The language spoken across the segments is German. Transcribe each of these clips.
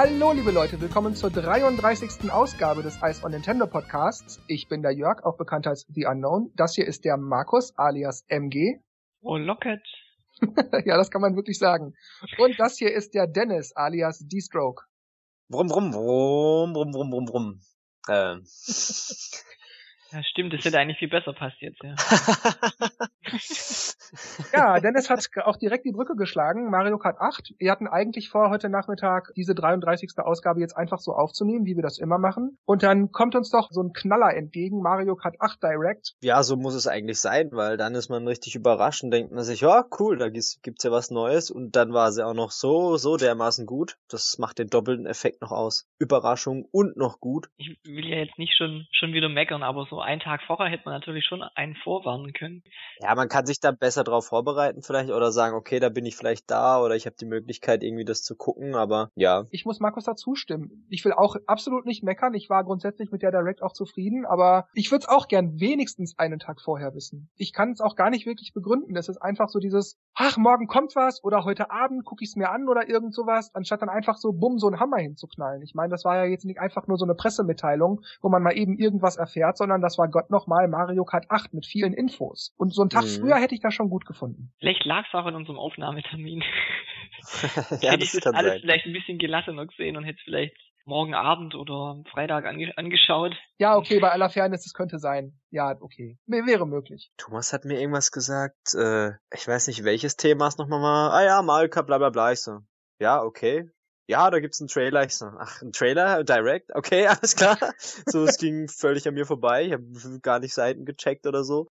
Hallo liebe Leute, willkommen zur 33. Ausgabe des Ice on Nintendo Podcasts. Ich bin der Jörg, auch bekannt als The Unknown. Das hier ist der Markus alias MG. Oh, Locket. ja, das kann man wirklich sagen. Und das hier ist der Dennis alias D-Stroke. Brumm, brumm, brumm, brumm, brumm, brumm, brumm. Ähm. Ja, stimmt, das hätte eigentlich viel besser passt jetzt, ja. ja, Dennis hat auch direkt die Brücke geschlagen. Mario Kart 8. Wir hatten eigentlich vor, heute Nachmittag diese 33. Ausgabe jetzt einfach so aufzunehmen, wie wir das immer machen. Und dann kommt uns doch so ein Knaller entgegen, Mario Kart 8 Direct. Ja, so muss es eigentlich sein, weil dann ist man richtig überrascht und denkt man sich, ja, cool, da gibt's ja was Neues. Und dann war sie auch noch so, so dermaßen gut. Das macht den doppelten Effekt noch aus. Überraschung und noch gut. Ich will ja jetzt nicht schon, schon wieder meckern, aber so einen Tag vorher hätte man natürlich schon einen vorwarnen können. Ja, man kann sich da besser drauf vorbereiten vielleicht oder sagen, okay, da bin ich vielleicht da oder ich habe die Möglichkeit irgendwie das zu gucken, aber ja. Ich muss Markus da zustimmen. Ich will auch absolut nicht meckern. Ich war grundsätzlich mit der Direct auch zufrieden, aber ich würde es auch gern wenigstens einen Tag vorher wissen. Ich kann es auch gar nicht wirklich begründen. Es ist einfach so dieses, ach, morgen kommt was oder heute Abend gucke ich es mir an oder irgend sowas, anstatt dann einfach so bumm so einen Hammer hinzuknallen. Ich meine, das war ja jetzt nicht einfach nur so eine Pressemitteilung, wo man mal eben irgendwas erfährt, sondern das war Gott nochmal Mario Kart 8 mit vielen Infos. Und so einen Tag. Früher hätte ich das schon gut gefunden. Vielleicht lag es auch in unserem Aufnahmetermin. ja, hätte ich das, das alles sein. vielleicht ein bisschen gelassener gesehen und hätte es vielleicht morgen Abend oder Freitag ange angeschaut. Ja, okay, bei aller Fairness, es könnte sein. Ja, okay. Wäre möglich. Thomas hat mir irgendwas gesagt, äh, ich weiß nicht, welches Thema es nochmal war. Ah ja, Kart, bla bla bla. Ich so, ja, okay ja, da gibt's einen Trailer. Ich so, ach, ein Trailer, direct, okay, alles klar. So, es ging völlig an mir vorbei. Ich habe gar nicht Seiten gecheckt oder so.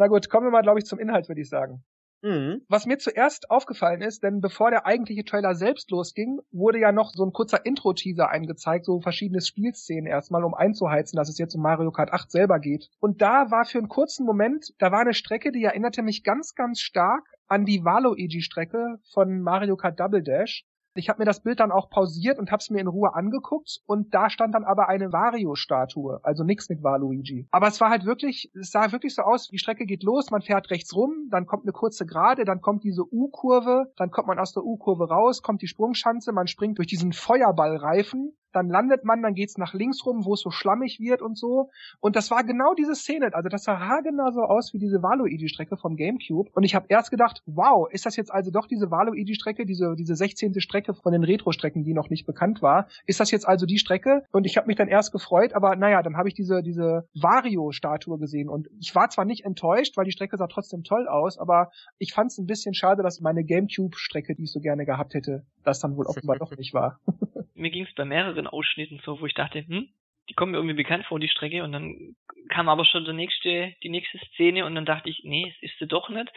Na gut, kommen wir mal, glaube ich, zum Inhalt, würde ich sagen. Mhm. Was mir zuerst aufgefallen ist, denn bevor der eigentliche Trailer selbst losging, wurde ja noch so ein kurzer Intro-Teaser eingezeigt, so verschiedene Spielszenen erstmal, um einzuheizen, dass es jetzt um Mario Kart 8 selber geht. Und da war für einen kurzen Moment, da war eine Strecke, die erinnerte mich ganz, ganz stark an die Valo-EG-Strecke von Mario Kart Double Dash. Ich habe mir das Bild dann auch pausiert und habe es mir in Ruhe angeguckt und da stand dann aber eine Wario-Statue, also nix mit Waluigi. Aber es war halt wirklich, es sah wirklich so aus, die Strecke geht los, man fährt rechts rum, dann kommt eine kurze Gerade, dann kommt diese U-Kurve, dann kommt man aus der U-Kurve raus, kommt die Sprungschanze, man springt durch diesen Feuerballreifen dann landet man, dann geht's nach links rum, wo es so schlammig wird und so. Und das war genau diese Szene. Also das sah haargenau so aus wie diese Valo-EG-Strecke vom Gamecube. Und ich habe erst gedacht, wow, ist das jetzt also doch diese Valo-EG-Strecke, diese, diese 16. Strecke von den Retro-Strecken, die noch nicht bekannt war? Ist das jetzt also die Strecke? Und ich habe mich dann erst gefreut, aber naja, dann habe ich diese, diese Vario-Statue gesehen. Und ich war zwar nicht enttäuscht, weil die Strecke sah trotzdem toll aus, aber ich fand es ein bisschen schade, dass meine Gamecube-Strecke, die ich so gerne gehabt hätte, das dann wohl offenbar doch nicht war. Mir ging es bei mehreren Ausschnitten so, wo ich dachte, hm, die kommen mir irgendwie bekannt vor, die Strecke, und dann kam aber schon der nächste, die nächste Szene und dann dachte ich, nee, es ist sie doch nicht.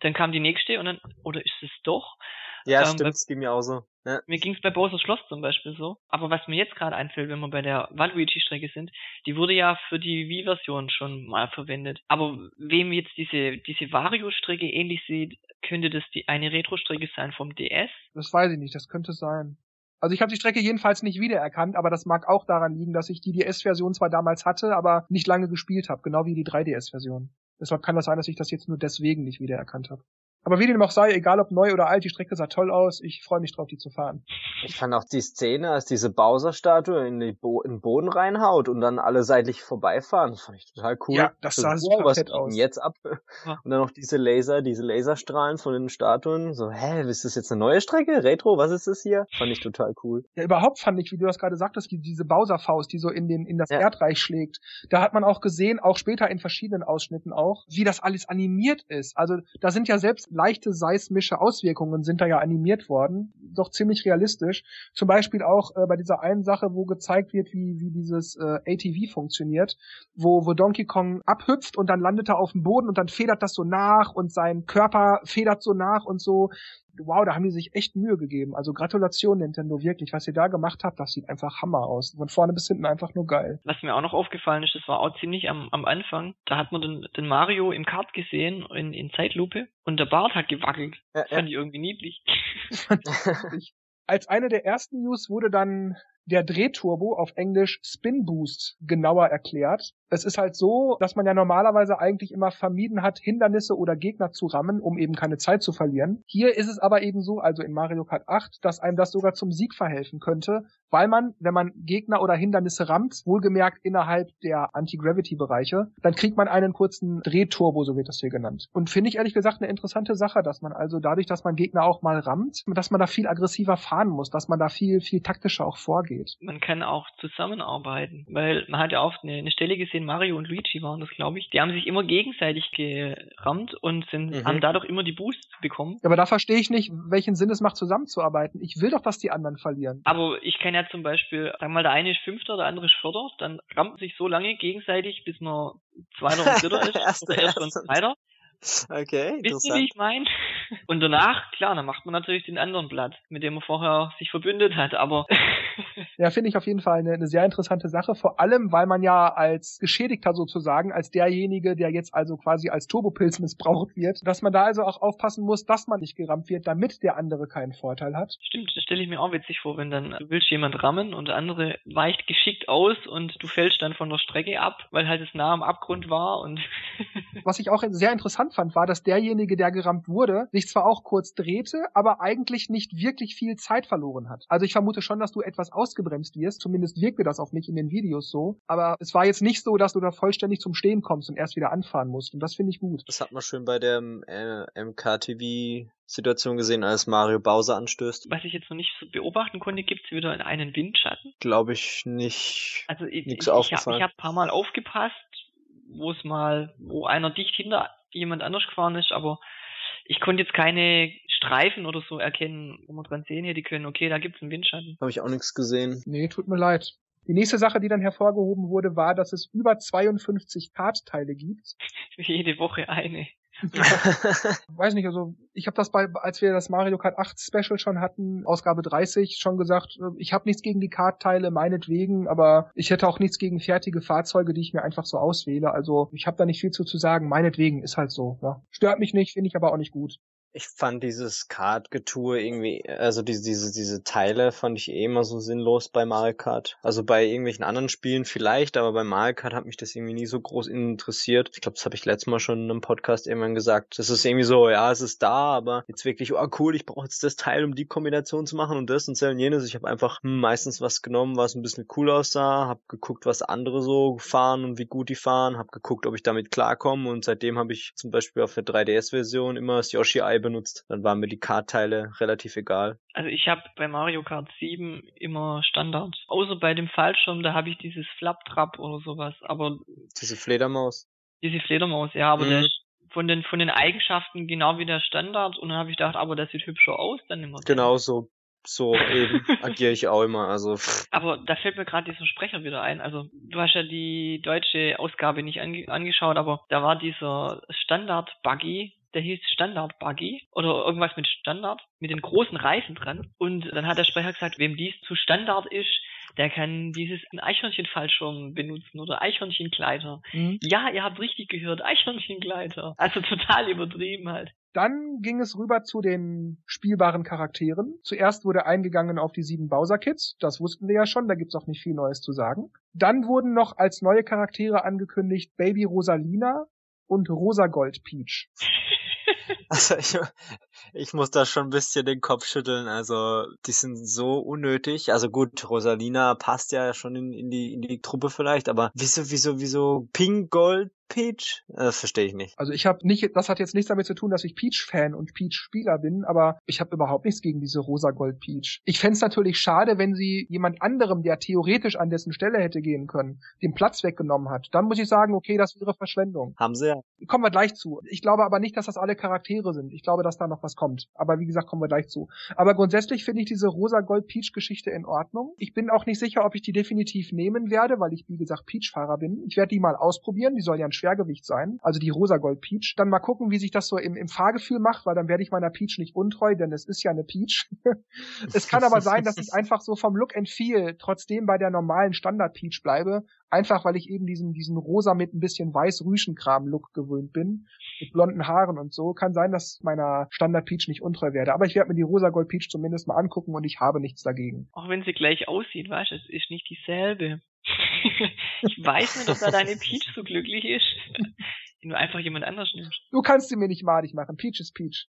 Dann kam die nächste und dann, oder ist es doch? Ja, ähm, stimmt, es ging mir auch so. Ja. Mir ging es bei Bowser's Schloss zum Beispiel so. Aber was mir jetzt gerade einfällt, wenn wir bei der Waluigi-Strecke sind, die wurde ja für die Wii-Version schon mal verwendet. Aber wem jetzt diese, diese Wario-Strecke ähnlich sieht, könnte das die eine Retro-Strecke sein vom DS? Das weiß ich nicht, das könnte sein. Also ich habe die Strecke jedenfalls nicht wiedererkannt, aber das mag auch daran liegen, dass ich die DS-Version zwar damals hatte, aber nicht lange gespielt habe, genau wie die 3DS-Version. Deshalb kann das sein, dass ich das jetzt nur deswegen nicht wiedererkannt habe. Aber wie dem auch sei, egal ob neu oder alt, die Strecke sah toll aus. Ich freue mich drauf, die zu fahren. Ich fand auch die Szene, als diese Bowser-Statue in, die Bo in den Boden reinhaut und dann alle seitlich vorbeifahren. Das fand ich total cool. Ja, das sah so, super was fett aus. jetzt ab? Und dann noch diese Laser, diese Laserstrahlen von den Statuen. So, hä, ist das jetzt eine neue Strecke? Retro? Was ist das hier? Fand ich total cool. Ja, überhaupt fand ich, wie du das gerade sagtest, die, diese Bowser-Faust, die so in den, in das ja. Erdreich schlägt. Da hat man auch gesehen, auch später in verschiedenen Ausschnitten auch, wie das alles animiert ist. Also, da sind ja selbst leichte Seismik kosmische Auswirkungen sind da ja animiert worden, doch ziemlich realistisch. Zum Beispiel auch äh, bei dieser einen Sache, wo gezeigt wird, wie, wie dieses äh, ATV funktioniert, wo, wo Donkey Kong abhüpft und dann landet er auf dem Boden und dann federt das so nach und sein Körper federt so nach und so wow, da haben die sich echt Mühe gegeben. Also Gratulation Nintendo, wirklich, was ihr da gemacht habt, das sieht einfach Hammer aus. Von vorne bis hinten einfach nur geil. Was mir auch noch aufgefallen ist, das war auch ziemlich am, am Anfang, da hat man den, den Mario im Kart gesehen, in, in Zeitlupe, und der Bart hat gewackelt. Ja, das fand ja. ich irgendwie niedlich. Als eine der ersten News wurde dann der Drehturbo auf Englisch Spin Boost genauer erklärt. Es ist halt so, dass man ja normalerweise eigentlich immer vermieden hat, Hindernisse oder Gegner zu rammen, um eben keine Zeit zu verlieren. Hier ist es aber eben so, also in Mario Kart 8, dass einem das sogar zum Sieg verhelfen könnte, weil man, wenn man Gegner oder Hindernisse rammt, wohlgemerkt innerhalb der Anti-Gravity-Bereiche, dann kriegt man einen kurzen Drehturbo, so wird das hier genannt. Und finde ich ehrlich gesagt eine interessante Sache, dass man also dadurch, dass man Gegner auch mal rammt, dass man da viel aggressiver fahren muss, dass man da viel, viel taktischer auch vorgeht. Man kann auch zusammenarbeiten, weil man hat ja oft eine, eine Stelle gesehen, Mario und Luigi waren das, glaube ich, die haben sich immer gegenseitig gerammt und sind, mhm. haben dadurch immer die Boosts bekommen. Aber da verstehe ich nicht, welchen Sinn es macht, zusammenzuarbeiten. Ich will doch, dass die anderen verlieren. Aber ich kann ja zum Beispiel, wir mal, der eine ist Fünfter, der andere ist Vierter, dann rammt sich so lange gegenseitig, bis man Zweiter und Dritter ist, erster, oder Erster und Zweiter. Okay, Wisst ihr, wie ich meine? Und danach, klar, dann macht man natürlich den anderen Blatt, mit dem man vorher sich verbündet hat, aber. ja, finde ich auf jeden Fall eine, eine, sehr interessante Sache, vor allem, weil man ja als Geschädigter sozusagen, als derjenige, der jetzt also quasi als Turbopilz missbraucht wird, dass man da also auch aufpassen muss, dass man nicht gerammt wird, damit der andere keinen Vorteil hat. Stimmt, das stelle ich mir auch witzig vor, wenn dann du willst jemand rammen und der andere weicht geschickt aus und du fällst dann von der Strecke ab, weil halt es nah am Abgrund war und. Was ich auch sehr interessant fand, war, dass derjenige, der gerammt wurde, sich zwar auch kurz drehte, aber eigentlich nicht wirklich viel Zeit verloren hat. Also ich vermute schon, dass du etwas ausgebremst wirst. Zumindest wirkte das auf mich in den Videos so. Aber es war jetzt nicht so, dass du da vollständig zum Stehen kommst und erst wieder anfahren musst. Und das finde ich gut. Das hat man schön bei der äh, MKTV Situation gesehen, als Mario Bowser anstößt. Was ich jetzt noch nicht so beobachten konnte, gibt es wieder einen Windschatten? Glaube ich nicht. Also ich, ich, ich habe hab ein paar Mal aufgepasst, wo es mal, wo einer dicht hinter jemand anders gefahren ist, aber ich konnte jetzt keine Streifen oder so erkennen, wo man dran sehen hätte können, okay, da gibt's einen Windschatten. Habe ich auch nichts gesehen. Nee, tut mir leid. Die nächste Sache, die dann hervorgehoben wurde, war, dass es über 52 Kartteile gibt. Jede Woche eine. Weiß nicht, also ich habe das bei, als wir das Mario Kart 8 Special schon hatten, Ausgabe 30, schon gesagt, äh, ich habe nichts gegen die Kartteile, meinetwegen, aber ich hätte auch nichts gegen fertige Fahrzeuge, die ich mir einfach so auswähle. Also ich habe da nicht viel zu, zu sagen, meinetwegen, ist halt so. Ja. Stört mich nicht, finde ich aber auch nicht gut ich fand dieses Kart-Getue irgendwie, also diese, diese, diese Teile fand ich eh immer so sinnlos bei Mario Kart. Also bei irgendwelchen anderen Spielen vielleicht, aber bei Mario Kart hat mich das irgendwie nie so groß interessiert. Ich glaube, das habe ich letztes Mal schon in einem Podcast irgendwann gesagt. Das ist irgendwie so, ja, es ist da, aber jetzt wirklich, oh cool, ich brauche jetzt das Teil, um die Kombination zu machen und das und und jenes. Ich habe einfach hm, meistens was genommen, was ein bisschen cool aussah, habe geguckt, was andere so fahren und wie gut die fahren, habe geguckt, ob ich damit klarkomme und seitdem habe ich zum Beispiel auf der 3DS-Version immer das Yoshi-Ei benutzt. Dann waren mir die Kartteile relativ egal. Also ich habe bei Mario Kart 7 immer Standard. Außer bei dem Fallschirm, da habe ich dieses Flaptrap oder sowas. Aber diese Fledermaus. Diese Fledermaus, ja, aber mhm. der ist von den von den Eigenschaften genau wie der Standard und dann habe ich gedacht, aber das sieht hübscher aus, dann immer. Genau so so eben agiere ich auch immer. Also. Aber da fällt mir gerade dieser Sprecher wieder ein. Also du hast ja die deutsche Ausgabe nicht ange angeschaut, aber da war dieser Standard Buggy, der hieß Standard Buggy oder irgendwas mit Standard, mit den großen Reifen dran. Und dann hat der Sprecher gesagt, wem dies zu Standard ist, der kann dieses Eichhörnchenfallschirm benutzen oder Eichhörnchenkleider. Mhm. Ja, ihr habt richtig gehört, Eichhörnchenkleider. Also total übertrieben halt. Dann ging es rüber zu den spielbaren Charakteren. Zuerst wurde eingegangen auf die sieben Bowser-Kits. Das wussten wir ja schon, da gibt's auch nicht viel Neues zu sagen. Dann wurden noch als neue Charaktere angekündigt Baby Rosalina und Rosa Gold Peach. Also ich, ich muss da schon ein bisschen den Kopf schütteln. Also die sind so unnötig. Also gut, Rosalina passt ja schon in, in die in die Truppe vielleicht, aber wieso wieso wieso Pink Gold Peach? Das verstehe ich nicht. Also ich habe nicht, das hat jetzt nichts damit zu tun, dass ich Peach-Fan und Peach-Spieler bin, aber ich habe überhaupt nichts gegen diese rosa-gold-Peach. Ich fände natürlich schade, wenn sie jemand anderem, der theoretisch an dessen Stelle hätte gehen können, den Platz weggenommen hat. Dann muss ich sagen, okay, das wäre Verschwendung. Haben sie ja. Kommen wir gleich zu. Ich glaube aber nicht, dass das alle Charaktere sind. Ich glaube, dass da noch was kommt. Aber wie gesagt, kommen wir gleich zu. Aber grundsätzlich finde ich diese rosa-gold-Peach-Geschichte in Ordnung. Ich bin auch nicht sicher, ob ich die definitiv nehmen werde, weil ich, wie gesagt, Peach-Fahrer bin. Ich werde die mal ausprobieren. Die soll ja ein Schwergewicht sein, also die rosa Gold Peach. Dann mal gucken, wie sich das so im, im Fahrgefühl macht, weil dann werde ich meiner Peach nicht untreu, denn es ist ja eine Peach. es kann aber sein, dass ich einfach so vom Look and Feel trotzdem bei der normalen Standard Peach bleibe, Einfach weil ich eben diesen, diesen rosa mit ein bisschen weiß-Rüschenkram-Look gewöhnt bin. Mit blonden Haaren und so. Kann sein, dass meiner Standard-Peach nicht untreu werde. Aber ich werde mir die rosa-gold-Peach zumindest mal angucken und ich habe nichts dagegen. Auch wenn sie gleich aussieht, weißt du, es ist nicht dieselbe. ich weiß nicht, ob da deine Peach so glücklich ist. Wenn du einfach jemand anders nimmst. Du kannst sie mir nicht madig machen. Peach ist Peach.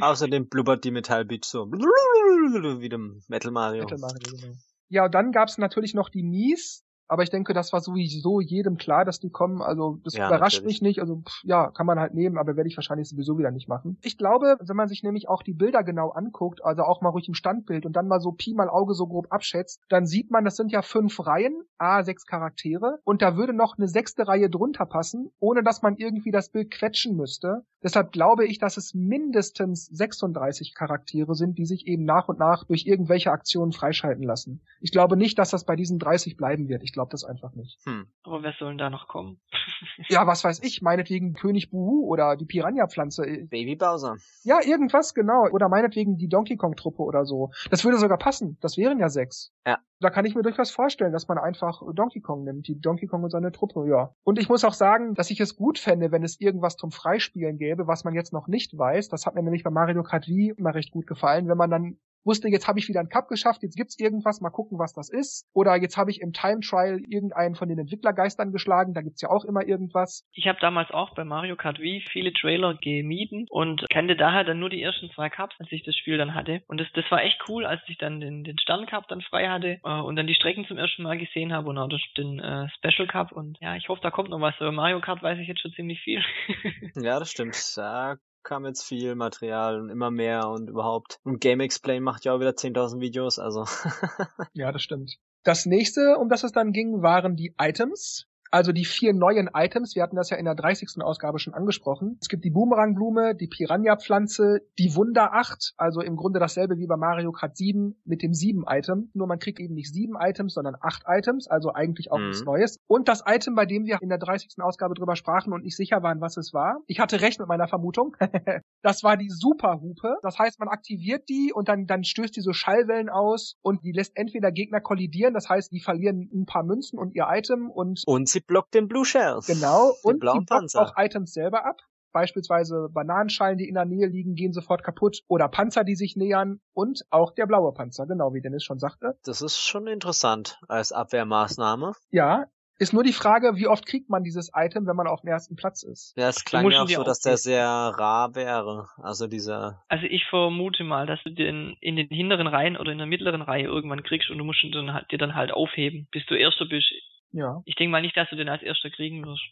Außerdem blubbert die Metall Peach so. Wie dem Metal Mario. Metal Mario genau. Ja, und dann gab's natürlich noch die Mies, aber ich denke, das war sowieso jedem klar, dass die kommen. Also das Ja, überrascht natürlich. mich nicht. Also pff, ja, kann man halt nehmen, aber werde ich wahrscheinlich sowieso wieder nicht machen. Ich glaube, wenn man sich nämlich auch die Bilder genau anguckt, also auch mal ruhig im Standbild und dann mal so Pi mal Auge so grob abschätzt, dann sieht man, das sind ja fünf Reihen, a sechs Charaktere und da würde noch eine sechste Reihe drunter passen, ohne dass man irgendwie das Bild quetschen müsste. Deshalb glaube ich, dass es mindestens 36 Charaktere sind, die sich eben nach und nach durch irgendwelche Aktionen freischalten lassen. Ich glaube nicht, dass das bei diesen 30 bleiben wird. Ich glaube das einfach nicht. Hm. Aber wer soll denn da noch kommen? Ja, was weiß ich, meinetwegen König Buhu oder die Piranha-Pflanze. Baby Bowser. Ja, irgendwas, genau. Oder meinetwegen die Donkey Kong-Truppe oder so. Das würde sogar passen. Das wären ja sechs. Ja. Da kann ich mir durchaus vorstellen, dass man einfach Donkey Kong nimmt. Die Donkey Kong und seine Truppe, ja. Und ich muss auch sagen, dass ich es gut fände, wenn es irgendwas zum Freispielen gäbe, was man jetzt noch nicht weiß. Das hat mir nämlich bei Mario Kart Wii immer recht gut gefallen, wenn man dann wusste, jetzt habe ich wieder einen Cup geschafft, jetzt gibt's irgendwas, mal gucken, was das ist. Oder jetzt habe ich im Time Trial irgendeinen von den Entwicklergeistern geschlagen, da gibt's ja auch immer irgendwas. Ich habe damals auch bei Mario Kart Wii viele Trailer gemieden und kannte daher dann nur die ersten zwei Cups, als ich das Spiel dann hatte. Und das, das war echt cool, als ich dann den, den Stern Cup dann frei hatte äh, und dann die Strecken zum ersten Mal gesehen habe und auch den äh, Special Cup. Und ja, ich hoffe, da kommt noch was. Über Mario Kart weiß ich jetzt schon ziemlich viel. Ja, das stimmt. Da kam jetzt viel Material und immer mehr und überhaupt. Und Game Explain macht ja auch wieder 10.000 Videos, also. Ja, das stimmt. Das nächste, um das es dann ging, waren die Items. Also die vier neuen Items, wir hatten das ja in der 30. Ausgabe schon angesprochen. Es gibt die Boomerangblume, die Piranha-Pflanze, die Wunder 8, also im Grunde dasselbe wie bei Mario Kart 7 mit dem 7-Item. Nur man kriegt eben nicht sieben Items, sondern acht Items, also eigentlich auch Mhm. nichts Neues. Und das Item, bei dem wir in der 30. Ausgabe drüber sprachen und nicht sicher waren, was es war. Ich hatte recht mit meiner Vermutung. das war die Superhupe. Das heißt, man aktiviert die und dann, dann stößt die so Schallwellen aus und die lässt entweder Gegner kollidieren, das heißt, die verlieren ein paar Münzen und ihr Item und Und sie blockt den Blue Shell. Genau, und sie blockt Panzer. auch Items selber ab. Beispielsweise Bananenschalen, die in der Nähe liegen, gehen sofort kaputt. Oder Panzer, die sich nähern. Und auch der blaue Panzer, genau wie Dennis schon sagte. Das ist schon interessant als Abwehrmaßnahme. Ja, ist nur die Frage, wie oft kriegt man dieses Item, wenn man auf dem ersten Platz ist. Ja, es klang ja auch so, dass der sehr rar wäre. Also dieser, Also ich vermute mal, dass du den in den hinteren Reihen oder in der mittleren Reihe irgendwann kriegst und du musst ihn dann halt, dir dann halt aufheben, bis du Erster bist. Ja. Ich denke mal nicht, dass du den als Erster kriegen wirst.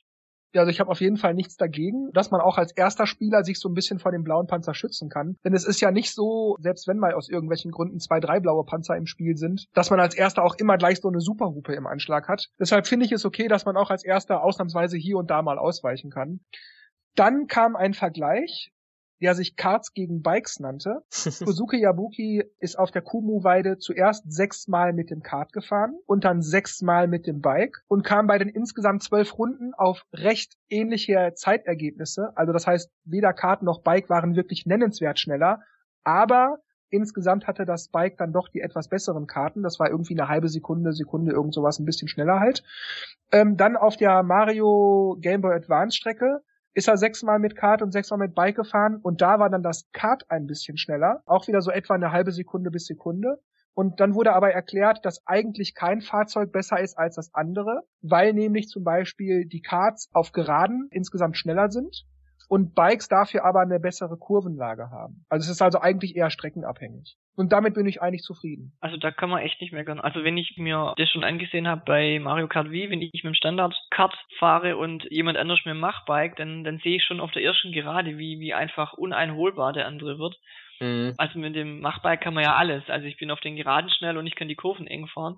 Ja, also ich habe auf jeden Fall nichts dagegen, dass man auch als erster Spieler sich so ein bisschen vor dem blauen Panzer schützen kann. Denn es ist ja nicht so, selbst wenn mal aus irgendwelchen Gründen zwei, drei blaue Panzer im Spiel sind, dass man als erster auch immer gleich so eine Superhupe im Anschlag hat. Deshalb finde ich es okay, dass man auch als erster ausnahmsweise hier und da mal ausweichen kann. Dann kam ein Vergleich, der sich Karts gegen Bikes nannte. Kozuki Yabuki ist auf der Kumu-Weide zuerst sechsmal mit dem Kart gefahren und dann sechsmal mit dem Bike und kam bei den insgesamt zwölf Runden auf recht ähnliche Zeitergebnisse. Also das heißt, weder Kart noch Bike waren wirklich nennenswert schneller, aber insgesamt hatte das Bike dann doch die etwas besseren Karten. Das war irgendwie eine halbe Sekunde, Sekunde, irgend sowas, ein bisschen schneller halt. Ähm, dann auf der Mario Game Boy Advance Strecke ist er sechsmal mit Kart und sechsmal mit Bike gefahren und da war dann das Kart ein bisschen schneller, auch wieder so etwa eine halbe Sekunde bis Sekunde. Und dann wurde aber erklärt, dass eigentlich kein Fahrzeug besser ist als das andere, weil nämlich zum Beispiel die Karts auf Geraden insgesamt schneller sind und Bikes dafür aber eine bessere Kurvenlage haben. Also es ist also eigentlich eher streckenabhängig. Und damit bin ich eigentlich zufrieden. Also da kann man echt nicht meckern. Also wenn ich mir das schon angesehen habe bei Mario Kart Wii, wenn ich mit dem Standard Kart fahre und jemand anders mit dem Machbike, dann, dann sehe ich schon auf der ersten Gerade, wie, wie einfach uneinholbar der andere wird. Mhm. Also mit dem Machbike kann man ja alles. Also ich bin auf den Geraden schnell und ich kann die Kurven eng fahren.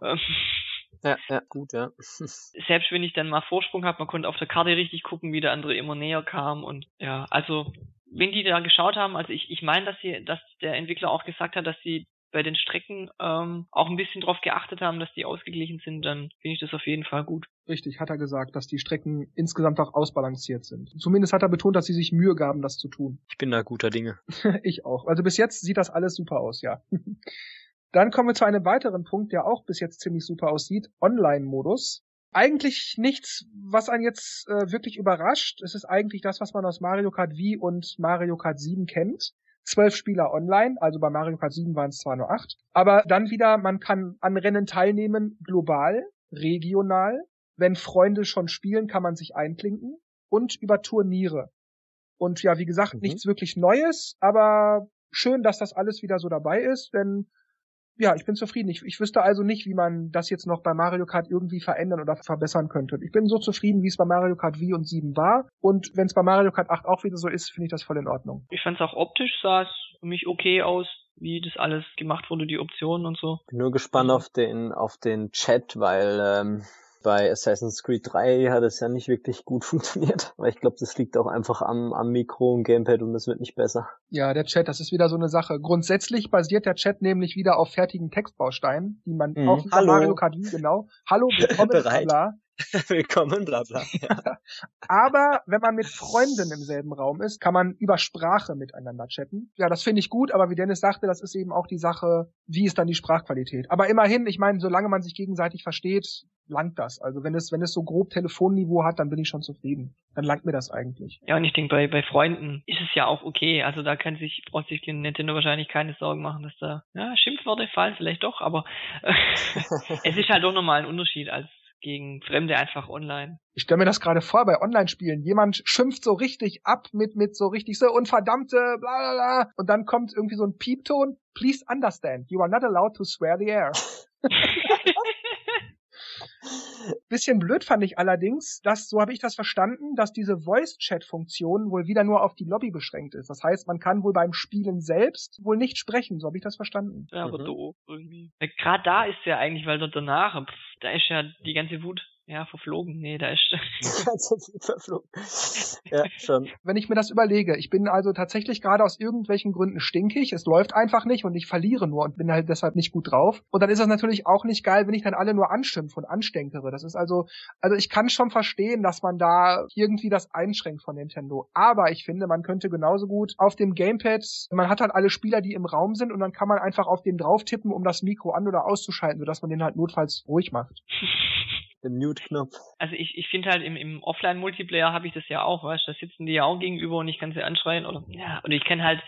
Ja, ja, gut, ja. Selbst wenn ich dann mal Vorsprung habe, man konnte auf der Karte richtig gucken, wie der andere immer näher kam und ja, also wenn die da geschaut haben, also ich, ich meine, dass sie, dass der Entwickler auch gesagt hat, dass sie bei den Strecken ähm, auch ein bisschen drauf geachtet haben, dass die ausgeglichen sind, dann finde ich das auf jeden Fall gut. Richtig, hat er gesagt, dass die Strecken insgesamt auch ausbalanciert sind. Zumindest hat er betont, dass sie sich Mühe gaben, das zu tun. Ich bin da guter Dinge. ich auch. Also bis jetzt sieht das alles super aus, ja. Dann kommen wir zu einem weiteren Punkt, der auch bis jetzt ziemlich super aussieht. Online-Modus. Eigentlich nichts, was einen jetzt äh, wirklich überrascht. Es ist eigentlich das, was man aus Mario Kart Wii und Mario Kart 7 kennt. Zwölf Spieler online, also bei Mario Kart 7 waren es zwar nur acht. Aber dann wieder, man kann an Rennen teilnehmen, global, regional. Wenn Freunde schon spielen, kann man sich einklinken. Und über Turniere. Und ja, wie gesagt, mhm. nichts wirklich Neues, aber schön, dass das alles wieder so dabei ist, denn ja, ich bin zufrieden. Ich, ich wüsste also nicht, wie man das jetzt noch bei Mario Kart irgendwie verändern oder verbessern könnte. Ich bin so zufrieden, wie es bei Mario Kart Wii und 7 war. Und wenn es bei Mario Kart 8 auch wieder so ist, finde ich das voll in Ordnung. Ich fand es auch optisch sah es für mich okay aus, wie das alles gemacht wurde, die Optionen und so. Bin nur gespannt auf den, auf den Chat, weil ähm, bei Assassin's Creed 3 hat es ja nicht wirklich gut funktioniert, weil ich glaube, das liegt auch einfach am, am Mikro und Gamepad und es wird nicht besser. Ja, der Chat, das ist wieder so eine Sache. Grundsätzlich basiert der Chat nämlich wieder auf fertigen Textbausteinen, die man mhm. auch Hallo. Mario Kart Wii, genau. Hallo, willkommen. Bla, Willkommen, bla bla. Ja. aber wenn man mit Freunden im selben Raum ist, kann man über Sprache miteinander chatten. Ja, das finde ich gut, aber wie Dennis sagte, das ist eben auch die Sache, wie ist dann die Sprachqualität. Aber immerhin, ich meine, solange man sich gegenseitig versteht, langt das. Also wenn es, wenn es so grob Telefonniveau hat, dann bin ich schon zufrieden. Dann langt mir das eigentlich. Ja, und ich denke, bei, bei Freunden ist es ja auch okay. Also da kann sich, braucht sich Nintendo wahrscheinlich keine Sorgen machen, dass da, ja, Schimpfworte fallen vielleicht doch, aber es ist halt doch nochmal ein Unterschied als gegen Fremde einfach online. Ich stelle mir das gerade vor bei Online-Spielen. Jemand schimpft so richtig ab mit, mit so richtig so und verdammte bla bla bla. Und dann kommt irgendwie so ein Piepton. Please understand, you are not allowed to swear the air. Bisschen blöd fand ich allerdings, dass, so habe ich das verstanden, dass diese Voice-Chat-Funktion wohl wieder nur auf die Lobby beschränkt ist. Das heißt, man kann wohl beim Spielen selbst wohl nicht sprechen, so habe ich das verstanden. Ja, aber mhm. doof irgendwie. Gerade da ist ja eigentlich, weil dort danach, pff, da ist ja die ganze Wut ja, verflogen. Nee, da ist. verflogen. Ja, schon. Wenn ich mir das überlege, ich bin also tatsächlich gerade aus irgendwelchen Gründen stinkig, es läuft einfach nicht und ich verliere nur und bin halt deshalb nicht gut drauf. Und dann ist das natürlich auch nicht geil, wenn ich dann alle nur anschimpfe und anstenkere. Das ist also, also ich kann schon verstehen, dass man da irgendwie das einschränkt von Nintendo. Aber ich finde, man könnte genauso gut auf dem Gamepad, man hat halt alle Spieler, die im Raum sind und dann kann man einfach auf den drauf tippen, um das Mikro an- oder auszuschalten, sodass man den halt notfalls ruhig macht. den Mute-Knopf. Also ich, ich finde halt im, im Offline-Multiplayer habe ich das ja auch, weißt du, da sitzen die ja auch gegenüber und ich kann sie anschreien oder ja, und ich kann halt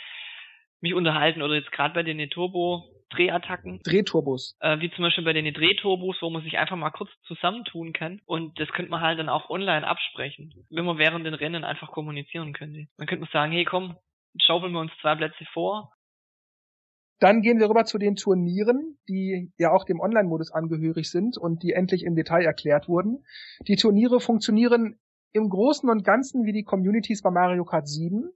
mich unterhalten oder jetzt gerade bei den Turbo Drehattacken. Drehturbos. Äh, wie zum Beispiel bei den Drehturbos, wo man sich einfach mal kurz zusammentun kann. Und das könnte man halt dann auch online absprechen, wenn man während den Rennen einfach kommunizieren könnte. Dann könnte man sagen, hey komm, schaufeln wir uns zwei Plätze vor dann gehen wir rüber zu den Turnieren, die ja auch dem Online-Modus angehörig sind und die endlich im Detail erklärt wurden. Die Turniere funktionieren im Großen und Ganzen wie die Communities bei Mario Kart 7,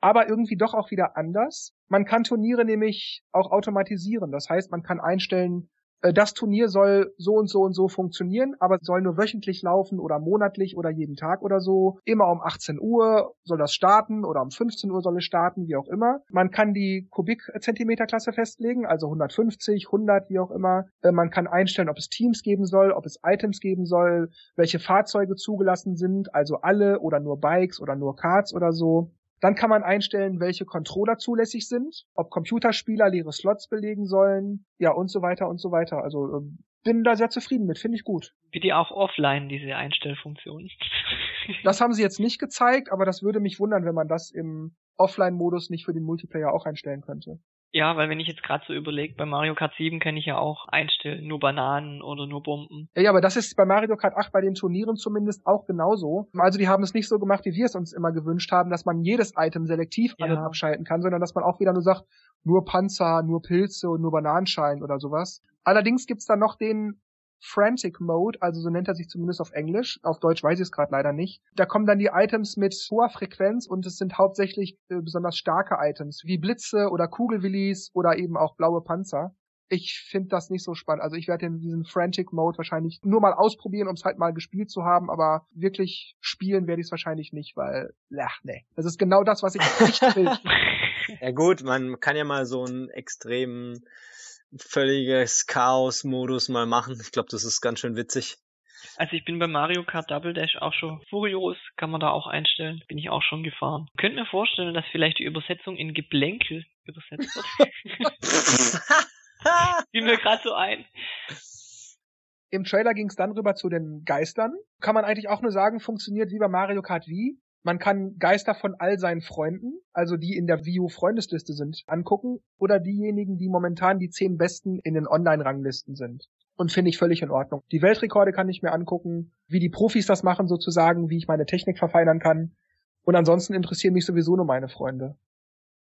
aber irgendwie doch auch wieder anders. Man kann Turniere nämlich auch automatisieren. Das heißt, man kann einstellen, das Turnier soll so und so und so funktionieren, aber soll nur wöchentlich laufen oder monatlich oder jeden Tag oder so. Immer um 18 Uhr soll das starten oder um 15 Uhr soll es starten, wie auch immer. Man kann die Kubikzentimeterklasse festlegen, also 150, 100, wie auch immer. Äh, man kann einstellen, ob es Teams geben soll, ob es Items geben soll, welche Fahrzeuge zugelassen sind, also alle oder nur Bikes oder nur Karts oder so. Dann kann man einstellen, welche Controller zulässig sind, ob Computerspieler leere Slots belegen sollen, ja und so weiter und so weiter. Also ähm, bin da sehr zufrieden mit, finde ich gut. Wie die auch offline, diese Einstellfunktion. das haben sie jetzt nicht gezeigt, aber das würde mich wundern, wenn man das im Offline-Modus nicht für den Multiplayer auch einstellen könnte. Ja, weil wenn ich jetzt gerade so überlege, bei Mario Kart 7 kann ich ja auch einstellen, nur Bananen oder nur Bomben. Ja, aber das ist bei Mario Kart 8 bei den Turnieren zumindest auch genauso. Also die haben es nicht so gemacht, wie wir es uns immer gewünscht haben, dass man jedes Item selektiv ja. an- und abschalten kann, sondern dass man auch wieder nur sagt, nur Panzer, nur Pilze und nur Bananenschalen oder sowas. Allerdings gibt's dann noch den Frantic Mode, also so nennt er sich zumindest auf Englisch. Auf Deutsch weiß ich es gerade leider nicht. Da kommen dann die Items mit hoher Frequenz und es sind hauptsächlich äh, besonders starke Items, wie Blitze oder Kugelwillis oder eben auch blaue Panzer. Ich finde das nicht so spannend. Also ich werde diesen Frantic Mode wahrscheinlich nur mal ausprobieren, um es halt mal gespielt zu haben, aber wirklich spielen werde ich es wahrscheinlich nicht, weil, ach nee. Das ist genau das, was ich nicht will. ja gut, man kann ja mal so einen extremen völliges Chaos-Modus mal machen. Ich glaube, das ist ganz schön witzig. Also ich bin bei Mario Kart Double Dash auch schon furios, kann man da auch einstellen. Bin ich auch schon gefahren. Könnt mir vorstellen, dass vielleicht die Übersetzung in Geblänkel übersetzt wird. Fiel mir gerade so ein. Im Trailer ging es dann rüber zu den Geistern. Kann man eigentlich auch nur sagen, funktioniert wie bei Mario Kart Wii. Man kann Geister von all seinen Freunden, also die in der U Freundesliste sind, angucken oder diejenigen, die momentan die zehn besten in den Online-Ranglisten sind. Und finde ich völlig in Ordnung. Die Weltrekorde kann ich mir angucken, wie die Profis das machen sozusagen, wie ich meine Technik verfeinern kann. Und ansonsten interessieren mich sowieso nur meine Freunde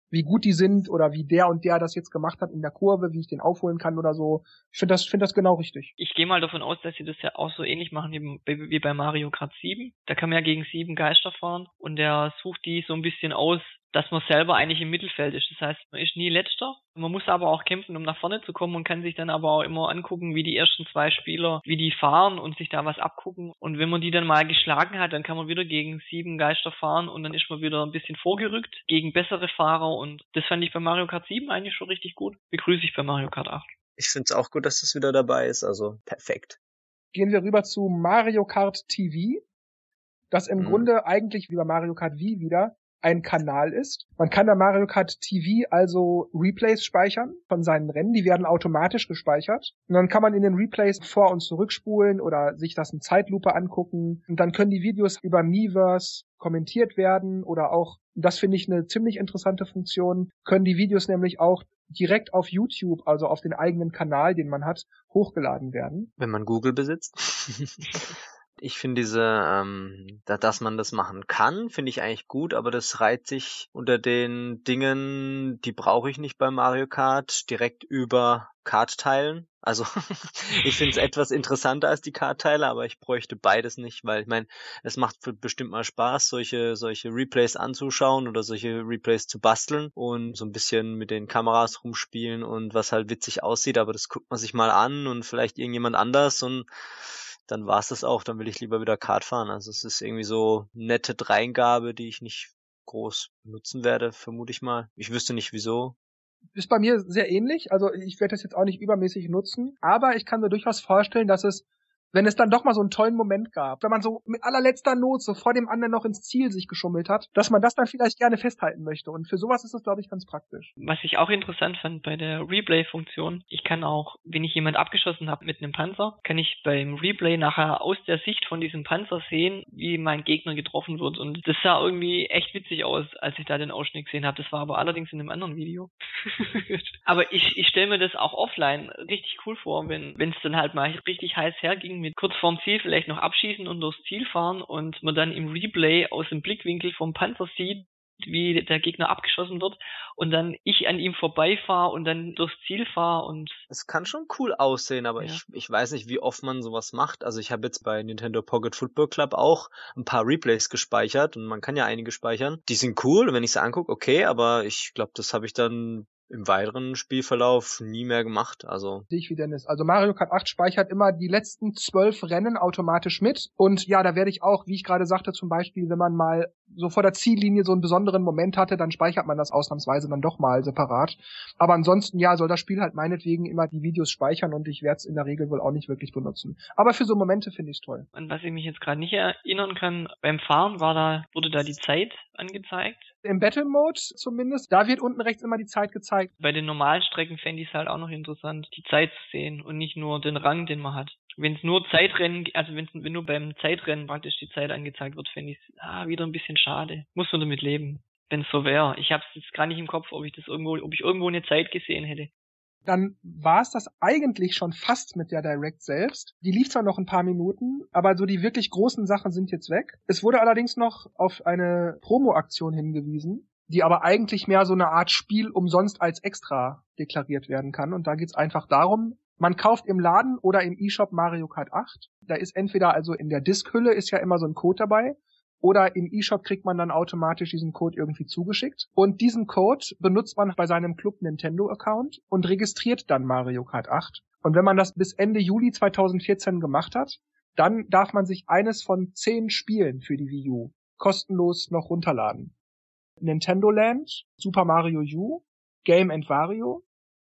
wie gut die sind oder wie der und der das jetzt gemacht hat in der Kurve, wie ich den aufholen kann oder so. Ich finde das, finde das genau richtig. Ich gehe mal davon aus, dass sie das ja auch so ähnlich machen wie, wie bei Mario Kart 7. Da kann man ja gegen sieben Geister fahren und der sucht die so ein bisschen aus, dass man selber eigentlich im Mittelfeld ist. Das heißt, man ist nie letzter. Man muss aber auch kämpfen, um nach vorne zu kommen und kann sich dann aber auch immer angucken, wie die ersten zwei Spieler, wie die fahren und sich da was abgucken. Und wenn man die dann mal geschlagen hat, dann kann man wieder gegen sieben Geister fahren und dann ist man wieder ein bisschen vorgerückt gegen bessere Fahrer und das fand ich bei Mario Kart 7 eigentlich schon richtig gut. Begrüße ich bei Mario Kart 8. Ich finde es auch gut, dass das wieder dabei ist, also perfekt. Gehen wir rüber zu Mario Kart TV das im mhm. Grunde eigentlich wie bei Mario Kart Wii wieder ein Kanal ist. Man kann bei Mario Kart TV also Replays speichern von seinen Rennen. Die werden automatisch gespeichert. Und dann kann man in den Replays vor- und zurückspulen oder sich das in Zeitlupe angucken. Und dann können die Videos über Miiverse kommentiert werden oder auch, das finde ich eine ziemlich interessante Funktion, können die Videos nämlich auch direkt auf YouTube, also auf den eigenen Kanal, den man hat, hochgeladen werden. Wenn man Google besitzt. Ich finde diese, ähm, da, dass man das machen kann, finde ich eigentlich gut, aber das reiht sich unter den Dingen, die brauche ich nicht bei Mario Kart, direkt über Kartteilen. Also ich finde es etwas interessanter als die Kartteile, aber ich bräuchte beides nicht, weil ich meine, es macht bestimmt mal Spaß, solche, solche Replays anzuschauen oder solche Replays zu basteln und so ein bisschen mit den Kameras rumspielen und was halt witzig aussieht, aber das guckt man sich mal an und vielleicht irgendjemand anders und dann war es das auch, dann will ich lieber wieder Kart fahren. Also es ist irgendwie so nette Dreingabe, die ich nicht groß nutzen werde, vermute ich mal. Ich wüsste nicht wieso. Ist bei mir sehr ähnlich. Also ich werde das jetzt auch nicht übermäßig nutzen, aber ich kann mir durchaus vorstellen, dass es wenn es dann doch mal so einen tollen Moment gab, wenn man so mit allerletzter Not so vor dem anderen noch ins Ziel sich geschummelt hat, dass man das dann vielleicht gerne festhalten möchte. Und für sowas ist das, glaube ich, ganz praktisch. Was ich auch interessant fand bei der Replay-Funktion, ich kann auch, wenn ich jemand abgeschossen habe mit einem Panzer, kann ich beim Replay nachher aus der Sicht von diesem Panzer sehen, wie mein Gegner getroffen wird. Und das sah irgendwie echt witzig aus, als ich da den Ausschnitt gesehen habe. Das war aber allerdings in einem anderen Video. aber ich, ich stelle mir das auch offline richtig cool vor, wenn es dann halt mal richtig heiß herging mit kurz vorm Ziel vielleicht noch abschießen und durchs Ziel fahren und man dann im Replay aus dem Blickwinkel vom Panzer sieht, wie der Gegner abgeschossen wird und dann ich an ihm vorbeifahre und dann durchs Ziel fahre und es kann schon cool aussehen, aber ja. ich, ich weiß nicht, wie oft man sowas macht. Also ich habe jetzt bei Nintendo Pocket Football Club auch ein paar Replays gespeichert und man kann ja einige speichern. Die sind cool, wenn ich sie angucke, okay, aber ich glaube, das habe ich dann im weiteren Spielverlauf nie mehr gemacht. Also sehe ich wie Dennis. Also Mario Kart 8 speichert immer die letzten zwölf Rennen automatisch mit. Und ja, da werde ich auch, wie ich gerade sagte, zum Beispiel, wenn man mal so vor der Ziellinie so einen besonderen Moment hatte, dann speichert man das ausnahmsweise dann doch mal separat. Aber ansonsten, ja, soll das Spiel halt meinetwegen immer die Videos speichern und ich werde es in der Regel wohl auch nicht wirklich benutzen. Aber für so Momente finde ich es toll. Und was ich mich jetzt gerade nicht erinnern kann, beim Fahren war da, wurde da die Zeit angezeigt? Im Battle Mode zumindest, da wird unten rechts immer die Zeit gezeigt. Bei den normalen Strecken fände ich es halt auch noch interessant, die Zeit zu sehen und nicht nur den Rang, den man hat. Wenn es nur Zeitrennen, also wenn's, wenn nur beim Zeitrennen praktisch die Zeit angezeigt wird, fände ich es ah, wieder ein bisschen schade. Muss man damit leben, wenn es so wäre. Ich habe es jetzt gar nicht im Kopf, ob ich das irgendwo, ob ich irgendwo eine Zeit gesehen hätte dann war es das eigentlich schon fast mit der Direct selbst. Die lief zwar noch ein paar Minuten, aber so die wirklich großen Sachen sind jetzt weg. Es wurde allerdings noch auf eine Promo-Aktion hingewiesen, die aber eigentlich mehr so eine Art Spiel umsonst als extra deklariert werden kann. Und da geht's einfach darum, man kauft im Laden oder im eShop Mario Kart 8. Da ist entweder also in der Diskhülle ist ja immer so ein Code dabei oder im eShop kriegt man dann automatisch diesen Code irgendwie zugeschickt. Und diesen Code benutzt man bei seinem Club Nintendo Account und registriert dann Mario Kart 8. Und wenn man das bis Ende Juli 2014 gemacht hat, dann darf man sich eines von zehn Spielen für die Wii U kostenlos noch runterladen. Nintendo Land, Super Mario U, Game Wario,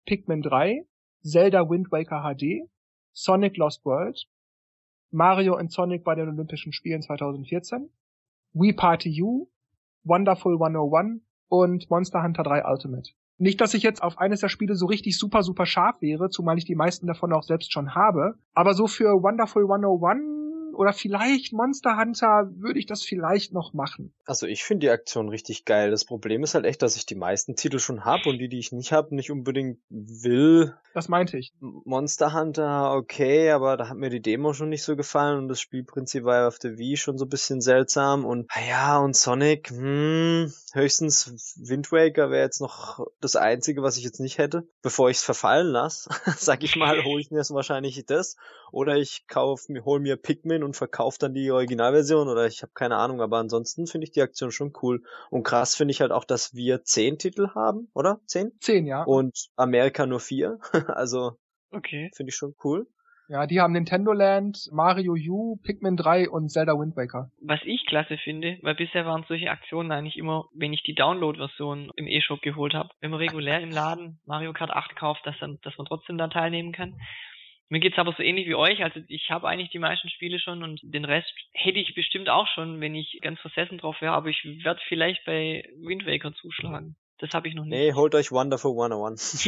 Pikmin 3, Zelda Wind Waker HD, Sonic Lost World, Mario und Sonic bei den Olympischen Spielen 2014, Wii Party U, Wonderful 101 und Monster Hunter 3 Ultimate. Nicht, dass ich jetzt auf eines der Spiele so richtig super, super scharf wäre, zumal ich die meisten davon auch selbst schon habe. Aber so für Wonderful 101 oder vielleicht Monster Hunter würde ich das vielleicht noch machen. Also ich finde die Aktion richtig geil. Das Problem ist halt echt, dass ich die meisten Titel schon habe und die, die ich nicht habe, nicht unbedingt will. Das meinte ich. Monster Hunter, okay, aber da hat mir die Demo schon nicht so gefallen und das Spielprinzip war ja auf der Wii schon so ein bisschen seltsam und ah ja, und Sonic, hm, höchstens Wind Waker wäre jetzt noch das einzige, was ich jetzt nicht hätte. Bevor ich es verfallen lasse, sag ich mal, hole ich mir wahrscheinlich das oder ich kauf mir hol mir Pikmin und verkaufe dann die Originalversion oder ich habe keine Ahnung, aber ansonsten finde ich die Aktion schon cool und krass finde ich halt auch, dass wir zehn Titel haben, oder? Zehn? Zehn, ja. Und Amerika nur vier, also okay. finde ich schon cool. Ja, die haben Nintendo Land, Mario U, Pikmin 3 und Zelda Wind Waker. Was ich klasse finde, weil bisher waren solche Aktionen eigentlich immer, wenn ich die Download-Version im E-Shop geholt habe, wenn man regulär im Laden Mario Kart 8 kauft, dass, dann, dass man trotzdem da teilnehmen kann. Mir geht's aber so ähnlich wie euch. Also ich habe eigentlich die meisten Spiele schon und den Rest hätte ich bestimmt auch schon, wenn ich ganz versessen drauf wäre. Aber ich werde vielleicht bei Wind Waker zuschlagen. Das habe ich noch nicht. Nee, holt euch Wonderful 101.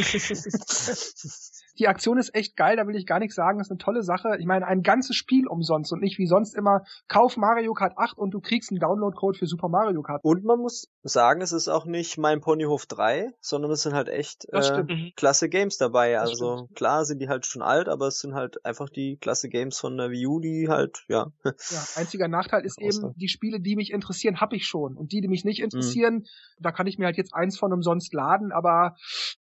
die Aktion ist echt geil, da will ich gar nichts sagen, das ist eine tolle Sache. Ich meine, ein ganzes Spiel umsonst und nicht wie sonst immer, kauf Mario Kart 8 und du kriegst einen Download-Code für Super Mario Kart. Und man muss sagen, es ist auch nicht mein Ponyhof 3, sondern es sind halt echt äh, mhm. klasse Games dabei. Das also stimmt. klar sind die halt schon alt, aber es sind halt einfach die klasse Games von der Wii U, die halt, ja. Ja, einziger Nachteil ist eben, die Spiele, die mich interessieren, habe ich schon. Und die, die mich nicht mhm. interessieren, mhm. da kann ich mir halt jetzt eins von umsonst laden, aber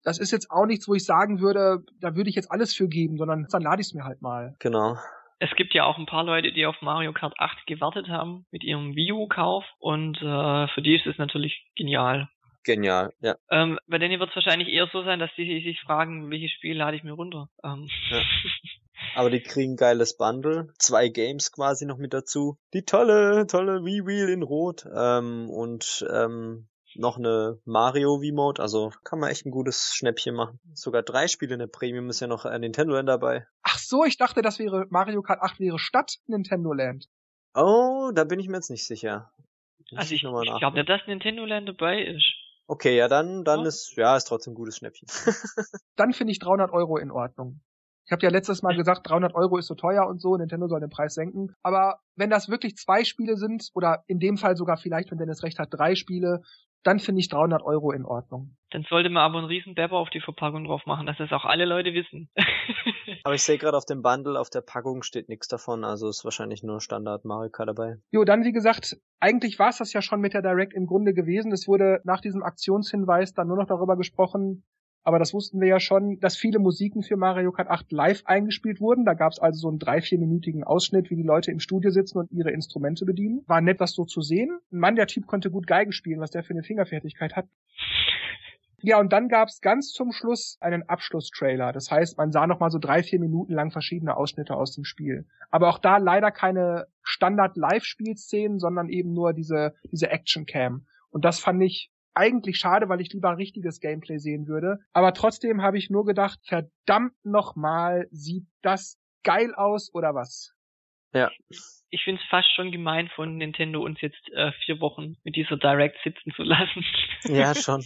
das ist jetzt auch nichts, wo ich sagen würde, da würde ich jetzt alles für geben, sondern dann lade ich es mir halt mal. Genau. Es gibt ja auch ein paar Leute, die auf Mario Kart 8 gewartet haben mit ihrem Wii U-Kauf und äh, für die ist es natürlich genial. Genial, ja. Ähm, bei denen wird es wahrscheinlich eher so sein, dass die sich fragen, welches Spiel lade ich mir runter. Ähm. Ja. Aber die kriegen geiles Bundle, zwei Games quasi noch mit dazu. Die tolle, tolle Wii Wheel in Rot ähm, und ähm, noch eine Mario V-Mode, also kann man echt ein gutes Schnäppchen machen. Sogar drei Spiele in der Premium ist ja noch ein Nintendo Land dabei. Ach so, ich dachte, das wäre Mario Kart 8 wäre statt Nintendo Land. Oh, da bin ich mir jetzt nicht sicher. Muss also ich, ich glaube nicht, dass Nintendo Land dabei ist. Okay, ja, dann, dann oh. ist, ja, ist trotzdem ein gutes Schnäppchen. dann finde ich 300 Euro in Ordnung. Ich habe ja letztes Mal gesagt, 300 Euro ist so teuer und so, Nintendo soll den Preis senken. Aber wenn das wirklich zwei Spiele sind, oder in dem Fall sogar vielleicht, wenn Dennis recht hat, drei Spiele, dann finde ich 300 Euro in Ordnung. Dann sollte man aber einen riesen Bepper auf die Verpackung drauf machen, dass das auch alle Leute wissen. aber ich sehe gerade auf dem Bundle, auf der Packung steht nichts davon, also ist wahrscheinlich nur Standard Marika dabei. Jo, dann wie gesagt, eigentlich war es das ja schon mit der Direct im Grunde gewesen. Es wurde nach diesem Aktionshinweis dann nur noch darüber gesprochen, aber das wussten wir ja schon, dass viele Musiken für Mario Kart 8 live eingespielt wurden. Da gab es also so einen drei, vierminütigen Ausschnitt, wie die Leute im Studio sitzen und ihre Instrumente bedienen. War nett, das so zu sehen. Ein Mann, der Typ konnte gut Geigen spielen, was der für eine Fingerfertigkeit hat. Ja, und dann gab's ganz zum Schluss einen Abschlusstrailer. Das heißt, man sah noch mal so drei, vier Minuten lang verschiedene Ausschnitte aus dem Spiel. Aber auch da leider keine Standard-Live-Spielszenen, sondern eben nur diese, diese Action-Cam. Und das fand ich eigentlich schade, weil ich lieber richtiges Gameplay sehen würde. Aber trotzdem habe ich nur gedacht, verdammt nochmal, sieht das geil aus oder was? Ja. Ich finde es fast schon gemein von Nintendo, uns jetzt äh, vier Wochen mit dieser Direct sitzen zu lassen. Ja, schon.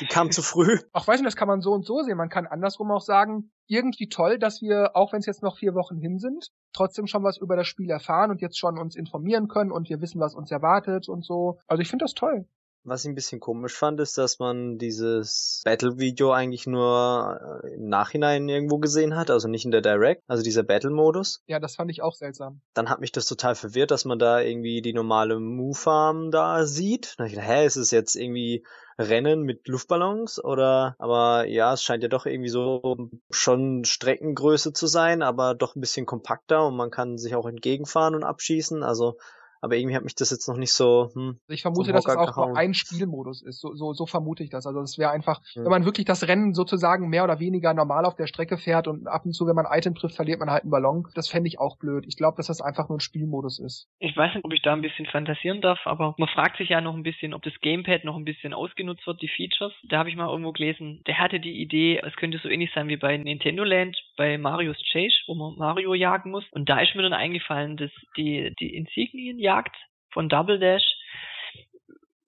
Die kam zu früh. Ach, weiß nicht, das kann man so und so sehen. Man kann andersrum auch sagen, irgendwie toll, dass wir, auch wenn es jetzt noch vier Wochen hin sind, trotzdem schon was über das Spiel erfahren und jetzt schon uns informieren können und wir wissen, was uns erwartet und so. Also ich finde das toll. Was ich ein bisschen komisch fand, ist, dass man dieses Battle-Video eigentlich nur äh, im Nachhinein irgendwo gesehen hat, also nicht in der Direct, also dieser Battle-Modus. Ja, das fand ich auch seltsam. Dann hat mich das total verwirrt, dass man da irgendwie die normale Move-Farm da sieht. Dann ich gedacht, hä, ist es jetzt irgendwie Rennen mit Luftballons oder aber ja, es scheint ja doch irgendwie so schon Streckengröße zu sein, aber doch ein bisschen kompakter und man kann sich auch entgegenfahren und abschießen. Also aber irgendwie hat mich das jetzt noch nicht so. Hm, ich vermute, dass es auch nur ein Spielmodus ist. So, so, so vermute ich das. Also es wäre einfach, hm. wenn man wirklich das Rennen sozusagen mehr oder weniger normal auf der Strecke fährt und ab und zu, wenn man ein Item trifft, verliert man halt einen Ballon. Das fände ich auch blöd. Ich glaube, dass das einfach nur ein Spielmodus ist. Ich weiß nicht, ob ich da ein bisschen fantasieren darf, aber man fragt sich ja noch ein bisschen, ob das Gamepad noch ein bisschen ausgenutzt wird, die Features. Da habe ich mal irgendwo gelesen, der hatte die Idee, es könnte so ähnlich sein wie bei Nintendo Land, bei Marios Chase, wo man Mario jagen muss. Und da ist mir dann eingefallen, dass die, die Insignien Jagd von Double Dash,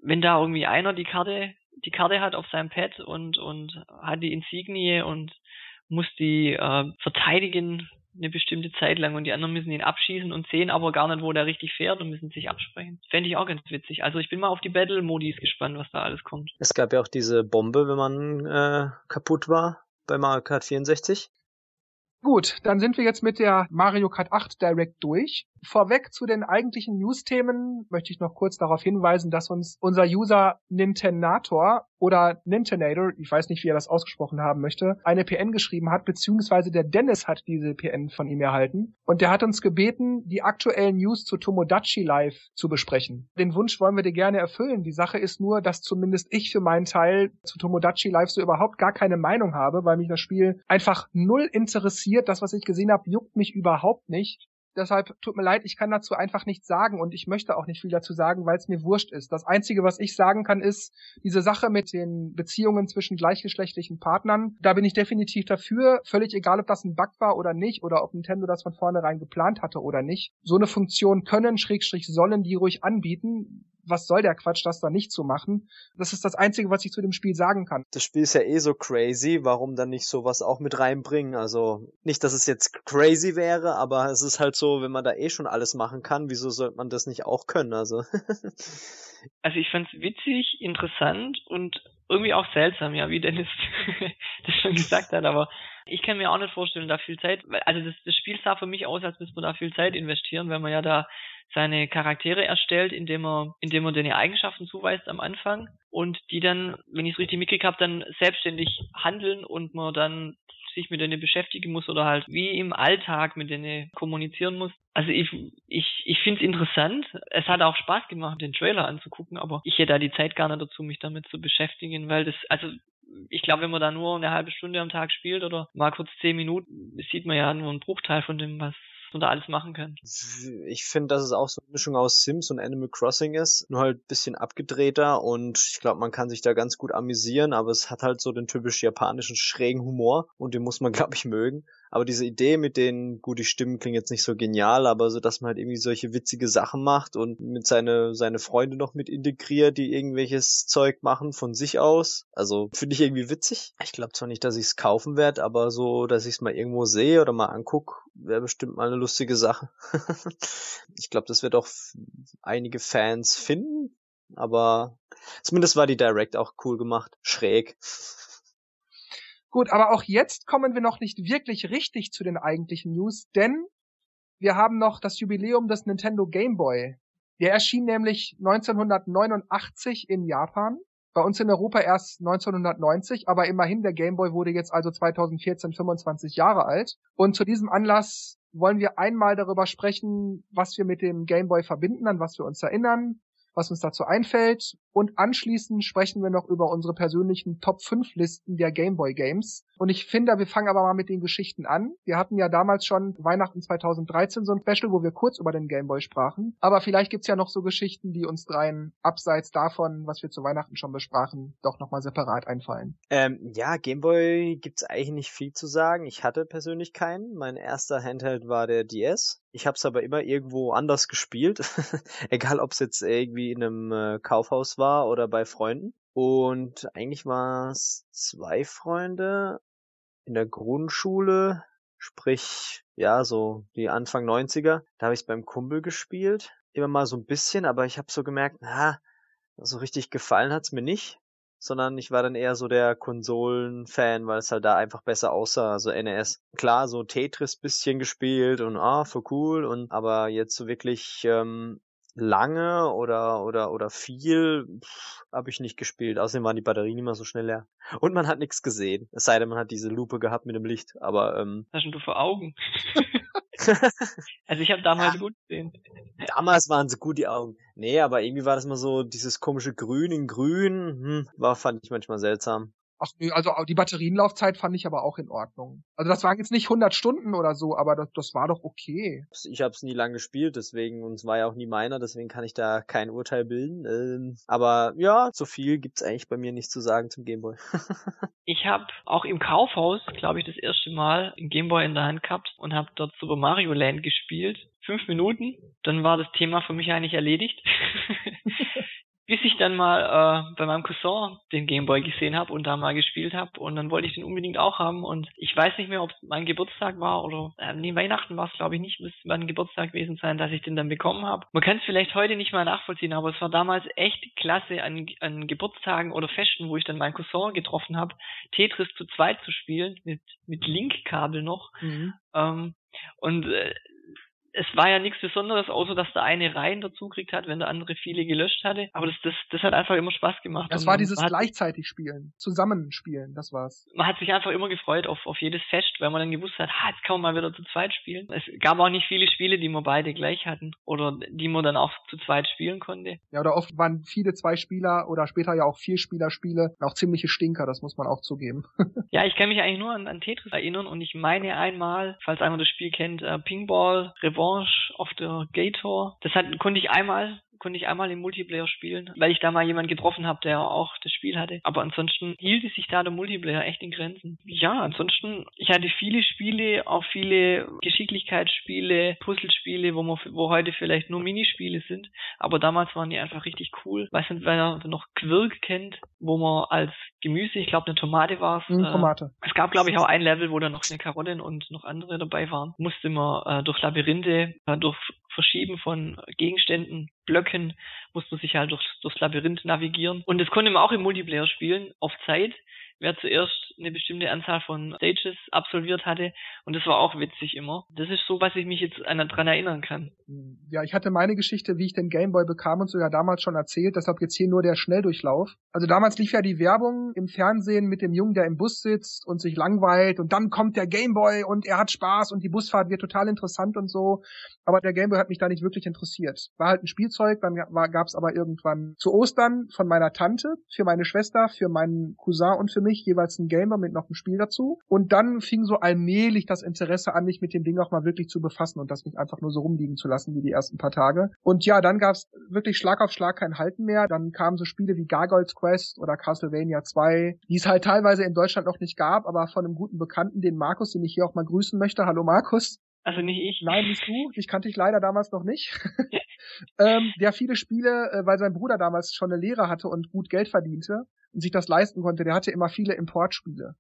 wenn da irgendwie einer die Karte die Karte hat auf seinem Pad und, und hat die Insignie und muss die äh, verteidigen eine bestimmte Zeit lang und die anderen müssen ihn abschießen und sehen aber gar nicht, wo der richtig fährt und müssen sich absprechen. Fände ich auch ganz witzig. Also ich bin mal auf die Battle-Modis gespannt, was da alles kommt. Es gab ja auch diese Bombe, wenn man äh, kaputt war bei Mario Kart 64. Gut, dann sind wir jetzt mit der Mario Kart 8 Direct durch. Vorweg zu den eigentlichen News-Themen möchte ich noch kurz darauf hinweisen, dass uns unser User Nintenator oder Nintenator, ich weiß nicht, wie er das ausgesprochen haben möchte, eine PN geschrieben hat, beziehungsweise der Dennis hat diese PN von ihm erhalten. Und der hat uns gebeten, die aktuellen News zu Tomodachi Live zu besprechen. Den Wunsch wollen wir dir gerne erfüllen. Die Sache ist nur, dass zumindest ich für meinen Teil zu Tomodachi Live so überhaupt gar keine Meinung habe, weil mich das Spiel einfach null interessiert. Das, was ich gesehen habe, juckt mich überhaupt nicht. Deshalb tut mir leid, ich kann dazu einfach nichts sagen und ich möchte auch nicht viel dazu sagen, weil es mir wurscht ist. Das Einzige, was ich sagen kann, ist diese Sache mit den Beziehungen zwischen gleichgeschlechtlichen Partnern. Da bin ich definitiv dafür. Völlig egal, ob das ein Bug war oder nicht oder ob Nintendo das von vornherein geplant hatte oder nicht. So eine Funktion können, Schrägstrich sollen die ruhig anbieten was soll der Quatsch, das da nicht zu machen? Das ist das Einzige, was ich zu dem Spiel sagen kann. Das Spiel ist ja eh so crazy, warum dann nicht sowas auch mit reinbringen? Also nicht, dass es jetzt crazy wäre, aber es ist halt so, wenn man da eh schon alles machen kann, wieso sollte man das nicht auch können? Also. also ich fand's witzig, interessant und irgendwie auch seltsam, ja, wie Dennis das schon gesagt hat, aber ich kann mir auch nicht vorstellen, da viel Zeit, also das, das Spiel sah für mich aus, als müsste man da viel Zeit investieren, weil man ja da seine Charaktere erstellt, indem er, indem er denen Eigenschaften zuweist am Anfang und die dann, wenn ich es richtig mitgekriegt habe, dann selbstständig handeln und man dann sich mit denen beschäftigen muss oder halt wie im Alltag mit denen kommunizieren muss. Also ich, ich, ich finde es interessant. Es hat auch Spaß gemacht, den Trailer anzugucken, aber ich hätte da die Zeit gar nicht dazu, mich damit zu beschäftigen, weil das, also ich glaube, wenn man da nur eine halbe Stunde am Tag spielt oder mal kurz zehn Minuten, sieht man ja nur einen Bruchteil von dem, was man da alles machen kann. Ich finde, dass es auch so eine Mischung aus Sims und Animal Crossing ist, nur halt bisschen abgedrehter und ich glaube, man kann sich da ganz gut amüsieren, aber es hat halt so den typisch japanischen schrägen Humor und den muss man, glaube ich, mögen. Aber diese Idee mit den, gut, die Stimmen klingen jetzt nicht so genial, aber so, dass man halt irgendwie solche witzige Sachen macht und mit seine, seine Freunde noch mit integriert, die irgendwelches Zeug machen von sich aus. Also finde ich irgendwie witzig. Ich glaube zwar nicht, dass ich es kaufen werde, aber so, dass ich es mal irgendwo sehe oder mal anguck, wäre bestimmt mal eine lustige Sache. ich glaube, das wird auch einige Fans finden, aber zumindest war die Direct auch cool gemacht. Schräg. Gut, aber auch jetzt kommen wir noch nicht wirklich richtig zu den eigentlichen News, denn wir haben noch das Jubiläum des Nintendo Game Boy. Der erschien nämlich 1989 in Japan, bei uns in Europa erst 1990, aber immerhin der Game Boy wurde jetzt also 2014 25 Jahre alt. Und zu diesem Anlass wollen wir einmal darüber sprechen, was wir mit dem Game Boy verbinden, an was wir uns erinnern, was uns dazu einfällt. Und anschließend sprechen wir noch über unsere persönlichen Top 5 Listen der Gameboy Games. Und ich finde, wir fangen aber mal mit den Geschichten an. Wir hatten ja damals schon Weihnachten 2013 so ein Special, wo wir kurz über den Gameboy sprachen. Aber vielleicht gibt's ja noch so Geschichten, die uns dreien abseits davon, was wir zu Weihnachten schon besprachen, doch nochmal separat einfallen. Ähm, ja, Gameboy gibt's eigentlich nicht viel zu sagen. Ich hatte persönlich keinen. Mein erster Handheld war der DS. Ich habe es aber immer irgendwo anders gespielt. Egal, ob es jetzt irgendwie in einem äh, Kaufhaus war oder bei Freunden. Und eigentlich war es zwei Freunde in der Grundschule, sprich, ja, so die Anfang 90er. Da habe ich beim Kumpel gespielt. Immer mal so ein bisschen, aber ich habe so gemerkt, na, so richtig gefallen hat's mir nicht sondern ich war dann eher so der Konsolen-Fan, weil es halt da einfach besser aussah. Also NES. Klar, so Tetris bisschen gespielt und ah, für cool und aber jetzt so wirklich ähm, lange oder oder oder viel habe ich nicht gespielt. Außerdem waren die Batterien immer so schnell leer. Und man hat nichts gesehen. Es sei denn, man hat diese Lupe gehabt mit dem Licht. Aber ähm, Was hast du für Augen? also ich habe damals ja, gut gesehen. Damals waren sie gut die Augen. Nee, aber irgendwie war das mal so dieses komische Grün in Grün. Hm, war fand ich manchmal seltsam. Ach nö, also die Batterienlaufzeit fand ich aber auch in Ordnung. Also das waren jetzt nicht 100 Stunden oder so, aber das, das war doch okay. Ich habe es nie lange gespielt, deswegen, und es war ja auch nie meiner, deswegen kann ich da kein Urteil bilden. Ähm, aber ja, so viel gibt's eigentlich bei mir nicht zu sagen zum Gameboy. ich habe auch im Kaufhaus, glaube ich, das erste Mal einen Gameboy in der Hand gehabt und habe dort Super Mario Land gespielt. Fünf Minuten, dann war das Thema für mich eigentlich erledigt. bis ich dann mal äh, bei meinem Cousin den Gameboy gesehen habe und da mal gespielt habe und dann wollte ich den unbedingt auch haben und ich weiß nicht mehr, ob es mein Geburtstag war oder äh, nee, Weihnachten war es glaube ich nicht, müsste mein Geburtstag gewesen sein, dass ich den dann bekommen habe. Man kann es vielleicht heute nicht mal nachvollziehen, aber es war damals echt klasse an, an Geburtstagen oder Festen, wo ich dann meinen Cousin getroffen habe, Tetris zu zweit zu spielen mit mit Linkkabel noch. Mhm. Ähm, und äh, es war ja nichts Besonderes, außer dass der eine Reihen dazu gekriegt hat, wenn der andere viele gelöscht hatte. Aber das, das, das hat einfach immer Spaß gemacht. Das war dieses gleichzeitig Spielen, Zusammenspielen, das war's. Man hat sich einfach immer gefreut auf, auf jedes Fest, weil man dann gewusst hat, ha, jetzt kann man mal wieder zu zweit spielen. Es gab auch nicht viele Spiele, die wir beide gleich hatten oder die man dann auch zu zweit spielen konnte. Ja, oder oft waren viele Zwei-Spieler oder später ja auch Vier-Spieler-Spiele auch ziemliche Stinker, das muss man auch zugeben. ja, ich kann mich eigentlich nur an, an Tetris erinnern und ich meine einmal, falls einer das Spiel kennt, uh, Pingball, Revolver Revanche auf der Gator. Das hat, konnte ich einmal konnte ich einmal im Multiplayer spielen, weil ich da mal jemanden getroffen habe, der auch das Spiel hatte. Aber ansonsten hielt es sich da der Multiplayer echt in Grenzen. Ja, ansonsten, ich hatte viele Spiele, auch viele Geschicklichkeitsspiele, Puzzlespiele, wo man, wo heute vielleicht nur Minispiele sind. Aber damals waren die einfach richtig cool. Weiß nicht, wer noch Quirk kennt, wo man als Gemüse, ich glaube eine Tomate war es. Mhm, Tomate. Äh, es gab, glaube ich, auch ein Level, wo dann noch eine Karotte und noch andere dabei waren. Musste man äh, durch Labyrinthe, äh, durch Verschieben von Gegenständen, Blöcken, musste sich halt durch, durchs Labyrinth navigieren. Und das konnte man auch im Multiplayer spielen, auf Zeit wer zuerst eine bestimmte Anzahl von Stages absolviert hatte. Und das war auch witzig immer. Das ist so, was ich mich jetzt daran erinnern kann. Ja, ich hatte meine Geschichte, wie ich den Gameboy bekam und so ja damals schon erzählt, deshalb jetzt hier nur der Schnelldurchlauf. Also damals lief ja die Werbung im Fernsehen mit dem Jungen, der im Bus sitzt und sich langweilt und dann kommt der Gameboy und er hat Spaß und die Busfahrt wird total interessant und so. Aber der Gameboy hat mich da nicht wirklich interessiert. War halt ein Spielzeug, dann gab es aber irgendwann zu Ostern von meiner Tante, für meine Schwester, für meinen Cousin und für mich mich jeweils ein Gamer mit noch einem Spiel dazu. Und dann fing so allmählich das Interesse an, mich mit dem Ding auch mal wirklich zu befassen und das nicht einfach nur so rumliegen zu lassen wie die ersten paar Tage. Und ja, dann gab's wirklich Schlag auf Schlag kein Halten mehr. Dann kamen so Spiele wie Gargoyles Quest oder Castlevania 2, die es halt teilweise in Deutschland noch nicht gab, aber von einem guten Bekannten, den Markus, den ich hier auch mal grüßen möchte. Hallo Markus. Also nicht ich. Nein, nicht du. Ich kannte dich leider damals noch nicht. ähm, der viele Spiele, äh, weil sein Bruder damals schon eine Lehre hatte und gut Geld verdiente sich das leisten konnte, der hatte immer viele Importspiele.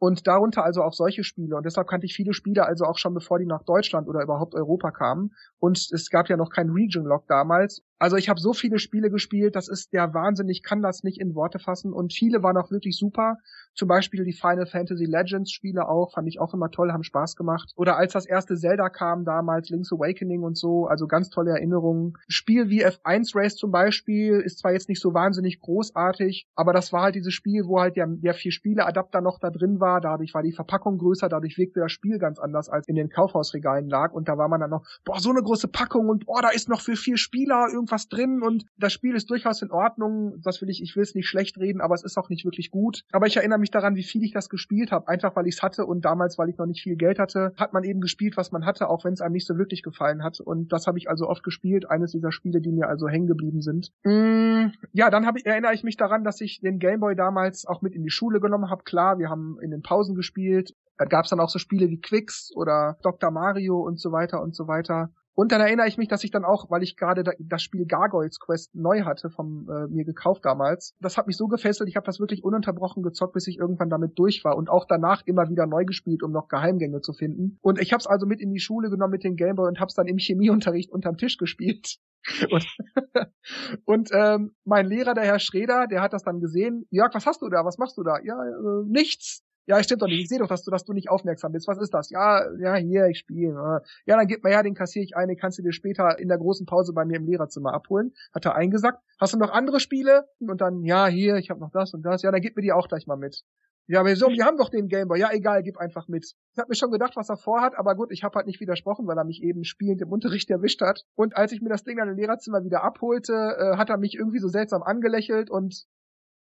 Und darunter also auch solche Spiele. Und deshalb kannte ich viele Spiele also auch schon bevor die nach Deutschland oder überhaupt Europa kamen. Und es gab ja noch kein Region Lock damals. Also ich habe so viele Spiele gespielt, das ist der Wahnsinn, ich kann das nicht in Worte fassen. Und viele waren auch wirklich super. Zum Beispiel die Final Fantasy Legends Spiele auch, fand ich auch immer toll, haben Spaß gemacht. Oder als das erste Zelda kam damals, Link's Awakening und so, also ganz tolle Erinnerungen. Spiel wie F1 Race zum Beispiel ist zwar jetzt nicht so wahnsinnig großartig, aber das war halt dieses Spiel, wo halt der, der vier Spieleadapter noch da drin war. Dadurch war die Verpackung größer, dadurch wirkte das Spiel ganz anders, als in den Kaufhausregalen lag. Und da war man dann noch, boah, so eine große Packung und boah, da ist noch für vier Spieler irgendwas drin und das Spiel ist durchaus in Ordnung. Das will ich, ich will es nicht schlecht reden, aber es ist auch nicht wirklich gut. Aber ich erinnere mich daran, wie viel ich das gespielt habe, einfach weil ich es hatte und damals, weil ich noch nicht viel Geld hatte, hat man eben gespielt, was man hatte, auch wenn es einem nicht so wirklich gefallen hat. Und das habe ich also oft gespielt, eines dieser Spiele, die mir also hängen geblieben sind. Mm, ja, dann ich, erinnere ich mich daran, dass ich den Gameboy damals auch mit in die Schule genommen habe. Klar, wir haben in den Pausen gespielt. Da gab es dann auch so Spiele wie Quicks oder Dr. Mario und so weiter und so weiter. Und dann erinnere ich mich, dass ich dann auch, weil ich gerade das Spiel Gargoyles Quest neu hatte, von äh, mir gekauft damals, das hat mich so gefesselt, ich habe das wirklich ununterbrochen gezockt, bis ich irgendwann damit durch war und auch danach immer wieder neu gespielt, um noch Geheimgänge zu finden. Und ich habe es also mit in die Schule genommen mit dem Gameboy und habe es dann im Chemieunterricht unterm Tisch gespielt. und, und ähm, mein Lehrer, der Herr Schreder, der hat das dann gesehen. Jörg, was hast du da? Was machst du da? Ja, äh, nichts. Ja, stimmt doch nicht. Ich sehe doch, dass du, dass du nicht aufmerksam bist. Was ist das? Ja, ja, hier, ich spiele. Ja, dann gib mal her, den kassiere ich ein, den kannst du dir später in der großen Pause bei mir im Lehrerzimmer abholen. Hat er eingesagt. Hast du noch andere Spiele? Und dann, ja, hier, ich habe noch das und das. Ja, dann gib mir die auch gleich mal mit. Ja, aber so, wir haben doch den Gameboy. Ja, egal, gib einfach mit. Ich habe mir schon gedacht, was er vorhat, aber gut, ich habe halt nicht widersprochen, weil er mich eben spielend im Unterricht erwischt hat. Und als ich mir das Ding dann im Lehrerzimmer wieder abholte, äh, hat er mich irgendwie so seltsam angelächelt und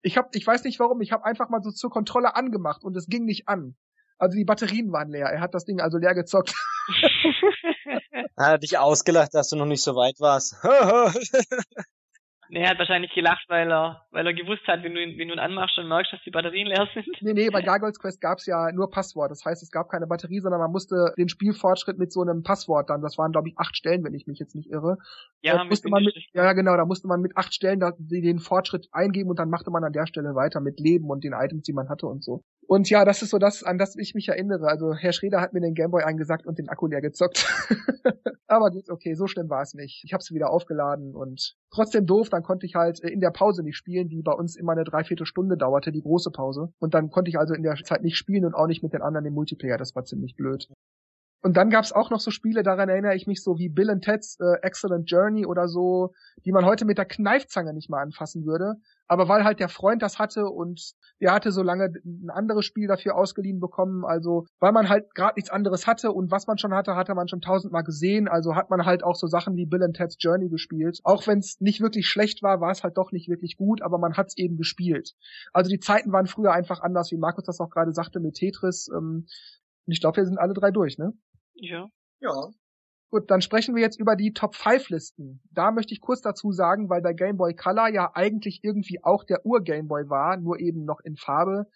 ich hab, ich weiß nicht warum, ich habe einfach mal so zur Kontrolle angemacht und es ging nicht an. Also die Batterien waren leer. Er hat das Ding also leer gezockt. hat er dich ausgelacht, dass du noch nicht so weit warst. Nee, er hat wahrscheinlich gelacht, weil er, weil er gewusst hat, wenn du ihn, wenn du ihn anmachst, dann merkst, dass die Batterien leer sind. Nee, nee, bei Gargoyles Quest gab's ja nur Passwort. Das heißt, es gab keine Batterie, sondern man musste den Spielfortschritt mit so einem Passwort dann, das waren glaube ich acht Stellen, wenn ich mich jetzt nicht irre. Ja, musste man mit, ja genau, da musste man mit acht Stellen da, den Fortschritt eingeben und dann machte man an der Stelle weiter mit Leben und den Items, die man hatte und so. Und ja, das ist so das, an das ich mich erinnere. Also Herr Schreder hat mir den Gameboy eingesagt und den Akku leer gezockt. Aber gut, okay, so schlimm war es nicht. Ich habe es wieder aufgeladen und trotzdem doof, dann konnte ich halt in der Pause nicht spielen, die bei uns immer eine Dreiviertelstunde dauerte, die große Pause. Und dann konnte ich also in der Zeit nicht spielen und auch nicht mit den anderen im Multiplayer. Das war ziemlich blöd. Und dann gab's auch noch so Spiele, daran erinnere ich mich so wie Bill and Ted's äh, Excellent Journey oder so, die man heute mit der Kneifzange nicht mal anfassen würde. Aber weil halt der Freund das hatte und der hatte so lange ein anderes Spiel dafür ausgeliehen bekommen, also weil man halt gerade nichts anderes hatte und was man schon hatte, hatte man schon tausendmal gesehen, also hat man halt auch so Sachen wie Bill and Ted's Journey gespielt. Auch wenn es nicht wirklich schlecht war, war es halt doch nicht wirklich gut, aber man hat es eben gespielt. Also die Zeiten waren früher einfach anders, wie Markus das auch gerade sagte mit Tetris. Ähm, ich glaube, wir sind alle drei durch, ne? Ja. Ja. Gut, dann sprechen wir jetzt über die Top 5 Listen. Da möchte ich kurz dazu sagen, weil der Game Boy Color ja eigentlich irgendwie auch der Ur Game Boy war, nur eben noch in Farbe,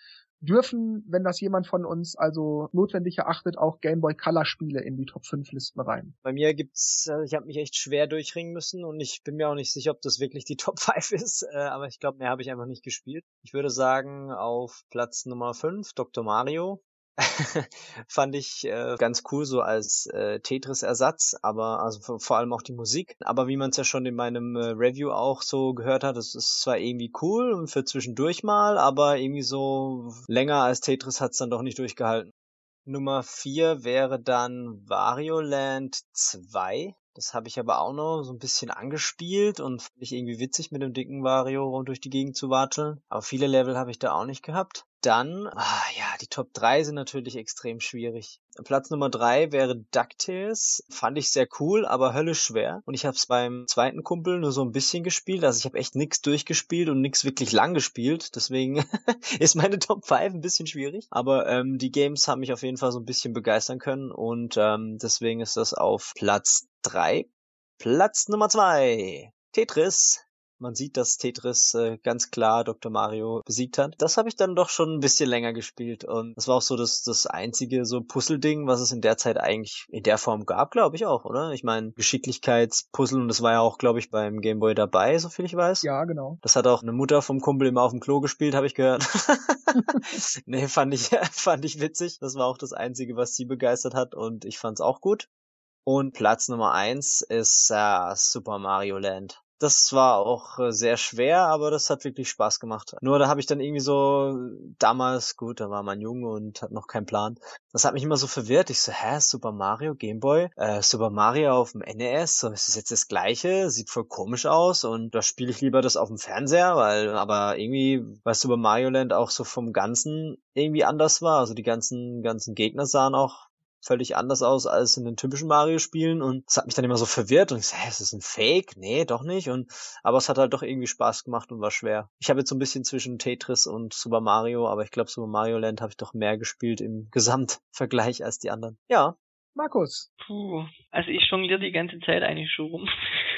dürfen, wenn das jemand von uns also notwendig erachtet, auch Game Boy Color Spiele in die Top 5 Listen rein. Bei mir gibt's, äh, ich habe mich echt schwer durchringen müssen und ich bin mir auch nicht sicher, ob das wirklich die Top 5 ist, äh, aber ich glaube, mehr habe ich einfach nicht gespielt. Ich würde sagen, auf Platz Nummer 5 Dr. Mario, fand ich äh, ganz cool so als äh, Tetris-Ersatz, aber also vor allem auch die Musik. Aber wie man es ja schon in meinem äh, Review auch so gehört hat, es ist zwar irgendwie cool und für zwischendurch mal, aber irgendwie so länger als Tetris hat's dann doch nicht durchgehalten. Nummer vier wäre dann Wario Land 2. Das habe ich aber auch noch so ein bisschen angespielt und fand ich irgendwie witzig, mit dem dicken Wario rund durch die Gegend zu watscheln. Aber viele Level habe ich da auch nicht gehabt. Dann, ah, ja, die Top 3 sind natürlich extrem schwierig. Platz Nummer 3 wäre DuckTales. Fand ich sehr cool, aber höllisch schwer. Und ich habe es beim zweiten Kumpel nur so ein bisschen gespielt. Also ich habe echt nix durchgespielt und nix wirklich lang gespielt. Deswegen ist meine Top 5 ein bisschen schwierig. Aber ähm, die Games haben mich auf jeden Fall so ein bisschen begeistern können. Und ähm, deswegen ist das auf Platz 3. Platz Nummer 2. Tetris. Man sieht, dass Tetris äh, ganz klar Dr. Mario besiegt hat. Das habe ich dann doch schon ein bisschen länger gespielt und das war auch so das, das einzige so Puzzle-Ding, was es in der Zeit eigentlich in der Form gab, glaube ich auch, oder? Ich meine, Geschicklichkeitspuzzle und das war ja auch, glaube ich, beim Gameboy dabei, soviel ich weiß. Ja, genau. Das hat auch eine Mutter vom Kumpel immer auf dem Klo gespielt, habe ich gehört. nee, fand ich, fand ich witzig. Das war auch das Einzige, was sie begeistert hat und ich fand's auch gut. Und Platz Nummer eins ist äh, Super Mario Land. Das war auch äh, sehr schwer, aber das hat wirklich Spaß gemacht. Nur da habe ich dann irgendwie so damals, gut, da war man jung und hat noch keinen Plan. Das hat mich immer so verwirrt. Ich so, hä, Super Mario Gameboy, äh, Super Mario auf dem NES, so ist das jetzt das gleiche, sieht voll komisch aus und da spiele ich lieber das auf dem Fernseher, weil aber irgendwie, weil Super Mario Land auch so vom Ganzen irgendwie anders war. Also die ganzen ganzen Gegner sahen auch völlig anders aus als in den typischen Mario-Spielen und es hat mich dann immer so verwirrt und ich so, hä, ist das ein Fake? Nee, doch nicht. Und aber es hat halt doch irgendwie Spaß gemacht und war schwer. Ich habe jetzt so ein bisschen zwischen Tetris und Super Mario, aber ich glaube, Super Mario Land habe ich doch mehr gespielt im Gesamtvergleich als die anderen. Ja. Markus. Puh, also ich jongliere die ganze Zeit eigentlich schon rum.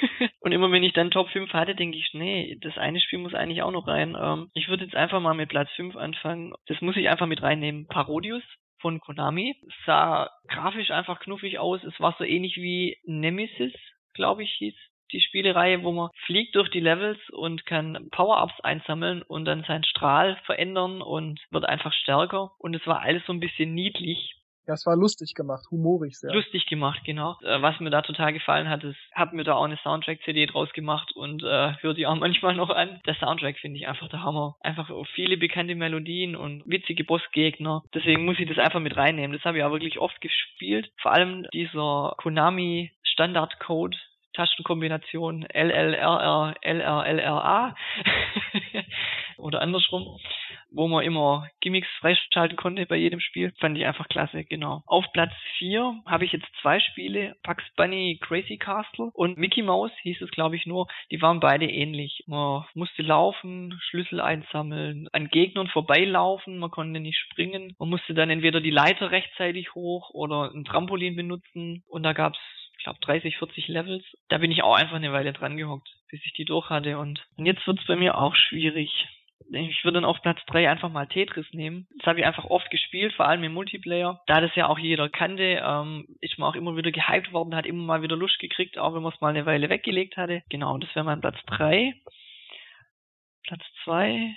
und immer wenn ich dann Top 5 hatte, denke ich, nee, das eine Spiel muss eigentlich auch noch rein. Ähm, ich würde jetzt einfach mal mit Platz 5 anfangen. Das muss ich einfach mit reinnehmen. Parodius von Konami. Sah grafisch einfach knuffig aus. Es war so ähnlich wie Nemesis, glaube ich, hieß die Spielereihe, wo man fliegt durch die Levels und kann Power-Ups einsammeln und dann seinen Strahl verändern und wird einfach stärker. Und es war alles so ein bisschen niedlich. Ja, es war lustig gemacht, humorig sehr. Lustig gemacht, genau. Äh, was mir da total gefallen hat, ist, hab mir da auch eine Soundtrack-CD draus gemacht und äh, höre die auch manchmal noch an. Der Soundtrack finde ich einfach der Hammer. Einfach viele bekannte Melodien und witzige Bossgegner. Deswegen muss ich das einfach mit reinnehmen. Das habe ich auch wirklich oft gespielt. Vor allem dieser Konami Standardcode, Tastenkombination LLRR, LRLRA oder andersrum wo man immer Gimmicks freischalten konnte bei jedem Spiel. Fand ich einfach klasse, genau. Auf Platz 4 habe ich jetzt zwei Spiele, Bugs Bunny Crazy Castle und Mickey Mouse hieß es glaube ich nur. Die waren beide ähnlich. Man musste laufen, Schlüssel einsammeln, an Gegnern vorbeilaufen, man konnte nicht springen. Man musste dann entweder die Leiter rechtzeitig hoch oder ein Trampolin benutzen und da gab's ich glaube 30, 40 Levels. Da bin ich auch einfach eine Weile dran gehockt, bis ich die durch hatte. Und, und jetzt wird's bei mir auch schwierig. Ich würde dann auf Platz 3 einfach mal Tetris nehmen. Das habe ich einfach oft gespielt, vor allem im Multiplayer. Da das ja auch jeder kannte, ähm, ist man auch immer wieder gehypt worden, hat immer mal wieder Lust gekriegt, auch wenn man es mal eine Weile weggelegt hatte. Genau, das wäre mein Platz 3. Platz 2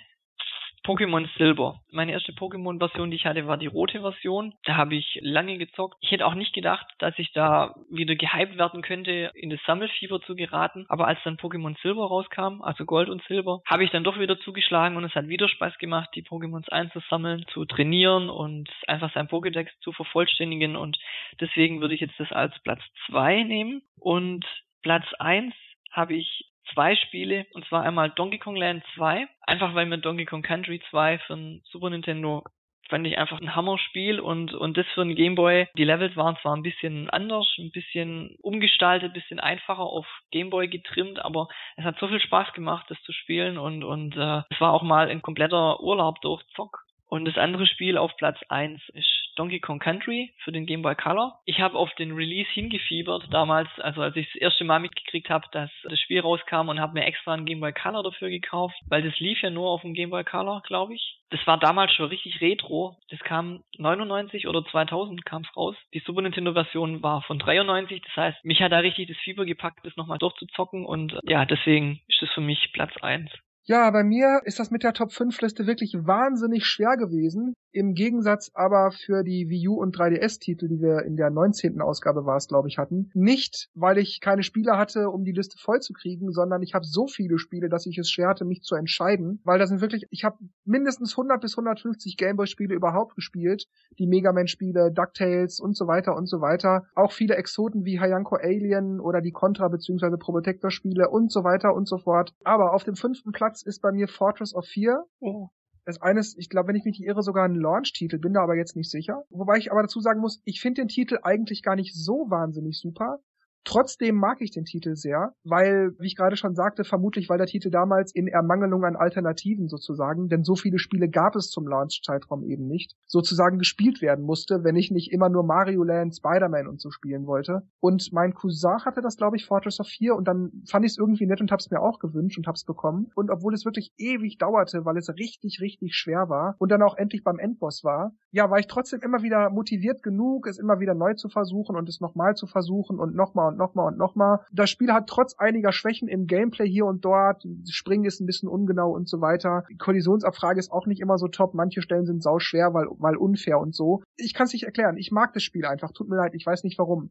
Pokémon Silber. Meine erste Pokémon-Version, die ich hatte, war die rote Version. Da habe ich lange gezockt. Ich hätte auch nicht gedacht, dass ich da wieder gehypt werden könnte, in das Sammelfieber zu geraten. Aber als dann Pokémon Silber rauskam, also Gold und Silber, habe ich dann doch wieder zugeschlagen und es hat wieder Spaß gemacht, die Pokémons einzusammeln, zu trainieren und einfach sein Pokédex zu vervollständigen. Und deswegen würde ich jetzt das als Platz 2 nehmen. Und Platz 1 habe ich zwei Spiele, und zwar einmal Donkey Kong Land 2, einfach weil mir Donkey Kong Country 2 für ein Super Nintendo fand ich einfach ein Hammerspiel und, und das für ein Gameboy. Die Levels waren zwar ein bisschen anders, ein bisschen umgestaltet, ein bisschen einfacher auf Gameboy getrimmt, aber es hat so viel Spaß gemacht, das zu spielen und, und äh, es war auch mal ein kompletter Urlaub durch Zock. Und das andere Spiel auf Platz 1 ist Donkey Kong Country für den Game Boy Color. Ich habe auf den Release hingefiebert damals, also als ich das erste Mal mitgekriegt habe, dass das Spiel rauskam und habe mir extra einen Game Boy Color dafür gekauft, weil das lief ja nur auf dem Game Boy Color, glaube ich. Das war damals schon richtig retro. Das kam 99 oder 2000 kam es raus. Die Super Nintendo Version war von 93, das heißt, mich hat da richtig das Fieber gepackt, das nochmal durchzuzocken und ja, deswegen ist das für mich Platz 1. Ja, bei mir ist das mit der Top 5 Liste wirklich wahnsinnig schwer gewesen. Im Gegensatz aber für die Wii U und 3DS-Titel, die wir in der 19. Ausgabe war es, glaube ich, hatten. Nicht, weil ich keine Spiele hatte, um die Liste voll zu kriegen, sondern ich habe so viele Spiele, dass ich es schwer hatte, mich zu entscheiden. Weil da sind wirklich, ich habe mindestens 100 bis 150 Gameboy-Spiele überhaupt gespielt. Die Mega Man-Spiele, DuckTales und so weiter und so weiter. Auch viele Exoten wie Hayanko Alien oder die Contra- bzw. Probotector-Spiele und so weiter und so fort. Aber auf dem fünften Platz ist bei mir Fortress of Fear. Oh ist eines, ich glaube, wenn ich mich nicht irre, sogar ein Launch-Titel, bin da aber jetzt nicht sicher. Wobei ich aber dazu sagen muss, ich finde den Titel eigentlich gar nicht so wahnsinnig super. Trotzdem mag ich den Titel sehr, weil, wie ich gerade schon sagte, vermutlich weil der Titel damals in Ermangelung an Alternativen sozusagen, denn so viele Spiele gab es zum Launch-Zeitraum eben nicht, sozusagen gespielt werden musste, wenn ich nicht immer nur Mario Land, Spider-Man und so spielen wollte. Und mein Cousin hatte das, glaube ich, Fortress of 4 und dann fand ich es irgendwie nett und hab's mir auch gewünscht und hab's bekommen. Und obwohl es wirklich ewig dauerte, weil es richtig, richtig schwer war und dann auch endlich beim Endboss war, ja, war ich trotzdem immer wieder motiviert genug, es immer wieder neu zu versuchen und es nochmal zu versuchen und nochmal und nochmal und nochmal. Das Spiel hat trotz einiger Schwächen im Gameplay hier und dort, Springen ist ein bisschen ungenau und so weiter. Die Kollisionsabfrage ist auch nicht immer so top. Manche Stellen sind sau schwer, weil, weil unfair und so. Ich kann es nicht erklären. Ich mag das Spiel einfach. Tut mir leid, ich weiß nicht warum.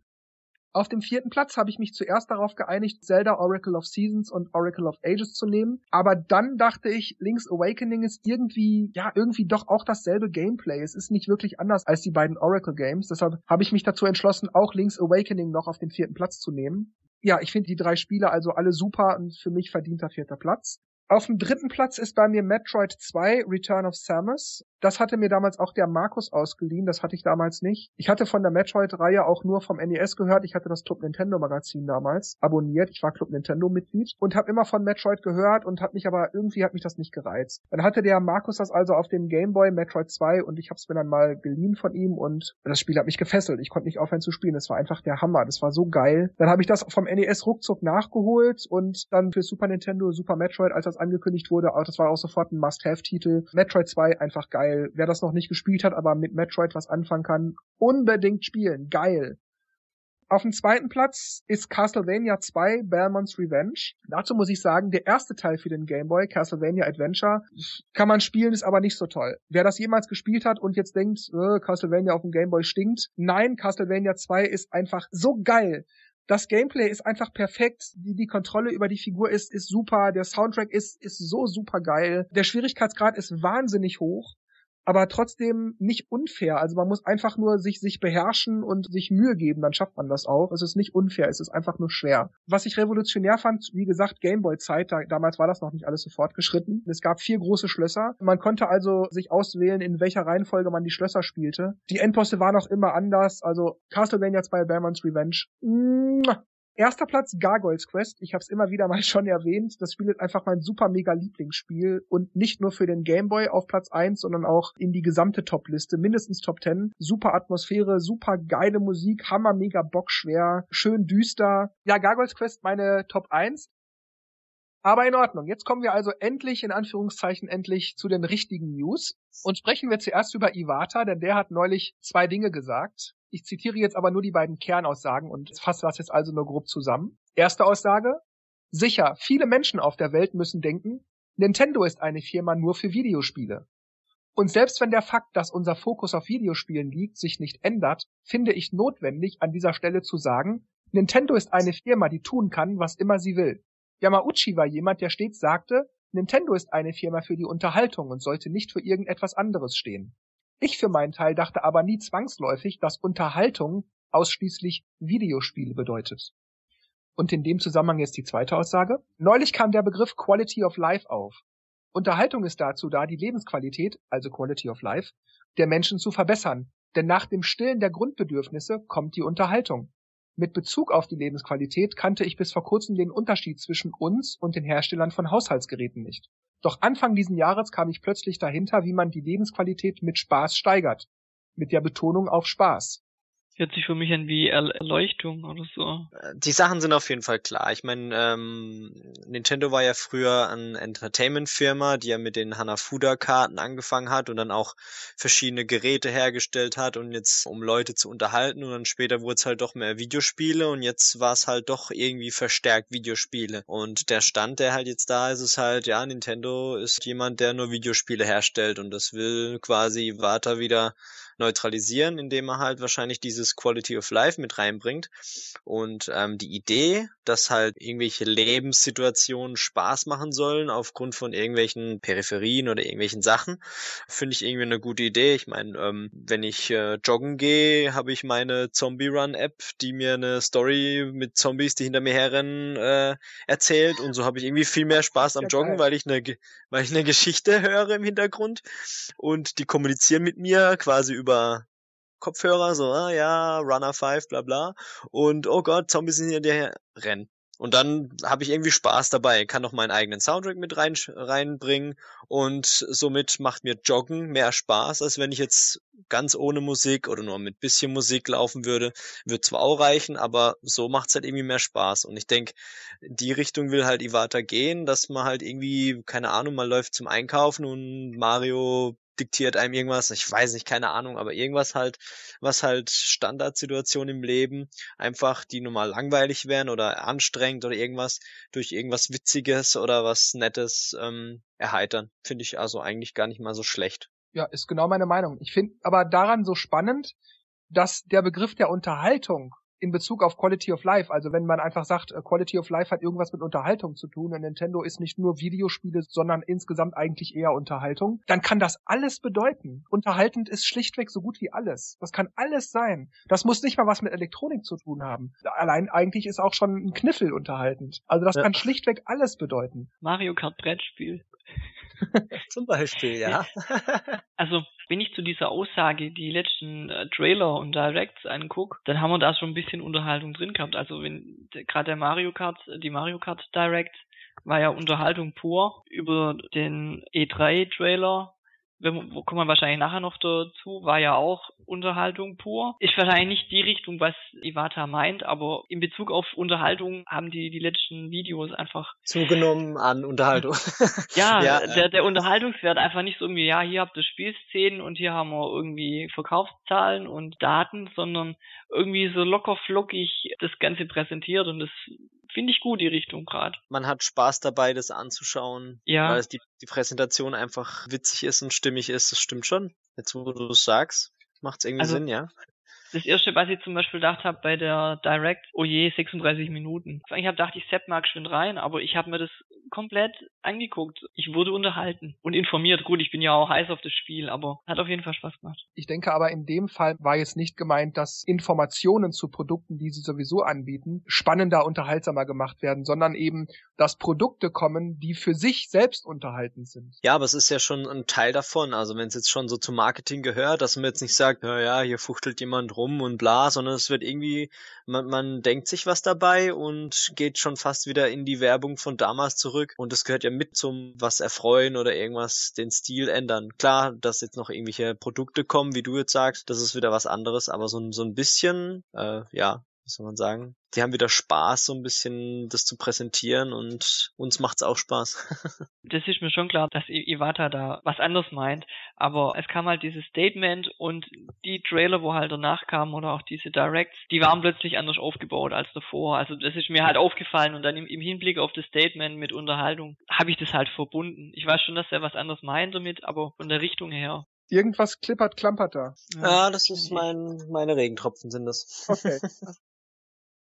Auf dem vierten Platz habe ich mich zuerst darauf geeinigt, Zelda Oracle of Seasons und Oracle of Ages zu nehmen. Aber dann dachte ich, Link's Awakening ist irgendwie, ja, irgendwie doch auch dasselbe Gameplay. Es ist nicht wirklich anders als die beiden Oracle Games. Deshalb habe ich mich dazu entschlossen, auch Link's Awakening noch auf den vierten Platz zu nehmen. Ja, ich finde die drei Spiele also alle super und für mich verdienter vierter Platz. Auf dem dritten Platz ist bei mir Metroid 2 Return of Samus. Das hatte mir damals auch der Markus ausgeliehen, das hatte ich damals nicht. Ich hatte von der Metroid-Reihe auch nur vom NES gehört. Ich hatte das Club Nintendo Magazin damals abonniert. Ich war Club Nintendo Mitglied und habe immer von Metroid gehört und hat mich aber irgendwie hat mich das nicht gereizt. Dann hatte der Markus das also auf dem Game Boy Metroid 2 und ich habe es mir dann mal geliehen von ihm und das Spiel hat mich gefesselt. Ich konnte nicht aufhören zu spielen. Das war einfach der Hammer. Das war so geil. Dann habe ich das vom NES ruckzuck nachgeholt und dann für Super Nintendo Super Metroid, als das das angekündigt wurde, das war auch sofort ein Must-Have-Titel. Metroid 2 einfach geil. Wer das noch nicht gespielt hat, aber mit Metroid was anfangen kann, unbedingt spielen. Geil. Auf dem zweiten Platz ist Castlevania 2 Belmont's Revenge. Dazu muss ich sagen, der erste Teil für den Game Boy, Castlevania Adventure, kann man spielen, ist aber nicht so toll. Wer das jemals gespielt hat und jetzt denkt, äh, Castlevania auf dem Game Boy stinkt, nein, Castlevania 2 ist einfach so geil. Das Gameplay ist einfach perfekt. Die, die Kontrolle über die Figur ist, ist super. Der Soundtrack ist, ist so super geil. Der Schwierigkeitsgrad ist wahnsinnig hoch aber trotzdem nicht unfair. Also man muss einfach nur sich, sich beherrschen und sich Mühe geben, dann schafft man das auch. Es ist nicht unfair, es ist einfach nur schwer. Was ich revolutionär fand, wie gesagt, Gameboy-Zeit, da, damals war das noch nicht alles so fortgeschritten. Es gab vier große Schlösser. Man konnte also sich auswählen, in welcher Reihenfolge man die Schlösser spielte. Die Endbosse waren auch immer anders. Also Castlevania 2 Bearman's Revenge. Erster Platz Gargoyles Quest. Ich habe es immer wieder mal schon erwähnt. Das Spiel ist einfach mein super mega Lieblingsspiel und nicht nur für den Gameboy auf Platz 1, sondern auch in die gesamte Top-Liste, mindestens Top 10. Super Atmosphäre, super geile Musik, hammer mega bockschwer, schön düster. Ja, Gargoyles Quest meine Top 1. Aber in Ordnung. Jetzt kommen wir also endlich, in Anführungszeichen, endlich zu den richtigen News. Und sprechen wir zuerst über Iwata, denn der hat neulich zwei Dinge gesagt. Ich zitiere jetzt aber nur die beiden Kernaussagen und fasse das jetzt also nur grob zusammen. Erste Aussage. Sicher, viele Menschen auf der Welt müssen denken, Nintendo ist eine Firma nur für Videospiele. Und selbst wenn der Fakt, dass unser Fokus auf Videospielen liegt, sich nicht ändert, finde ich notwendig, an dieser Stelle zu sagen, Nintendo ist eine Firma, die tun kann, was immer sie will. Yamauchi war jemand, der stets sagte, Nintendo ist eine Firma für die Unterhaltung und sollte nicht für irgendetwas anderes stehen. Ich für meinen Teil dachte aber nie zwangsläufig, dass Unterhaltung ausschließlich Videospiele bedeutet. Und in dem Zusammenhang jetzt die zweite Aussage. Neulich kam der Begriff Quality of Life auf. Unterhaltung ist dazu da, die Lebensqualität, also Quality of Life, der Menschen zu verbessern. Denn nach dem Stillen der Grundbedürfnisse kommt die Unterhaltung. Mit Bezug auf die Lebensqualität kannte ich bis vor kurzem den Unterschied zwischen uns und den Herstellern von Haushaltsgeräten nicht. Doch Anfang diesen Jahres kam ich plötzlich dahinter, wie man die Lebensqualität mit Spaß steigert. Mit der Betonung auf Spaß. Hört sich für mich an wie Erleuchtung oder so. Die Sachen sind auf jeden Fall klar. Ich meine, ähm, Nintendo war ja früher eine Entertainment-Firma, die ja mit den Hanafuda-Karten angefangen hat und dann auch verschiedene Geräte hergestellt hat und jetzt um Leute zu unterhalten und dann später wurde es halt doch mehr Videospiele und jetzt war es halt doch irgendwie verstärkt Videospiele. Und der Stand, der halt jetzt da ist, ist halt, ja, Nintendo ist jemand, der nur Videospiele herstellt und das will quasi Wata wieder neutralisieren, indem er halt wahrscheinlich dieses Quality of Life mit reinbringt. Und ähm, die Idee, dass halt irgendwelche Lebenssituationen Spaß machen sollen aufgrund von irgendwelchen Peripherien oder irgendwelchen Sachen, finde ich irgendwie eine gute Idee. Ich meine, ähm, wenn ich äh, joggen gehe, habe ich meine Zombie Run App, die mir eine Story mit Zombies, die hinter mir herrennen, äh, erzählt. Und so habe ich irgendwie viel mehr Spaß am Joggen, weil ich eine, weil ich eine Geschichte höre im Hintergrund und die kommunizieren mit mir quasi über Kopfhörer, so, ah, ja, Runner 5, bla bla. Und oh Gott, Zombies sind hier der Rennen. Und dann habe ich irgendwie Spaß dabei, kann noch meinen eigenen Soundtrack mit rein, reinbringen und somit macht mir Joggen mehr Spaß, als wenn ich jetzt ganz ohne Musik oder nur mit bisschen Musik laufen würde. Wird zwar auch reichen, aber so macht's halt irgendwie mehr Spaß. Und ich denke, die Richtung will halt Iwata gehen, dass man halt irgendwie, keine Ahnung, man läuft zum Einkaufen und Mario diktiert einem irgendwas, ich weiß nicht, keine Ahnung, aber irgendwas halt, was halt Standardsituationen im Leben einfach, die normal langweilig wären oder anstrengend oder irgendwas, durch irgendwas Witziges oder was Nettes ähm, erheitern. Finde ich also eigentlich gar nicht mal so schlecht. Ja, ist genau meine Meinung. Ich finde aber daran so spannend, dass der Begriff der Unterhaltung in Bezug auf Quality of Life, also wenn man einfach sagt, äh, Quality of Life hat irgendwas mit Unterhaltung zu tun und Nintendo ist nicht nur Videospiele, sondern insgesamt eigentlich eher Unterhaltung, dann kann das alles bedeuten. Unterhaltend ist schlichtweg so gut wie alles. Das kann alles sein. Das muss nicht mal was mit Elektronik zu tun haben. Allein eigentlich ist auch schon ein Kniffel unterhaltend. Also das ja. kann schlichtweg alles bedeuten. Mario Kart Brettspiel. Zum Beispiel, ja. also, wenn ich zu dieser Aussage die letzten äh, Trailer und Directs angucke, dann haben wir da schon ein bisschen Unterhaltung drin gehabt. Also wenn gerade der Mario Kart, die Mario Kart Direct war ja Unterhaltung pur über den E3 Trailer wenn, wo kommen wir wahrscheinlich nachher noch dazu, war ja auch Unterhaltung pur. Ist wahrscheinlich nicht die Richtung, was Iwata meint, aber in Bezug auf Unterhaltung haben die die letzten Videos einfach zugenommen an Unterhaltung. ja, ja, der, der Unterhaltungswert einfach nicht so irgendwie, ja, hier habt ihr Spielszenen und hier haben wir irgendwie Verkaufszahlen und Daten, sondern irgendwie so locker flockig das Ganze präsentiert und das finde ich gut, die Richtung gerade. Man hat Spaß dabei, das anzuschauen. Ja. Weil die, die Präsentation einfach witzig ist und stimmig ist. Das stimmt schon. Jetzt, wo du es sagst, macht es irgendwie also, Sinn, ja. Das erste, was ich zum Beispiel gedacht habe bei der Direct, oh je, 36 Minuten. Ich habe gedacht, ich sepp mal schön rein, aber ich habe mir das komplett angeguckt. Ich wurde unterhalten und informiert. Gut, ich bin ja auch heiß auf das Spiel, aber hat auf jeden Fall Spaß gemacht. Ich denke aber in dem Fall war jetzt nicht gemeint, dass Informationen zu Produkten, die sie sowieso anbieten, spannender, unterhaltsamer gemacht werden, sondern eben, dass Produkte kommen, die für sich selbst unterhaltend sind. Ja, aber es ist ja schon ein Teil davon. Also wenn es jetzt schon so zum Marketing gehört, dass man jetzt nicht sagt, naja, hier fuchtelt jemand rum rum und bla, sondern es wird irgendwie, man, man denkt sich was dabei und geht schon fast wieder in die Werbung von damals zurück. Und das gehört ja mit zum was erfreuen oder irgendwas den Stil ändern. Klar, dass jetzt noch irgendwelche Produkte kommen, wie du jetzt sagst, das ist wieder was anderes, aber so, so ein bisschen, äh, ja, wie soll man sagen, die haben wieder Spaß, so ein bisschen das zu präsentieren und uns macht's auch Spaß. das ist mir schon klar, dass Iwata da was anderes meint, aber es kam halt dieses Statement und die Trailer, wo halt danach kamen oder auch diese Directs, die waren plötzlich anders aufgebaut als davor. Also das ist mir halt aufgefallen und dann im, im Hinblick auf das Statement mit Unterhaltung habe ich das halt verbunden. Ich weiß schon, dass er was anderes meint damit, aber von der Richtung her Irgendwas klippert, klampert da. Ja, das ist mein, meine Regentropfen sind das. Okay.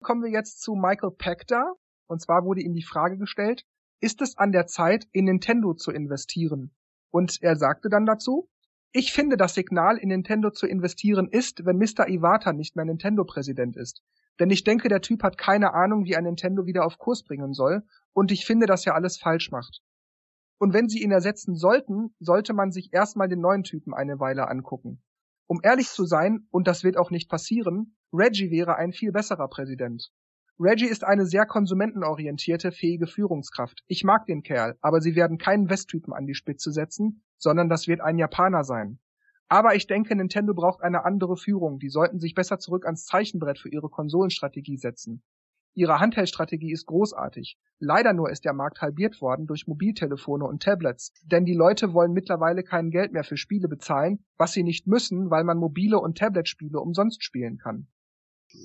Kommen wir jetzt zu Michael Pector. Und zwar wurde ihm die Frage gestellt, ist es an der Zeit, in Nintendo zu investieren? Und er sagte dann dazu, ich finde, das Signal, in Nintendo zu investieren, ist, wenn Mr. Iwata nicht mehr Nintendo-Präsident ist. Denn ich denke, der Typ hat keine Ahnung, wie ein Nintendo wieder auf Kurs bringen soll. Und ich finde, dass er alles falsch macht. Und wenn sie ihn ersetzen sollten, sollte man sich erstmal den neuen Typen eine Weile angucken. Um ehrlich zu sein, und das wird auch nicht passieren, Reggie wäre ein viel besserer Präsident. Reggie ist eine sehr konsumentenorientierte, fähige Führungskraft. Ich mag den Kerl, aber sie werden keinen Westtypen an die Spitze setzen, sondern das wird ein Japaner sein. Aber ich denke, Nintendo braucht eine andere Führung. Die sollten sich besser zurück ans Zeichenbrett für ihre Konsolenstrategie setzen. Ihre Handheldstrategie ist großartig. Leider nur ist der Markt halbiert worden durch Mobiltelefone und Tablets, denn die Leute wollen mittlerweile kein Geld mehr für Spiele bezahlen, was sie nicht müssen, weil man mobile und Tablet-Spiele umsonst spielen kann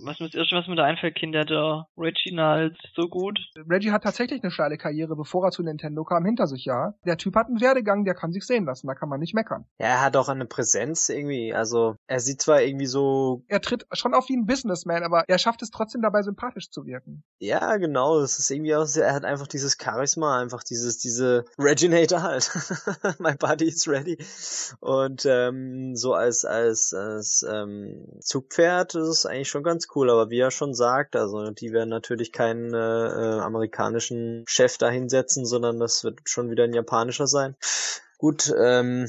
was mir das erste, was mir da einfällt, Kinder, der Reginald so gut. Reggie hat tatsächlich eine steile Karriere, bevor er zu Nintendo kam, hinter sich, ja. Der Typ hat einen Werdegang, der kann sich sehen lassen, da kann man nicht meckern. Ja, er hat auch eine Präsenz irgendwie, also er sieht zwar irgendwie so... Er tritt schon auf wie ein Businessman, aber er schafft es trotzdem dabei sympathisch zu wirken. Ja, genau, das ist irgendwie auch, er hat einfach dieses Charisma, einfach dieses, diese Reginator halt. My body is ready. Und ähm, so als, als, als ähm, Zugpferd ist es eigentlich schon ganz ganz cool, aber wie er schon sagt, also die werden natürlich keinen äh, äh, amerikanischen Chef da hinsetzen, sondern das wird schon wieder ein japanischer sein. Gut, ähm,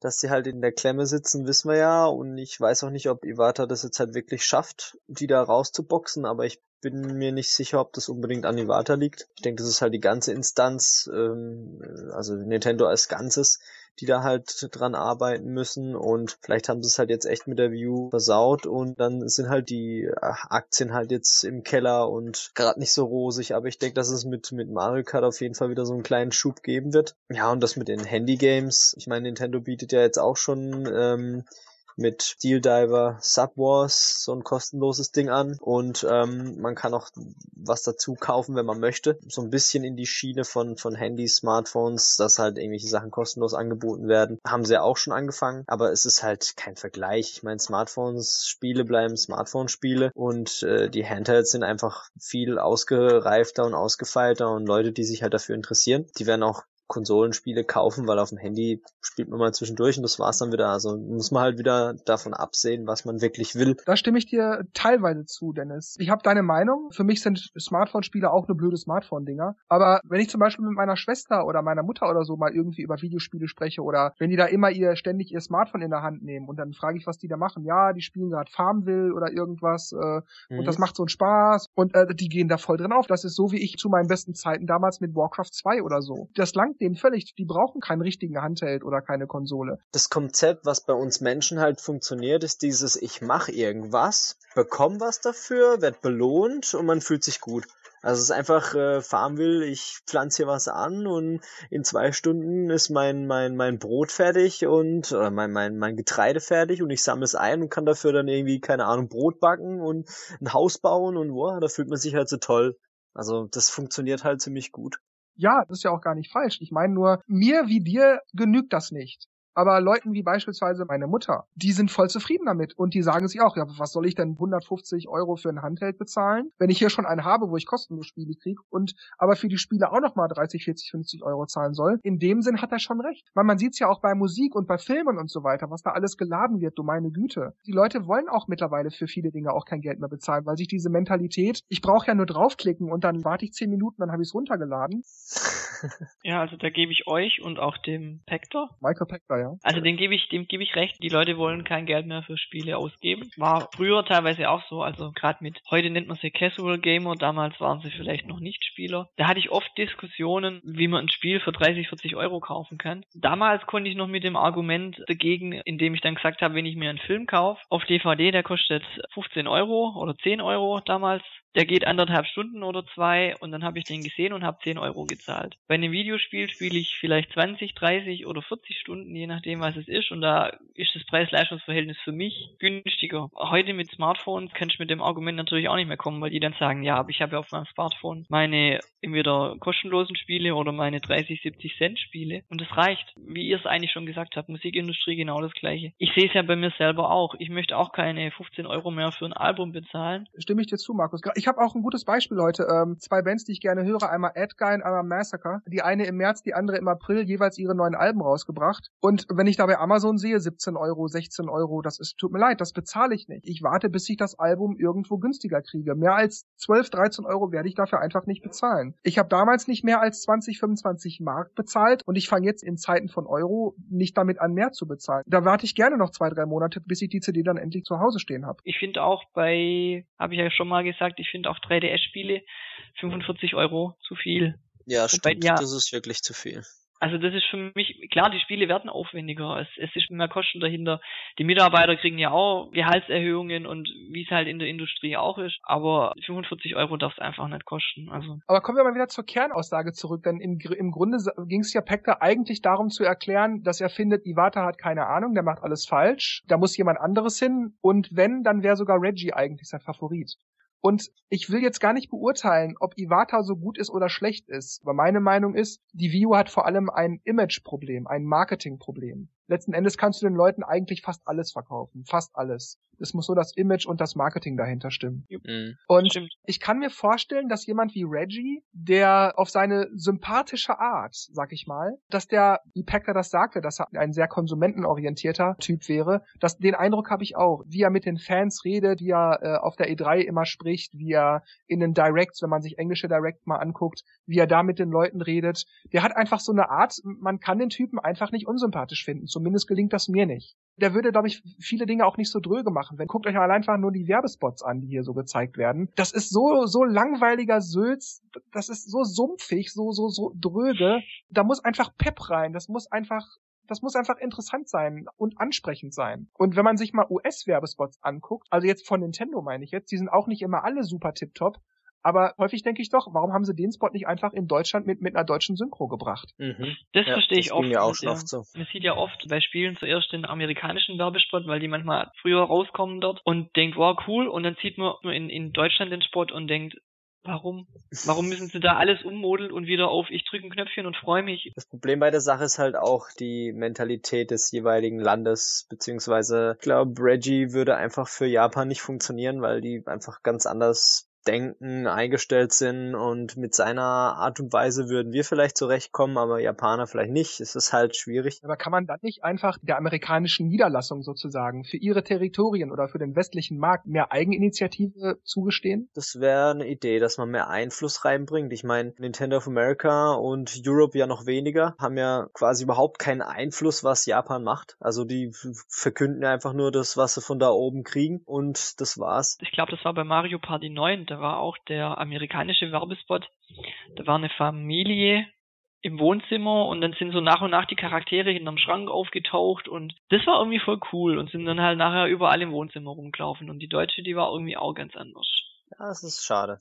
dass sie halt in der Klemme sitzen, wissen wir ja. Und ich weiß auch nicht, ob Iwata das jetzt halt wirklich schafft, die da rauszuboxen, aber ich bin mir nicht sicher, ob das unbedingt an Iwata liegt. Ich denke, das ist halt die ganze Instanz, ähm, also Nintendo als Ganzes, die da halt dran arbeiten müssen. Und vielleicht haben sie es halt jetzt echt mit der View versaut. Und dann sind halt die äh, Aktien halt jetzt im Keller und gerade nicht so rosig, aber ich denke, dass es mit, mit Mario Kart auf jeden Fall wieder so einen kleinen Schub geben wird. Ja, und das mit den Handy-Games, ich meine, Nintendo bietet ja jetzt auch schon ähm, mit Steel Diver Subwars so ein kostenloses Ding an und ähm, man kann auch was dazu kaufen, wenn man möchte. So ein bisschen in die Schiene von, von Handys, Smartphones, dass halt irgendwelche Sachen kostenlos angeboten werden. Haben sie ja auch schon angefangen, aber es ist halt kein Vergleich. Ich meine, Smartphones, Spiele bleiben Smartphone-Spiele und äh, die Handhelds sind einfach viel ausgereifter und ausgefeilter und Leute, die sich halt dafür interessieren, die werden auch Konsolenspiele kaufen, weil auf dem Handy spielt man mal zwischendurch und das war's dann wieder. Also muss man halt wieder davon absehen, was man wirklich will. Da stimme ich dir teilweise zu, Dennis. Ich habe deine Meinung. Für mich sind Smartphone-Spiele auch nur blöde Smartphone-Dinger. Aber wenn ich zum Beispiel mit meiner Schwester oder meiner Mutter oder so mal irgendwie über Videospiele spreche oder wenn die da immer ihr ständig ihr Smartphone in der Hand nehmen und dann frage ich, was die da machen. Ja, die spielen gerade Farmville oder irgendwas äh, mhm. und das macht so einen Spaß und äh, die gehen da voll drin auf. Das ist so wie ich zu meinen besten Zeiten damals mit Warcraft 2 oder so. Das langt denen völlig. Die brauchen keinen richtigen Handheld oder keine Konsole. Das Konzept, was bei uns Menschen halt funktioniert, ist dieses, ich mache irgendwas, bekomme was dafür, werd belohnt und man fühlt sich gut. Also es ist einfach äh, Farmville, ich pflanze hier was an und in zwei Stunden ist mein mein mein Brot fertig und oder mein mein mein Getreide fertig und ich sammle es ein und kann dafür dann irgendwie keine Ahnung Brot backen und ein Haus bauen und wow, da fühlt man sich halt so toll. Also das funktioniert halt ziemlich gut. Ja, das ist ja auch gar nicht falsch. Ich meine nur, mir wie dir genügt das nicht. Aber Leuten wie beispielsweise meine Mutter, die sind voll zufrieden damit und die sagen sich auch, ja, was soll ich denn 150 Euro für ein Handheld bezahlen, wenn ich hier schon einen habe, wo ich kostenlos Spiele kriege und aber für die Spiele auch nochmal 30, 40, 50 Euro zahlen soll. In dem Sinn hat er schon recht. Weil man sieht es ja auch bei Musik und bei Filmen und so weiter, was da alles geladen wird, du meine Güte. Die Leute wollen auch mittlerweile für viele Dinge auch kein Geld mehr bezahlen, weil sich diese Mentalität, ich brauche ja nur draufklicken und dann warte ich 10 Minuten, dann habe ich es runtergeladen. Ja, also da gebe ich euch und auch dem Pector. Michael Pector, ja. Also dem gebe ich, dem gebe ich recht. Die Leute wollen kein Geld mehr für Spiele ausgeben. War früher teilweise auch so. Also gerade mit, heute nennt man sie Casual Gamer. Damals waren sie vielleicht noch nicht Spieler. Da hatte ich oft Diskussionen, wie man ein Spiel für 30, 40 Euro kaufen kann. Damals konnte ich noch mit dem Argument dagegen, indem ich dann gesagt habe, wenn ich mir einen Film kaufe auf DVD, der kostet 15 Euro oder 10 Euro damals, der geht anderthalb Stunden oder zwei und dann habe ich den gesehen und habe 10 Euro gezahlt. Bei einem Videospiel spiele ich vielleicht 20, 30 oder 40 Stunden, je nachdem was es ist und da ist das Preis-Leistungs-Verhältnis für mich günstiger. Heute mit Smartphones kann ich mit dem Argument natürlich auch nicht mehr kommen, weil die dann sagen, ja, aber ich habe ja auf meinem Smartphone meine entweder kostenlosen Spiele oder meine 30, 70 Cent Spiele und das reicht. Wie ihr es eigentlich schon gesagt habt, Musikindustrie genau das gleiche. Ich sehe es ja bei mir selber auch. Ich möchte auch keine 15 Euro mehr für ein Album bezahlen. Stimme ich dir zu, Markus. Ich habe auch ein gutes Beispiel, Leute. Ähm, zwei Bands, die ich gerne höre. Einmal Adguy und einmal Massacre. Die eine im März, die andere im April jeweils ihre neuen Alben rausgebracht. Und wenn ich da bei Amazon sehe, 17 Euro, 16 Euro, das ist, tut mir leid, das bezahle ich nicht. Ich warte, bis ich das Album irgendwo günstiger kriege. Mehr als 12, 13 Euro werde ich dafür einfach nicht bezahlen. Ich habe damals nicht mehr als 20, 25 Mark bezahlt und ich fange jetzt in Zeiten von Euro nicht damit an, mehr zu bezahlen. Da warte ich gerne noch zwei, drei Monate, bis ich die CD dann endlich zu Hause stehen habe. Ich finde auch bei, habe ich ja schon mal gesagt, ich finde auch 3DS-Spiele 45 Euro zu viel. Ja, Wobei, stimmt. ja. Das ist wirklich zu viel. Also das ist für mich, klar, die Spiele werden aufwendiger, es, es ist mehr Kosten dahinter. Die Mitarbeiter kriegen ja auch Gehaltserhöhungen und wie es halt in der Industrie auch ist, aber 45 Euro darf es einfach nicht kosten. Also Aber kommen wir mal wieder zur Kernaussage zurück, denn im, im Grunde ging es ja Pekka eigentlich darum zu erklären, dass er findet, Iwata hat keine Ahnung, der macht alles falsch, da muss jemand anderes hin und wenn, dann wäre sogar Reggie eigentlich sein Favorit. Und ich will jetzt gar nicht beurteilen, ob Iwata so gut ist oder schlecht ist. Aber meine Meinung ist, die View hat vor allem ein Image-Problem, ein Marketing-Problem. Letzten Endes kannst du den Leuten eigentlich fast alles verkaufen. Fast alles. Es muss nur das Image und das Marketing dahinter stimmen. Mhm. Und Stimmt. ich kann mir vorstellen, dass jemand wie Reggie, der auf seine sympathische Art, sag ich mal, dass der, wie Packer das sagte, dass er ein sehr konsumentenorientierter Typ wäre, dass den Eindruck habe ich auch, wie er mit den Fans redet, wie er äh, auf der E3 immer spricht, wie er in den Directs, wenn man sich englische Directs mal anguckt, wie er da mit den Leuten redet. Der hat einfach so eine Art, man kann den Typen einfach nicht unsympathisch finden. Zumindest gelingt das mir nicht. Der würde, glaube ich, viele Dinge auch nicht so dröge machen. Wenn guckt euch mal einfach nur die Werbespots an, die hier so gezeigt werden. Das ist so so langweiliger Sülz, das ist so sumpfig, so so so dröge. Da muss einfach Pep rein. Das muss einfach das muss einfach interessant sein und ansprechend sein. Und wenn man sich mal US-Werbespots anguckt, also jetzt von Nintendo meine ich jetzt, die sind auch nicht immer alle super tipptopp, aber häufig denke ich doch, warum haben sie den Spot nicht einfach in Deutschland mit, mit einer deutschen Synchro gebracht? Mhm. Das Ja, verstehe ich das oft. ging mir auch schon oft so. Man sieht ja oft bei Spielen zuerst den amerikanischen Werbespot, weil die manchmal früher rauskommen dort und denkt, wow, cool, und dann sieht man nur in, in Deutschland den Spot und denkt, warum? Warum müssen sie da alles ummodeln und wieder auf ich drücke ein Knöpfchen und freue mich? Das Problem bei der Sache ist halt auch die Mentalität des jeweiligen Landes, beziehungsweise ich glaube, Reggie würde einfach für Japan nicht funktionieren, weil die einfach ganz anders denken, eingestellt sind und mit seiner Art und Weise würden wir vielleicht zurechtkommen, aber Japaner vielleicht nicht. Es ist halt schwierig. Aber kann man dann nicht einfach der amerikanischen Niederlassung sozusagen für ihre Territorien oder für den westlichen Markt mehr Eigeninitiative zugestehen? Das wäre eine Idee, dass man mehr Einfluss reinbringt. Ich meine, Nintendo of America und Europe ja noch weniger, haben ja quasi überhaupt keinen Einfluss, was Japan macht. Also die verkünden ja einfach nur das, was sie von da oben kriegen und das war's. Ich glaube, das war bei Mario Party 9, da war auch der amerikanische Werbespot. Da war eine Familie im Wohnzimmer und dann sind so nach und nach die Charaktere hinterm Schrank aufgetaucht und das war irgendwie voll cool und sind dann halt nachher überall im Wohnzimmer rumgelaufen und die Deutsche, die war irgendwie auch ganz anders. Ja, das ist schade.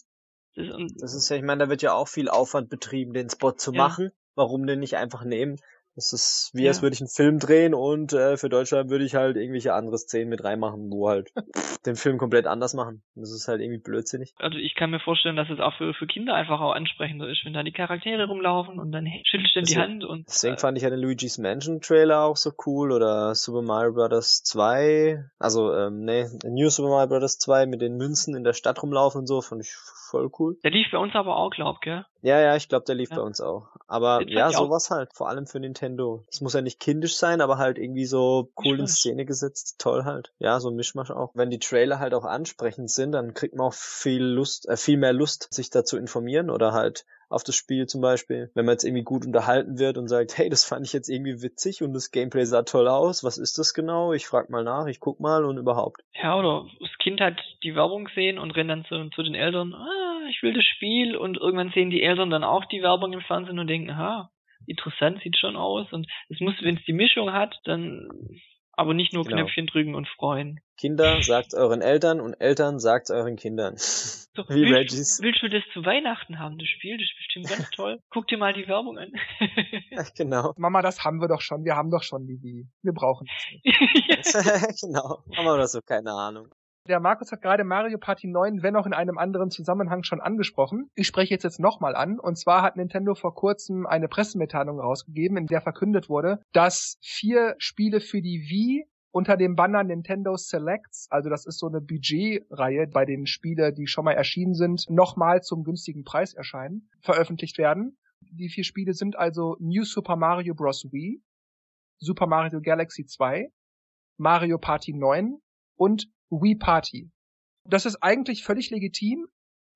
Das, Das ist ja, ich meine, da wird ja auch viel Aufwand betrieben, den Spot zu Ja. machen. Warum den nicht einfach nehmen? Das ist wie Ja. als würde ich einen Film drehen und äh, für Deutschland würde ich halt irgendwelche andere Szenen mit reinmachen, wo halt den Film komplett anders machen. Das ist halt irgendwie blödsinnig. also ich kann mir vorstellen, dass es auch für, für Kinder einfach auch ansprechender ist, wenn da die Charaktere rumlaufen und dann schüttelst du die Hand und Deswegen äh, fand ich ja den Luigi's Mansion Trailer auch so cool oder Super Mario Bros. 2, also ähm, nee, New Super Mario Bros. 2 mit den Münzen in der Stadt rumlaufen und so, fand ich voll cool. der lief bei uns aber auch, glaub, gell? Ja, ja, ich glaube, der lief Ja. bei uns auch. Aber Den ja, ich auch- sowas halt, vor allem für Nintendo. Es muss ja nicht kindisch sein, aber halt irgendwie so cool in Mischmasch. Szene gesetzt, toll halt. Ja, so ein Mischmasch auch. Wenn die Trailer halt auch ansprechend sind, dann kriegt man auch viel Lust, äh, viel mehr Lust, sich da zu informieren oder halt auf das Spiel zum Beispiel. Wenn man jetzt irgendwie gut unterhalten wird und sagt, hey, das fand ich jetzt irgendwie witzig und das Gameplay sah toll aus, was ist das genau? Ich frag mal nach, ich guck mal und überhaupt. Ja, oder das Kind hat die Werbung gesehen und rennt dann zu, zu den Eltern, ah, ich will das Spiel und irgendwann sehen die Eltern dann auch die Werbung im Fernsehen und denken, ah, interessant sieht schon aus und es muss, wenn es die Mischung hat, dann aber nicht nur genau. Knöpfchen drücken und freuen. Kinder, sagt euren Eltern und Eltern, sagt euren Kindern. So, Wie willst, Reggies. willst du das zu Weihnachten haben, das Spiel? Das ist bestimmt ganz toll. Guck dir mal die Werbung an. ja, genau. Mama, das haben wir doch schon. Wir haben doch schon die Wii. Wir brauchen das nicht. genau. Haben wir doch so, keine Ahnung. Der Markus hat gerade Mario Party 9, wenn auch in einem anderen Zusammenhang schon angesprochen. Ich spreche jetzt jetzt nochmal an. Und zwar hat Nintendo vor kurzem eine Pressemitteilung rausgegeben, in der verkündet wurde, dass vier Spiele für die Wii unter dem Banner Nintendo Selects, also das ist so eine Budgetreihe, bei denen Spiele, die schon mal erschienen sind, nochmal zum günstigen Preis erscheinen, veröffentlicht werden. Die vier Spiele sind also New Super Mario Bros. Wii, Super Mario Galaxy 2, Mario Party 9 und Wii Party. Das ist eigentlich völlig legitim,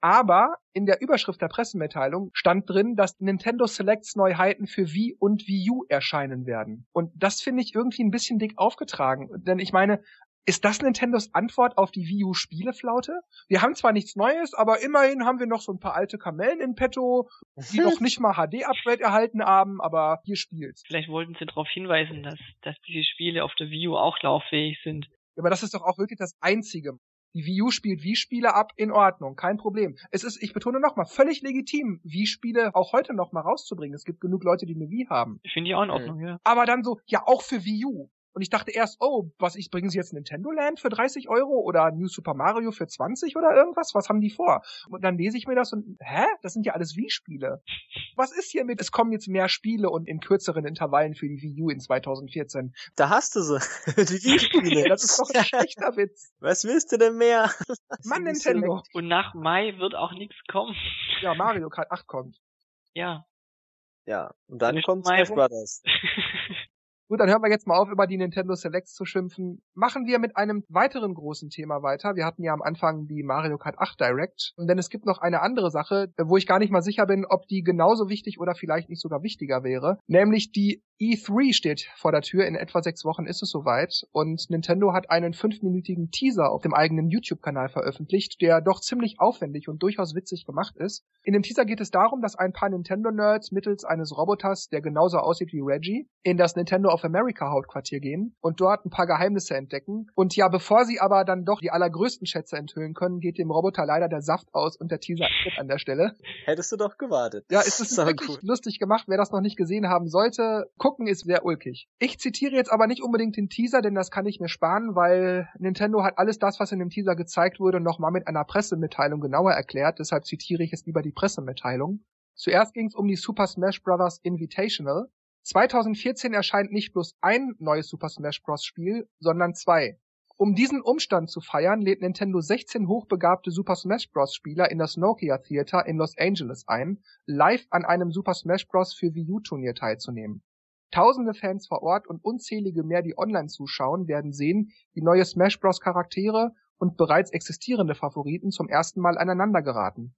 aber in der Überschrift der Pressemitteilung stand drin, dass Nintendo Selects Neuheiten für Wii und Wii U erscheinen werden. Und das finde ich irgendwie ein bisschen dick aufgetragen. Denn ich meine, ist das Nintendos Antwort auf die Wii U Spieleflaute? Wir haben zwar nichts Neues, aber immerhin haben wir noch so ein paar alte Kamellen in petto, die noch nicht mal HD-Upgrade erhalten haben, aber hier spielt's. Vielleicht wollten sie darauf hinweisen, dass, dass diese Spiele auf der Wii U auch lauffähig sind. Aber das ist doch auch wirklich das Einzige. Die Wii U spielt Wii-Spiele ab, in Ordnung, kein Problem. Es ist, ich betone nochmal, völlig legitim, Wii-Spiele auch heute noch mal rauszubringen. Es gibt genug Leute, die eine Wii haben. Ich finde die auch in Ordnung, ja. Aber dann so, ja, auch für Wii U. Und ich dachte erst, oh, was ich bringen sie jetzt Nintendo Land für 30 Euro oder New Super Mario für 20 oder irgendwas? Was haben die vor? Und dann lese ich mir das und hä? Das sind ja alles Wii-Spiele. Was ist hier mit? Es kommen jetzt mehr Spiele und in kürzeren Intervallen für die Wii U in 2014. Da hast du sie. die Wii-Spiele. das ist doch ein schlechter Witz. Was willst du denn mehr? Mann, Nintendo. Und nach Mai wird auch nichts kommen. Ja, Mario Kart 8 kommt. Ja. Ja, und dann kommt Smash Brothers. Gut, dann hören wir jetzt mal auf, über die Nintendo Selects zu schimpfen. Machen wir mit einem weiteren großen Thema weiter. Wir hatten ja am Anfang die Mario Kart 8 Direct. Denn es gibt noch eine andere Sache, wo ich gar nicht mal sicher bin, ob die genauso wichtig oder vielleicht nicht sogar wichtiger wäre. Nämlich die E3 steht vor der Tür. In etwa sechs Wochen ist es soweit. Und Nintendo hat einen fünfminütigen Teaser auf dem eigenen YouTube-Kanal veröffentlicht, der doch ziemlich aufwendig und durchaus witzig gemacht ist. In dem Teaser geht es darum, dass ein paar Nintendo-Nerds mittels eines Roboters, der genauso aussieht wie Reggie, in das Nintendo of America Hauptquartier gehen und dort ein paar Geheimnisse entdecken. Und ja, bevor sie aber dann doch die allergrößten Schätze enthüllen können, geht dem Roboter leider der Saft aus und der Teaser endet an der Stelle. Hättest du doch gewartet. Ja, es ist wirklich gut. lustig gemacht. Wer das noch nicht gesehen haben sollte, gucken ist sehr ulkig. Ich zitiere jetzt aber nicht unbedingt den Teaser, denn das kann ich mir sparen, weil Nintendo hat alles das, was in dem Teaser gezeigt wurde, nochmal mit einer Pressemitteilung genauer erklärt. Deshalb zitiere ich jetzt lieber die Pressemitteilung. Zuerst ging es um die Super Smash Bros. Invitational. 2014 erscheint nicht bloß ein neues Super Smash Bros. Spiel, sondern zwei. Um diesen Umstand zu feiern, lädt Nintendo 16 hochbegabte Super Smash Bros. Spieler in das Nokia Theater in Los Angeles ein, live an einem Super Smash Bros. für Wii U Turnier teilzunehmen. Tausende Fans vor Ort und unzählige mehr, die online zuschauen, werden sehen, wie neue Smash Bros. Charaktere und bereits existierende Favoriten zum ersten Mal aneinander geraten.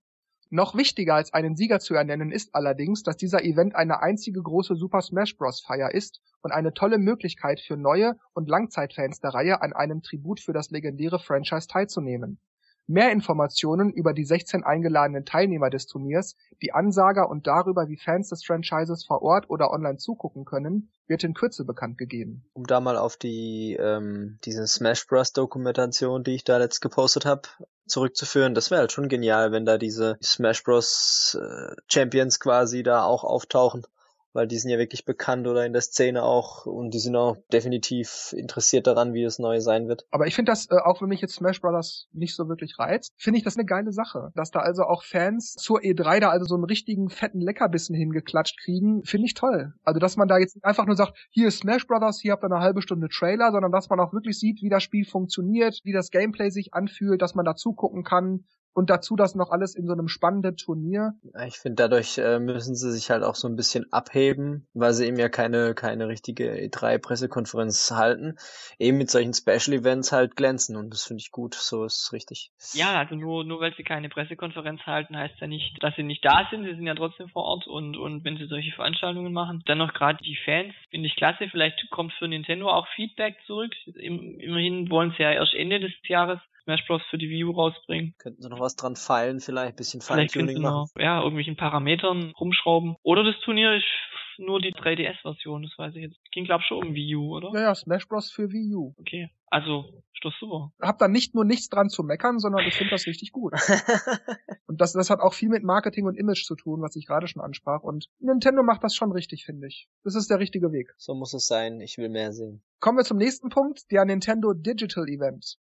Noch wichtiger als einen Sieger zu ernennen ist allerdings, dass dieser Event eine einzige große Super Smash Bros. Feier ist und eine tolle Möglichkeit für neue und Langzeitfans der Reihe an einem Tribut für das legendäre Franchise teilzunehmen. Mehr Informationen über die 16 eingeladenen Teilnehmer des Turniers, die Ansager und darüber, wie Fans des Franchises vor Ort oder online zugucken können, wird in Kürze bekannt gegeben. Um da mal auf die ähm, diese Smash Bros. Dokumentation, die ich da letzt gepostet habe, zurückzuführen, das wäre halt schon genial, wenn da diese Smash Bros. Äh, Champions quasi da auch auftauchen weil die sind ja wirklich bekannt oder in der Szene auch und die sind auch definitiv interessiert daran, wie das Neue sein wird. Aber ich finde das, äh, auch wenn mich jetzt Smash Brothers nicht so wirklich reizt, finde ich das eine geile Sache. Dass da also auch Fans zur E3 da also so einen richtigen fetten Leckerbissen hingeklatscht kriegen, finde ich toll. Also dass man da jetzt einfach nur sagt, hier ist Smash Brothers, hier habt ihr eine halbe Stunde Trailer, sondern dass man auch wirklich sieht, wie das Spiel funktioniert, wie das Gameplay sich anfühlt, dass man da zugucken kann, Und dazu das noch alles in so einem spannenden Turnier. Ich finde, dadurch äh, müssen sie sich halt auch so ein bisschen abheben, weil sie eben ja keine, keine richtige E3-Pressekonferenz halten. Eben mit solchen Special-Events halt glänzen und das finde ich gut, so ist es richtig. Ja, also nur, nur weil sie keine Pressekonferenz halten, heißt ja nicht, dass sie nicht da sind. Sie sind ja trotzdem vor Ort und, und wenn sie solche Veranstaltungen machen. Dann noch gerade die Fans, finde ich klasse. Vielleicht kommt für Nintendo auch Feedback zurück. Immerhin wollen sie ja erst Ende des Jahres Smash Bros. für die Wii U rausbringen. Könnten sie noch was dran feilen, vielleicht ein bisschen Feintuning machen. Noch, ja, irgendwelchen Parametern rumschrauben. Oder das Turnier ist nur die 3DS-Version, das weiß ich jetzt. Ging glaub schon um Wii U, oder? Ja, ja, Smash Bros. für Wii U. Okay, also ist doch super. Hab da nicht nur nichts dran zu meckern, sondern ich finde das richtig gut. und das, das hat auch viel mit Marketing und Image zu tun, was ich gerade schon ansprach. Und Nintendo macht das schon richtig, finde ich. Das ist der richtige Weg. So muss es sein. Ich will mehr sehen. Kommen wir zum nächsten Punkt, der Nintendo Digital Event.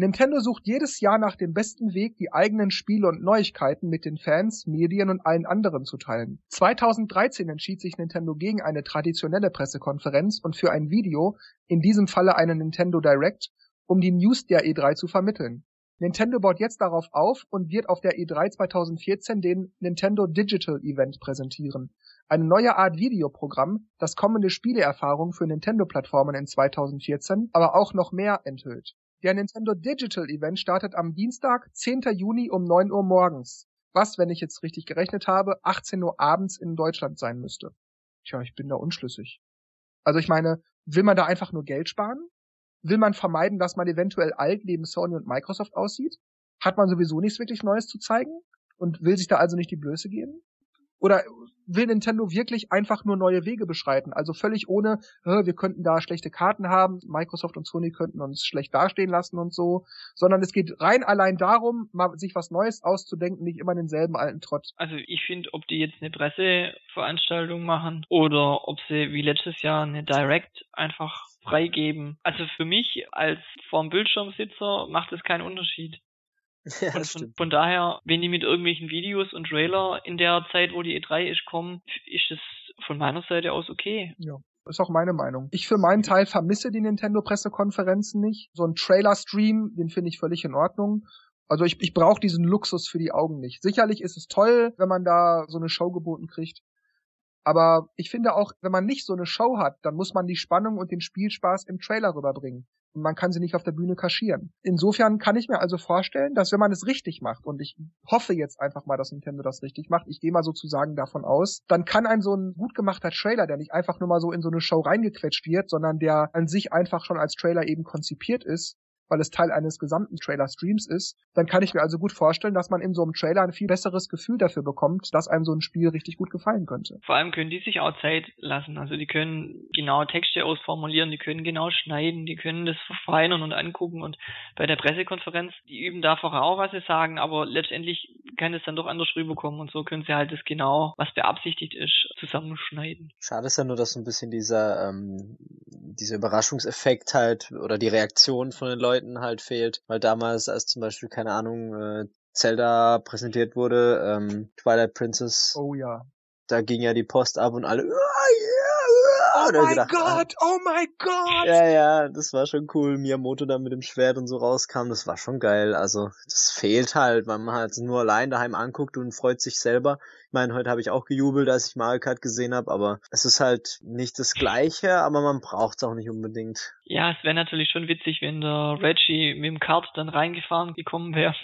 Nintendo sucht jedes Jahr nach dem besten Weg, die eigenen Spiele und Neuigkeiten mit den Fans, Medien und allen anderen zu teilen. 2013 entschied sich Nintendo gegen eine traditionelle Pressekonferenz und für ein Video, in diesem Falle eine Nintendo Direct, um die News der E3 zu vermitteln. Nintendo baut jetzt darauf auf und wird auf der E3 2014 den Nintendo Digital Event präsentieren. Eine neue Art Videoprogramm, das kommende Spieleerfahrungen für Nintendo-Plattformen in 2014, aber auch noch mehr enthüllt. Der Nintendo Digital Event startet am Dienstag, 10. Juni um 9 Uhr morgens. Was, wenn ich jetzt richtig gerechnet habe, 18 Uhr abends in Deutschland sein müsste. Tja, ich bin da unschlüssig. Also ich meine, will man da einfach nur Geld sparen? Will man vermeiden, dass man eventuell alt neben Sony und Microsoft aussieht? Hat man sowieso nichts wirklich Neues zu zeigen? Und will sich da also nicht die Blöße geben? Oder will Nintendo wirklich einfach nur neue Wege beschreiten? Also völlig ohne, wir könnten da schlechte Karten haben, Microsoft und Sony könnten uns schlecht dastehen lassen und so, sondern es geht rein allein darum, mal sich was Neues auszudenken, nicht immer denselben alten Trott. Also ich finde, ob die jetzt eine Presseveranstaltung machen oder ob sie wie letztes Jahr eine Direct einfach freigeben. Also für mich als vorm Bildschirmsitzer macht es keinen Unterschied. Ja, von, von, von, daher, wenn die mit irgendwelchen Videos und Trailer in der Zeit, wo die E3 ist, kommen, ist es von meiner Seite aus okay. Ja. Ist auch meine Meinung. Ich für meinen Teil vermisse die Nintendo-Pressekonferenzen nicht. So ein Trailer-Stream, den finde ich völlig in Ordnung. Also ich, ich brauche diesen Luxus für die Augen nicht. Sicherlich ist es toll, wenn man da so eine Show geboten kriegt. Aber ich finde auch, wenn man nicht so eine Show hat, dann muss man die Spannung und den Spielspaß im Trailer rüberbringen man kann sie nicht auf der Bühne kaschieren. Insofern kann ich mir also vorstellen, dass wenn man es richtig macht, und ich hoffe jetzt einfach mal, dass Nintendo das richtig macht, ich gehe mal sozusagen davon aus, dann kann ein so ein gut gemachter Trailer, der nicht einfach nur mal so in so eine Show reingequetscht wird, sondern der an sich einfach schon als Trailer eben konzipiert ist, weil es Teil eines gesamten Trailer-Streams ist, dann kann ich mir also gut vorstellen, dass man in so einem Trailer ein viel besseres Gefühl dafür bekommt, dass einem so ein Spiel richtig gut gefallen könnte. Vor allem können die sich auch Zeit lassen. Also die können genau Texte ausformulieren, die können genau schneiden, die können das verfeinern und angucken und bei der Pressekonferenz, die üben davor auch, was sie sagen, aber letztendlich kann es dann doch anders rüberkommen und so können sie halt das genau, was beabsichtigt ist, zusammenschneiden. Schade ist ja nur, dass so ein bisschen dieser, ähm, dieser Überraschungseffekt halt oder die Reaktion von den Leuten Leuten halt fehlt. Weil damals, als zum Beispiel, keine Ahnung, äh, Zelda präsentiert wurde, ähm, Twilight Princess. Oh ja. Da ging ja die Post ab und alle, oh, Oh mein gedacht, Gott, ah, oh mein Gott. Ja, ja, das war schon cool. Miyamoto da mit dem Schwert und so rauskam, das war schon geil. Also, das fehlt halt, weil man halt nur allein daheim anguckt und freut sich selber. Ich meine, heute habe ich auch gejubelt, als ich Mario Kart gesehen habe, aber es ist halt nicht das Gleiche, aber man braucht es auch nicht unbedingt. Ja, es wäre natürlich schon witzig, wenn der Reggie mit dem Kart dann reingefahren gekommen wäre.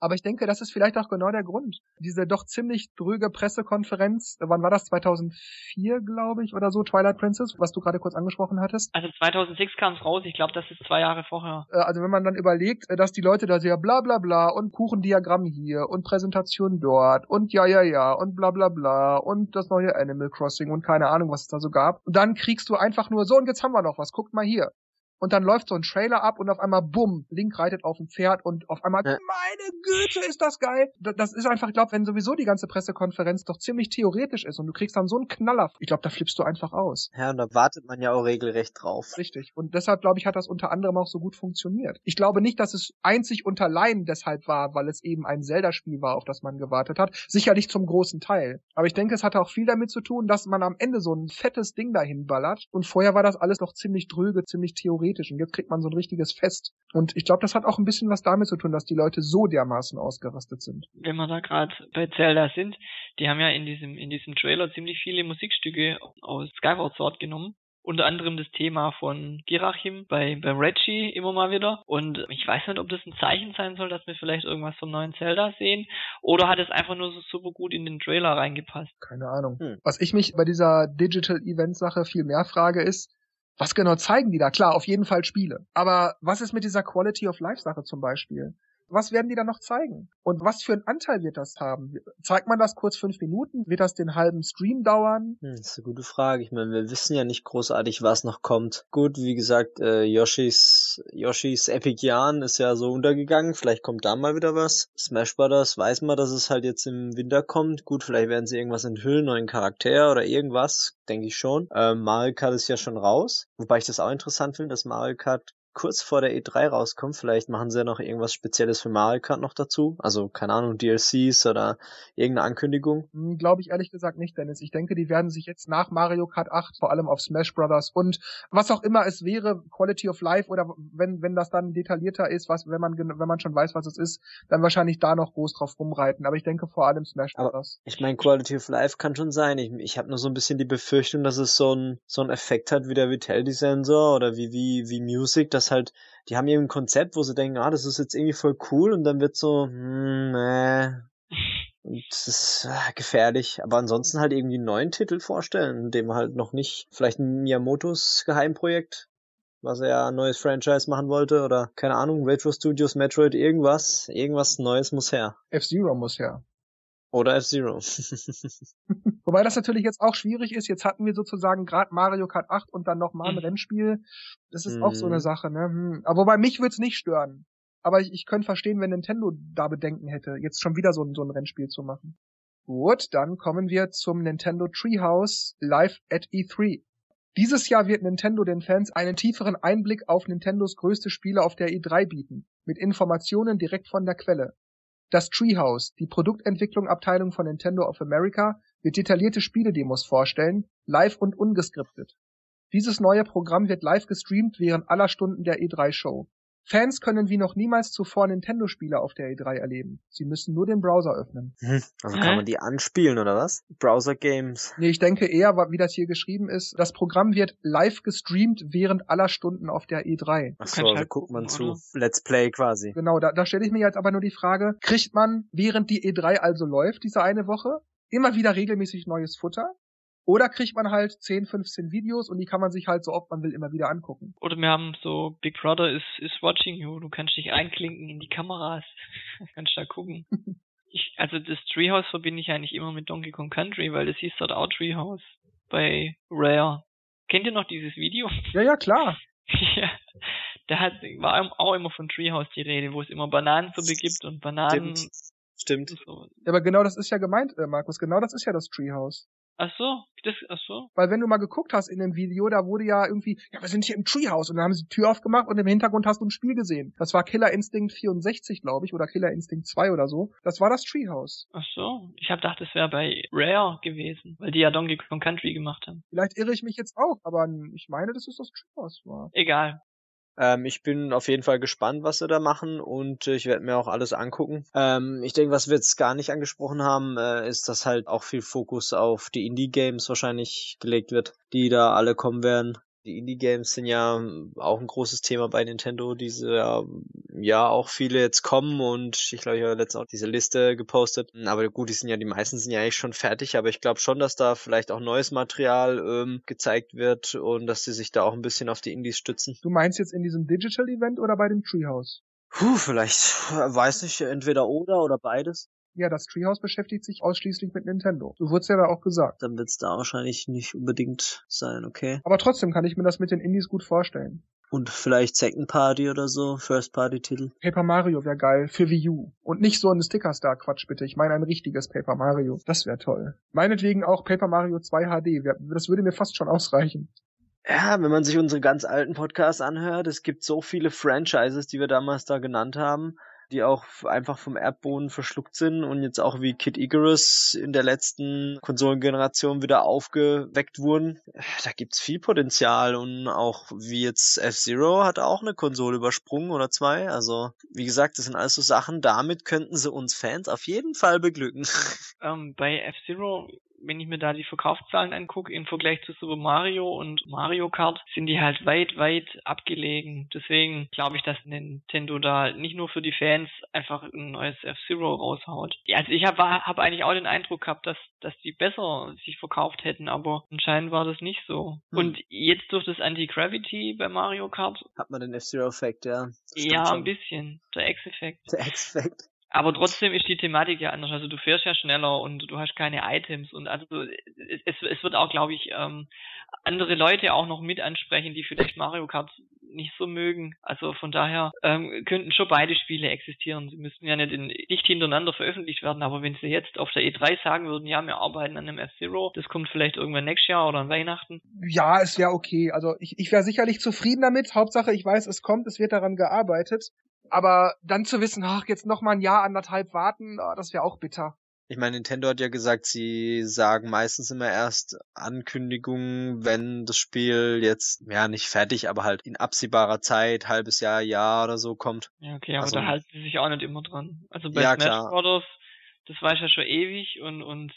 Aber ich denke, das ist vielleicht auch genau der Grund. Diese doch ziemlich dröge Pressekonferenz, wann war das? 2004, glaube ich, oder so, Twilight Princess, was du gerade kurz angesprochen hattest. Also 2006 kam es raus, ich glaube, das ist zwei Jahre vorher. Äh, also wenn man dann überlegt, äh, dass die Leute da sehr bla bla bla und Kuchendiagramm hier und Präsentation dort und ja, ja, ja und bla bla bla und das neue Animal Crossing und keine Ahnung, was es da so gab. Und dann kriegst du einfach nur so und jetzt haben wir noch was, guckt mal hier und dann läuft so ein Trailer ab und auf einmal bumm, Link reitet auf dem Pferd und auf einmal, ja. meine Güte, ist das geil. Das ist einfach, ich glaube, wenn sowieso die ganze Pressekonferenz doch ziemlich theoretisch ist und du kriegst dann so einen Knaller, ich glaube, da flippst du einfach aus. Ja, und da wartet man ja auch regelrecht drauf. Richtig. Und deshalb, glaube ich, hat das unter anderem auch so gut funktioniert. Ich glaube nicht, dass es einzig unter Laien deshalb war, weil es eben ein Zelda-Spiel war, auf das man gewartet hat. Sicherlich zum großen Teil. Aber ich denke, es hatte auch viel damit zu tun, dass man am Ende so ein fettes Ding dahin ballert und vorher war das alles noch ziemlich dröge, ziemlich theoretisch theoretisch und jetzt kriegt man so ein richtiges Fest. Und ich glaube, das hat auch ein bisschen was damit zu tun, dass die Leute so dermaßen ausgerastet sind. Wenn wir da gerade bei Zelda sind, die haben ja in diesem, in diesem Trailer ziemlich viele Musikstücke aus Skyward Sword genommen unter anderem das Thema von Girachim bei, bei Reggie immer mal wieder. Und ich weiß nicht, ob das ein Zeichen sein soll, dass wir vielleicht irgendwas vom neuen Zelda sehen. Oder hat es einfach nur so super gut in den Trailer reingepasst? Keine Ahnung. Hm. Was ich mich bei dieser Digital Event Sache viel mehr frage ist, was genau zeigen die da? Klar, auf jeden Fall Spiele. Aber was ist mit dieser Quality of Life Sache zum Beispiel? Was werden die da noch zeigen? Und was für einen Anteil wird das haben? Zeigt man das kurz fünf Minuten? Wird das den halben Stream dauern? Hm, das ist eine gute Frage. Ich meine, wir wissen ja nicht großartig, was noch kommt. Gut, wie gesagt, äh, Yoshis, Yoshis Epic Jahren ist ja so untergegangen. Vielleicht kommt da mal wieder was. Smash Brothers weiß man, dass es halt jetzt im Winter kommt. Gut, vielleicht werden sie irgendwas enthüllen, neuen Charakter oder irgendwas. Denke ich schon. Ähm, Mario Kart ist ja schon raus. Wobei ich das auch interessant finde, dass Mario Kart kurz vor der E3 rauskommt. Vielleicht machen sie ja noch irgendwas Spezielles für Mario Kart noch dazu. Also, keine Ahnung, DLCs oder irgendeine Ankündigung. Hm, Glaube ich ehrlich gesagt nicht, Dennis. Ich denke, die werden sich jetzt nach Mario Kart 8 vor allem auf Smash Brothers und was auch immer es wäre, Quality of Life oder wenn, wenn das dann detaillierter ist, was, wenn man, wenn man schon weiß, was es ist, dann wahrscheinlich da noch groß drauf rumreiten. Aber ich denke vor allem Smash Brothers. ich meine, Quality of Life kann schon sein. Ich, ich habe nur so ein bisschen die Befürchtung, dass es so ein, so ein Effekt hat wie der Vitality-Sensor oder wie, wie, wie Music, dass halt, die haben eben ein Konzept, wo sie denken, ah, das ist jetzt irgendwie voll cool und dann wird so, hm, nee. Und das ist äh, gefährlich. Aber ansonsten halt irgendwie einen neuen Titel vorstellen, dem halt noch nicht, vielleicht ein Miyamotos Geheimprojekt, was er ja ein neues Franchise machen wollte oder keine Ahnung, Retro Studios, Metroid, irgendwas, irgendwas Neues muss her. F-Zero muss her. Oder F-Zero. Wobei das natürlich jetzt auch schwierig ist. Jetzt hatten wir sozusagen gerade Mario Kart 8 und dann nochmal ein mhm. Rennspiel. Das ist mhm. auch so eine mhm. Sache, ne? Hm. Aber wobei mich würde es nicht stören. Aber ich, ich könnte verstehen, wenn Nintendo da Bedenken hätte, jetzt schon wieder so, so ein Rennspiel zu machen. Gut, dann kommen wir zum Nintendo Treehouse Live at E3. Dieses Jahr wird Nintendo den Fans einen tieferen Einblick auf Nintendos größte Spiele auf der E3 bieten, mit Informationen direkt von der Quelle. Das Treehouse, die Produktentwicklung-Abteilung von Nintendo of America, wird detaillierte Spiele-Demos vorstellen, live und ungeskriptet. Dieses neue Programm wird live gestreamt während aller Stunden der E3-Show. Fans können wie noch niemals zuvor Nintendo-Spiele auf der E3 erleben. Sie müssen nur den Browser öffnen. Hm, also kann man die anspielen, oder was? Browser-Games. Nee, ich denke eher, wie das hier geschrieben ist, das Programm wird live gestreamt während aller Stunden auf der E3. Ach so, also halt guckt man zu. Let's Play quasi. Genau, da, da stelle ich mir jetzt aber nur die Frage, kriegt man, während die E3 also läuft, diese eine Woche, immer wieder regelmäßig neues Futter? Oder kriegt man halt 10, 15 Videos und die kann man sich halt so oft man will immer wieder angucken. Oder wir haben so Big Brother is, is watching you. Du kannst dich einklinken in die Kameras. kannst da gucken. ich, also das Treehouse verbinde ich eigentlich immer mit Donkey Kong Country, weil das hieß dort auch Treehouse bei Rare. Kennt ihr noch dieses Video? Ja, ja, klar. ja. Da hat, war auch immer von Treehouse die Rede, wo es immer Bananensuppe gibt und Bananen. Stimmt. Stimmt. So. Ja, aber genau das ist ja gemeint, äh, Markus. Genau das ist ja das Treehouse. Ach so, das, ach so. Weil wenn du mal geguckt hast in dem Video, da wurde ja irgendwie, ja, wir sind hier im Treehouse und dann haben sie die Tür aufgemacht und im Hintergrund hast du ein Spiel gesehen. Das war Killer Instinct 64, glaube ich, oder Killer Instinct 2 oder so. Das war das Treehouse. Ach so, ich hab gedacht, das wäre bei Rare gewesen, weil die ja Donkey Kong Country gemacht haben. Vielleicht irre ich mich jetzt auch, aber ich meine, dass es das Treehouse war. Egal. Ähm, ich bin auf jeden Fall gespannt, was sie da machen und äh, ich werde mir auch alles angucken. Ähm, ich denke, was wir jetzt gar nicht angesprochen haben, äh, ist, dass halt auch viel Fokus auf die Indie-Games wahrscheinlich gelegt wird, die da alle kommen werden. Die Indie-Games sind ja auch ein großes Thema bei Nintendo, diese ja, ja auch viele jetzt kommen und ich glaube, ich habe letztens auch diese Liste gepostet. Aber gut, die sind ja, die meisten sind ja eigentlich schon fertig, aber ich glaube schon, dass da vielleicht auch neues Material ähm, gezeigt wird und dass sie sich da auch ein bisschen auf die Indies stützen. Du meinst jetzt in diesem Digital-Event oder bei dem Treehouse? Puh, vielleicht, weiß nicht, entweder oder oder beides. Ja, das Treehouse beschäftigt sich ausschließlich mit Nintendo. So wurde ja da auch gesagt. Dann wird's da wahrscheinlich nicht unbedingt sein, okay. Aber trotzdem kann ich mir das mit den Indies gut vorstellen. Und vielleicht Second Party oder so, First Party Titel. Paper Mario wäre geil, für Wii U. Und nicht so ein Sticker-Star-Quatsch bitte, ich meine ein richtiges Paper Mario. Das wäre toll. Meinetwegen auch Paper Mario 2 HD, das würde mir fast schon ausreichen. Ja, wenn man sich unsere ganz alten Podcasts anhört, es gibt so viele Franchises, die wir damals da genannt haben die auch einfach vom Erdboden verschluckt sind und jetzt auch wie Kid Icarus in der letzten Konsolengeneration wieder aufgeweckt wurden. Da gibt's viel Potenzial und auch wie jetzt F-Zero hat auch eine Konsole übersprungen oder zwei. Also, wie gesagt, das sind alles so Sachen, damit könnten sie uns Fans auf jeden Fall beglücken. Ähm, bei F-Zero wenn ich mir da die Verkaufszahlen angucke, im Vergleich zu Super Mario und Mario Kart, sind die halt weit, weit abgelegen. Deswegen glaube ich, dass Nintendo da nicht nur für die Fans einfach ein neues F-Zero raushaut. Ja, also ich habe hab eigentlich auch den Eindruck gehabt, dass, dass die besser sich verkauft hätten, aber anscheinend war das nicht so. Hm. Und jetzt durch das Anti-Gravity bei Mario Kart. Hat man den F-Zero-Effekt, ja. Ja, ein bisschen. Der X-Effekt. Der X-Effekt. Aber trotzdem ist die Thematik ja anders. Also du fährst ja schneller und du hast keine Items und also es, es wird auch, glaube ich, ähm, andere Leute auch noch mit ansprechen, die vielleicht Mario Kart nicht so mögen. Also von daher ähm, könnten schon beide Spiele existieren. Sie müssten ja nicht, in, nicht hintereinander veröffentlicht werden, aber wenn sie jetzt auf der E3 sagen würden, ja, wir arbeiten an einem F-Zero, das kommt vielleicht irgendwann nächstes Jahr oder an Weihnachten. Ja, es wäre okay. Also ich, ich wäre sicherlich zufrieden damit. Hauptsache, ich weiß, es kommt, es wird daran gearbeitet. Aber dann zu wissen, ach, jetzt noch mal ein Jahr, anderthalb warten, oh, das wäre auch bitter. Ich meine, Nintendo hat ja gesagt, sie sagen meistens immer erst Ankündigungen, wenn das Spiel jetzt, ja, nicht fertig, aber halt in absehbarer Zeit, halbes Jahr, Jahr oder so kommt. Ja, okay, aber also, da halten sie sich auch nicht immer dran. Also bei ja, Smash. Brothers, das war ich ja schon ewig und, und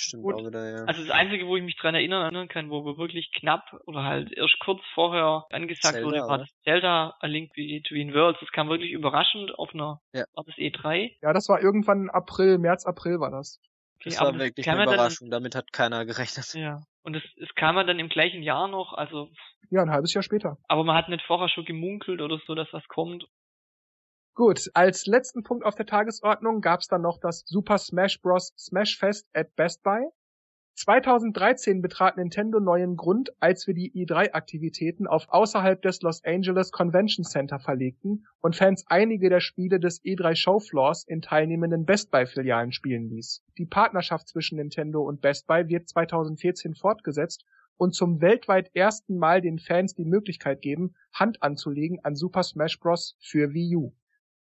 Stimmt Gut. auch wieder, ja. Also das Einzige, wo ich mich dran erinnern kann, wo wir wirklich knapp oder halt erst kurz vorher angesagt Zelda, wurde, war das Zelda A Link Between Worlds. Das kam wirklich überraschend auf einer, ja. war das E3? Ja, das war irgendwann April, März, April war das. Okay, das war wirklich eine Überraschung, dann, damit hat keiner gerechnet. Ja. Und es, es kam ja dann im gleichen Jahr noch, also. Ja, ein halbes Jahr später. Aber man hat nicht vorher schon gemunkelt oder so, dass was kommt. Gut, als letzten Punkt auf der Tagesordnung gab's dann noch das Super Smash Bros. Smash Fest at Best Buy. 2013 betrat Nintendo neuen Grund, als wir die E3-Aktivitäten auf außerhalb des Los Angeles Convention Center verlegten und Fans einige der Spiele des E3 Showfloors in teilnehmenden Best Buy-Filialen spielen ließ. Die Partnerschaft zwischen Nintendo und Best Buy wird 2014 fortgesetzt und zum weltweit ersten Mal den Fans die Möglichkeit geben, Hand anzulegen an Super Smash Bros. für Wii U.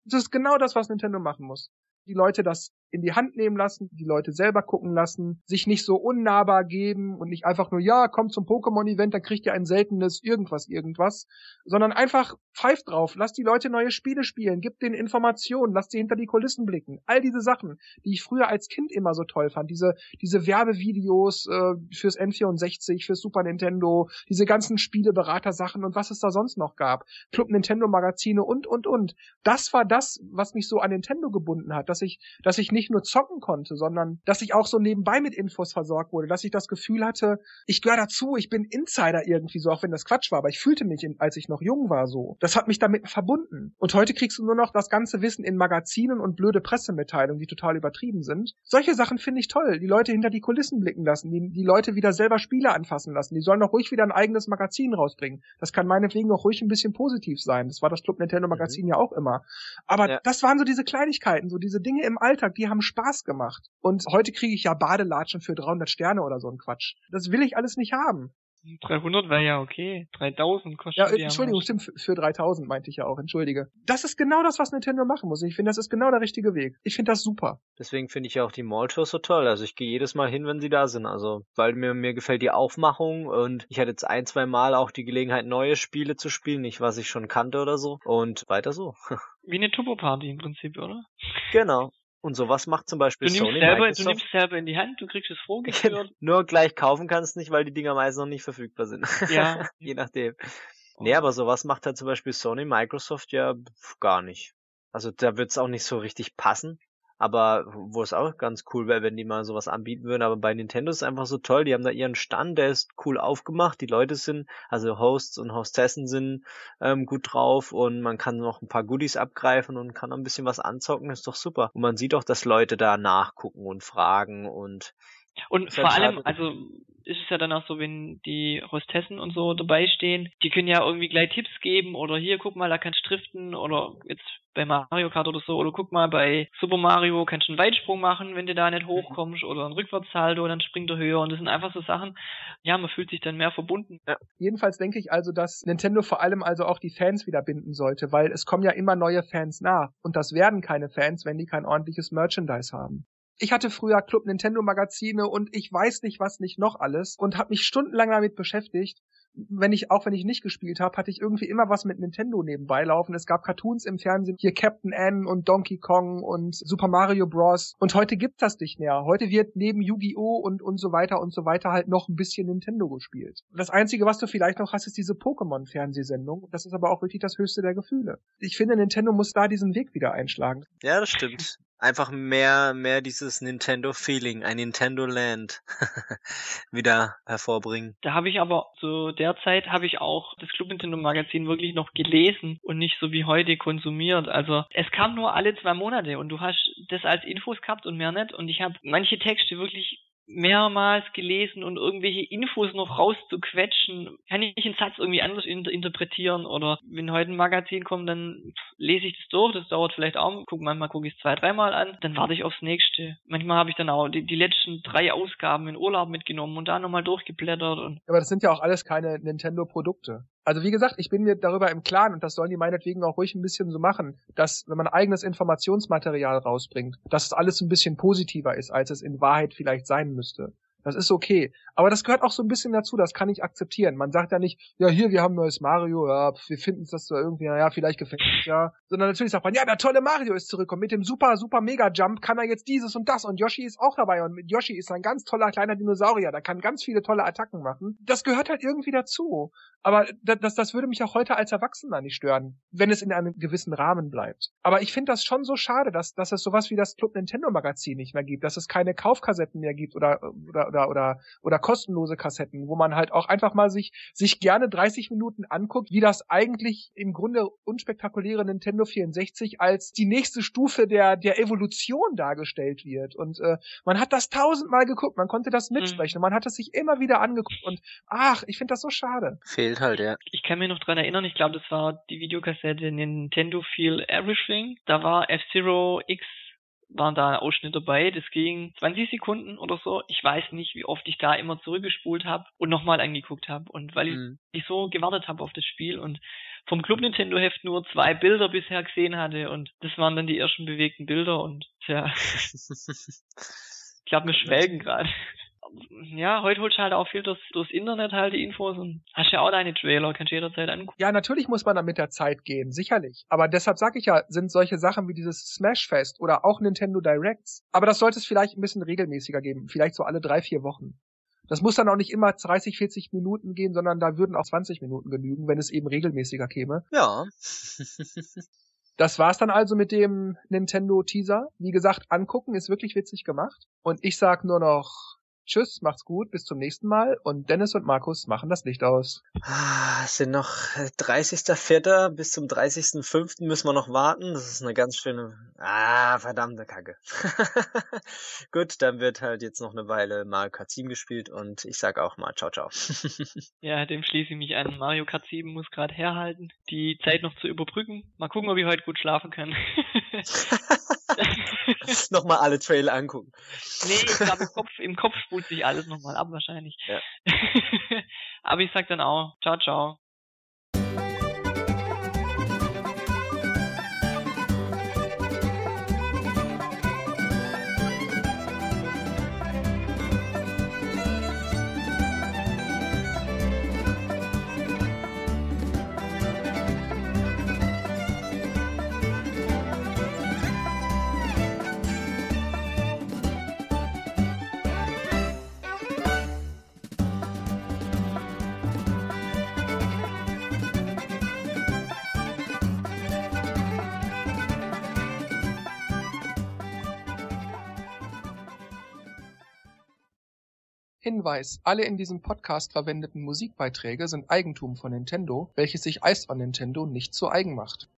Das ist genau das, was Nintendo machen muss. Die Leute das in die Hand nehmen lassen, die Leute selber gucken lassen, sich nicht so unnahbar geben und nicht einfach nur, ja, kommt zum Pokémon-Event, dann kriegt ihr ein seltenes irgendwas, irgendwas, sondern einfach pfeift drauf, lasst die Leute neue Spiele spielen, gibt denen Informationen, lasst sie hinter die Kulissen blicken. All diese Sachen, die ich früher als Kind immer so toll fand, diese, diese Werbevideos äh, fürs N64, fürs Super Nintendo, diese ganzen Spieleberater-Sachen und was es da sonst noch gab, Club Nintendo Magazine und, und, und. Das war das, was mich so an Nintendo gebunden hat, dass ich, dass ich nicht nicht nur zocken konnte, sondern dass ich auch so nebenbei mit Infos versorgt wurde, dass ich das Gefühl hatte, ich gehöre dazu, ich bin Insider irgendwie so, auch wenn das Quatsch war, aber ich fühlte mich, in, als ich noch jung war, so. Das hat mich damit verbunden. Und heute kriegst du nur noch das ganze Wissen in Magazinen und blöde Pressemitteilungen, die total übertrieben sind. Solche Sachen finde ich toll. Die Leute hinter die Kulissen blicken lassen, die, die Leute wieder selber Spiele anfassen lassen. Die sollen doch ruhig wieder ein eigenes Magazin rausbringen. Das kann meinetwegen auch ruhig ein bisschen positiv sein. Das war das Club Nintendo Magazin mhm. ja auch immer. Aber ja. das waren so diese Kleinigkeiten, so diese Dinge im Alltag, die haben Spaß gemacht. Und heute kriege ich ja Badelatschen für 300 Sterne oder so ein Quatsch. Das will ich alles nicht haben. 300 wäre ja okay. 3000 kostet ja. Entschuldigung, stimmt, für 3000 meinte ich ja auch, entschuldige. Das ist genau das, was Nintendo machen muss. Ich finde, das ist genau der richtige Weg. Ich finde das super. Deswegen finde ich ja auch die Mall-Tours so toll. Also ich gehe jedes Mal hin, wenn sie da sind. Also, weil mir, mir gefällt die Aufmachung und ich hatte jetzt ein, zwei Mal auch die Gelegenheit, neue Spiele zu spielen. Nicht, was ich schon kannte oder so. Und weiter so. Wie eine Turbo-Party im Prinzip, oder? Genau. Und sowas macht zum Beispiel du Sony selber, Microsoft. Du nimmst selber in die Hand, du kriegst es vorgeführt. Nur gleich kaufen kannst nicht, weil die Dinger meist noch nicht verfügbar sind. Ja. Je nachdem. Oh. Nee, aber sowas macht halt zum Beispiel Sony Microsoft ja gar nicht. Also da wird's auch nicht so richtig passen. Aber wo es auch ganz cool wäre, wenn die mal sowas anbieten würden. Aber bei Nintendo ist es einfach so toll. Die haben da ihren Stand, der ist cool aufgemacht. Die Leute sind, also Hosts und Hostessen sind ähm, gut drauf und man kann noch ein paar Goodies abgreifen und kann ein bisschen was anzocken. Ist doch super. Und man sieht auch, dass Leute da nachgucken und fragen und Und vor allem, schade. also ist es ja dann auch so, wenn die Hostessen und so dabei stehen, die können ja irgendwie gleich Tipps geben oder hier, guck mal, da kannst du driften oder jetzt bei Mario Kart oder so oder guck mal, bei Super Mario kannst du einen Weitsprung machen, wenn du da nicht hochkommst oder einen Rückwärtssalto, dann springt er höher und das sind einfach so Sachen, ja, man fühlt sich dann mehr verbunden. Jedenfalls denke ich also, dass Nintendo vor allem also auch die Fans wieder binden sollte, weil es kommen ja immer neue Fans nach. Und das werden keine Fans, wenn die kein ordentliches Merchandise haben. Ich hatte früher Club Nintendo Magazine und ich weiß nicht, was nicht noch alles und habe mich stundenlang damit beschäftigt. Wenn ich, auch wenn ich nicht gespielt habe, hatte ich irgendwie immer was mit Nintendo nebenbei laufen. Es gab Cartoons im Fernsehen, hier Captain N und Donkey Kong und Super Mario Bros. Und heute gibt das nicht mehr. Heute wird neben Yu-Gi-Oh! und, und so weiter und so weiter halt noch ein bisschen Nintendo gespielt. Das Einzige, was du vielleicht noch hast, ist diese Pokémon-Fernsehsendung. Das ist aber auch wirklich das höchste der Gefühle. Ich finde, Nintendo muss da diesen Weg wieder einschlagen. Ja, das stimmt. Einfach mehr, mehr dieses Nintendo-Feeling, ein Nintendo-Land wieder hervorbringen. Da habe ich aber zu der Zeit habe ich auch das Club Nintendo Magazin wirklich noch gelesen und nicht so wie heute konsumiert. Also es kam nur alle zwei Monate und du hast das als Infos gehabt und mehr nicht. Und ich habe manche Texte wirklich mehrmals gelesen und irgendwelche Infos noch rauszuquetschen, kann ich einen Satz irgendwie anders inter interpretieren? Oder wenn heute ein Magazin kommt, dann lese ich das durch, das dauert vielleicht auch, guck, manchmal gucke ich es zwei, dreimal an, dann warte ich aufs nächste. Manchmal habe ich dann auch die, die letzten drei Ausgaben in Urlaub mitgenommen und da nochmal durchgeblättert und Aber das sind ja auch alles keine Nintendo-Produkte. Also wie gesagt, ich bin mir darüber im Klaren und das sollen die meinetwegen auch ruhig ein bisschen so machen, dass wenn man eigenes Informationsmaterial rausbringt, dass es alles ein bisschen positiver ist, als es in Wahrheit vielleicht sein müsste. Das ist okay. Aber das gehört auch so ein bisschen dazu, das kann ich akzeptieren. Man sagt ja nicht, ja, hier, wir haben neues Mario, ja, wir finden es das so irgendwie, naja, vielleicht gefällt es ja. Sondern natürlich sagt man, ja, der tolle Mario ist zurückgekommen. Mit dem super, super Mega-Jump kann er jetzt dieses und das. Und Yoshi ist auch dabei. Und mit Yoshi ist ein ganz toller kleiner Dinosaurier. Der kann ganz viele tolle Attacken machen. Das gehört halt irgendwie dazu. Aber das, das, das würde mich auch heute als Erwachsener nicht stören, wenn es in einem gewissen Rahmen bleibt. Aber ich finde das schon so schade, dass, dass es sowas wie das Club Nintendo Magazin nicht mehr gibt, dass es keine Kaufkassetten mehr gibt oder, oder, oder, oder, oder kostenlose Kassetten, wo man halt auch einfach mal sich, sich gerne 30 Minuten anguckt, wie das eigentlich im Grunde unspektakuläre Nintendo 64 als die nächste Stufe der, der Evolution dargestellt wird. Und äh, man hat das tausendmal geguckt, man konnte das mitsprechen, und man hat es sich immer wieder angeguckt und ach, ich finde das so schade. Fehlt halt, ja. ich kann mich noch dran erinnern, ich glaube, das war die Videokassette Nintendo Feel Everything. Da war F-Zero X waren da ein Ausschnitt dabei, das ging 20 Sekunden oder so. Ich weiß nicht, wie oft ich da immer zurückgespult habe und nochmal angeguckt habe. Und weil ich, Mhm. ich so gewartet habe auf das Spiel und vom Club Nintendo Heft nur zwei Bilder bisher gesehen hatte und das waren dann die ersten bewegten Bilder und tja, ich glaube, wir schwelgen gerade. Ja, heute holst du halt auch viel durchs, durchs Internet halt die Infos und hast ja auch deine Trailer, kannst du jederzeit angucken. Ja, natürlich muss man da mit der Zeit gehen, sicherlich. Aber deshalb sage ich ja, sind solche Sachen wie dieses Smashfest oder auch Nintendo Directs. Aber das sollte es vielleicht ein bisschen regelmäßiger geben, vielleicht so alle drei, vier Wochen. Das muss dann auch nicht immer 30, 40 Minuten gehen, sondern da würden auch 20 Minuten genügen, wenn es eben regelmäßiger käme. ja. Das war's dann also mit dem Nintendo Teaser. Wie gesagt, angucken ist wirklich witzig gemacht. Und ich sag nur noch Tschüss, macht's gut, bis zum nächsten Mal. Und Dennis und Markus machen das Licht aus. Ah, es sind noch äh, 30.04. bis zum 30.05. müssen wir noch warten. Das ist eine ganz schöne. Ah, verdammte Kacke. Gut, dann wird halt jetzt noch eine Weile Mario Kart 7 gespielt und ich sag auch mal ciao, ciao. Ja, dem schließe ich mich an. Mario Kart 7 muss gerade herhalten, die Zeit noch zu überbrücken. Mal gucken, ob ich heute gut schlafen kann. Nochmal alle Trailer angucken. nee, ich glaube, im Kopf, im Kopf spult sich alles nochmal ab wahrscheinlich. Ja. Aber ich sag dann auch, ciao, ciao. Hinweis, alle in diesem Podcast verwendeten Musikbeiträge sind Eigentum von Nintendo, welches sich Eis von Nintendo nicht zu eigen macht.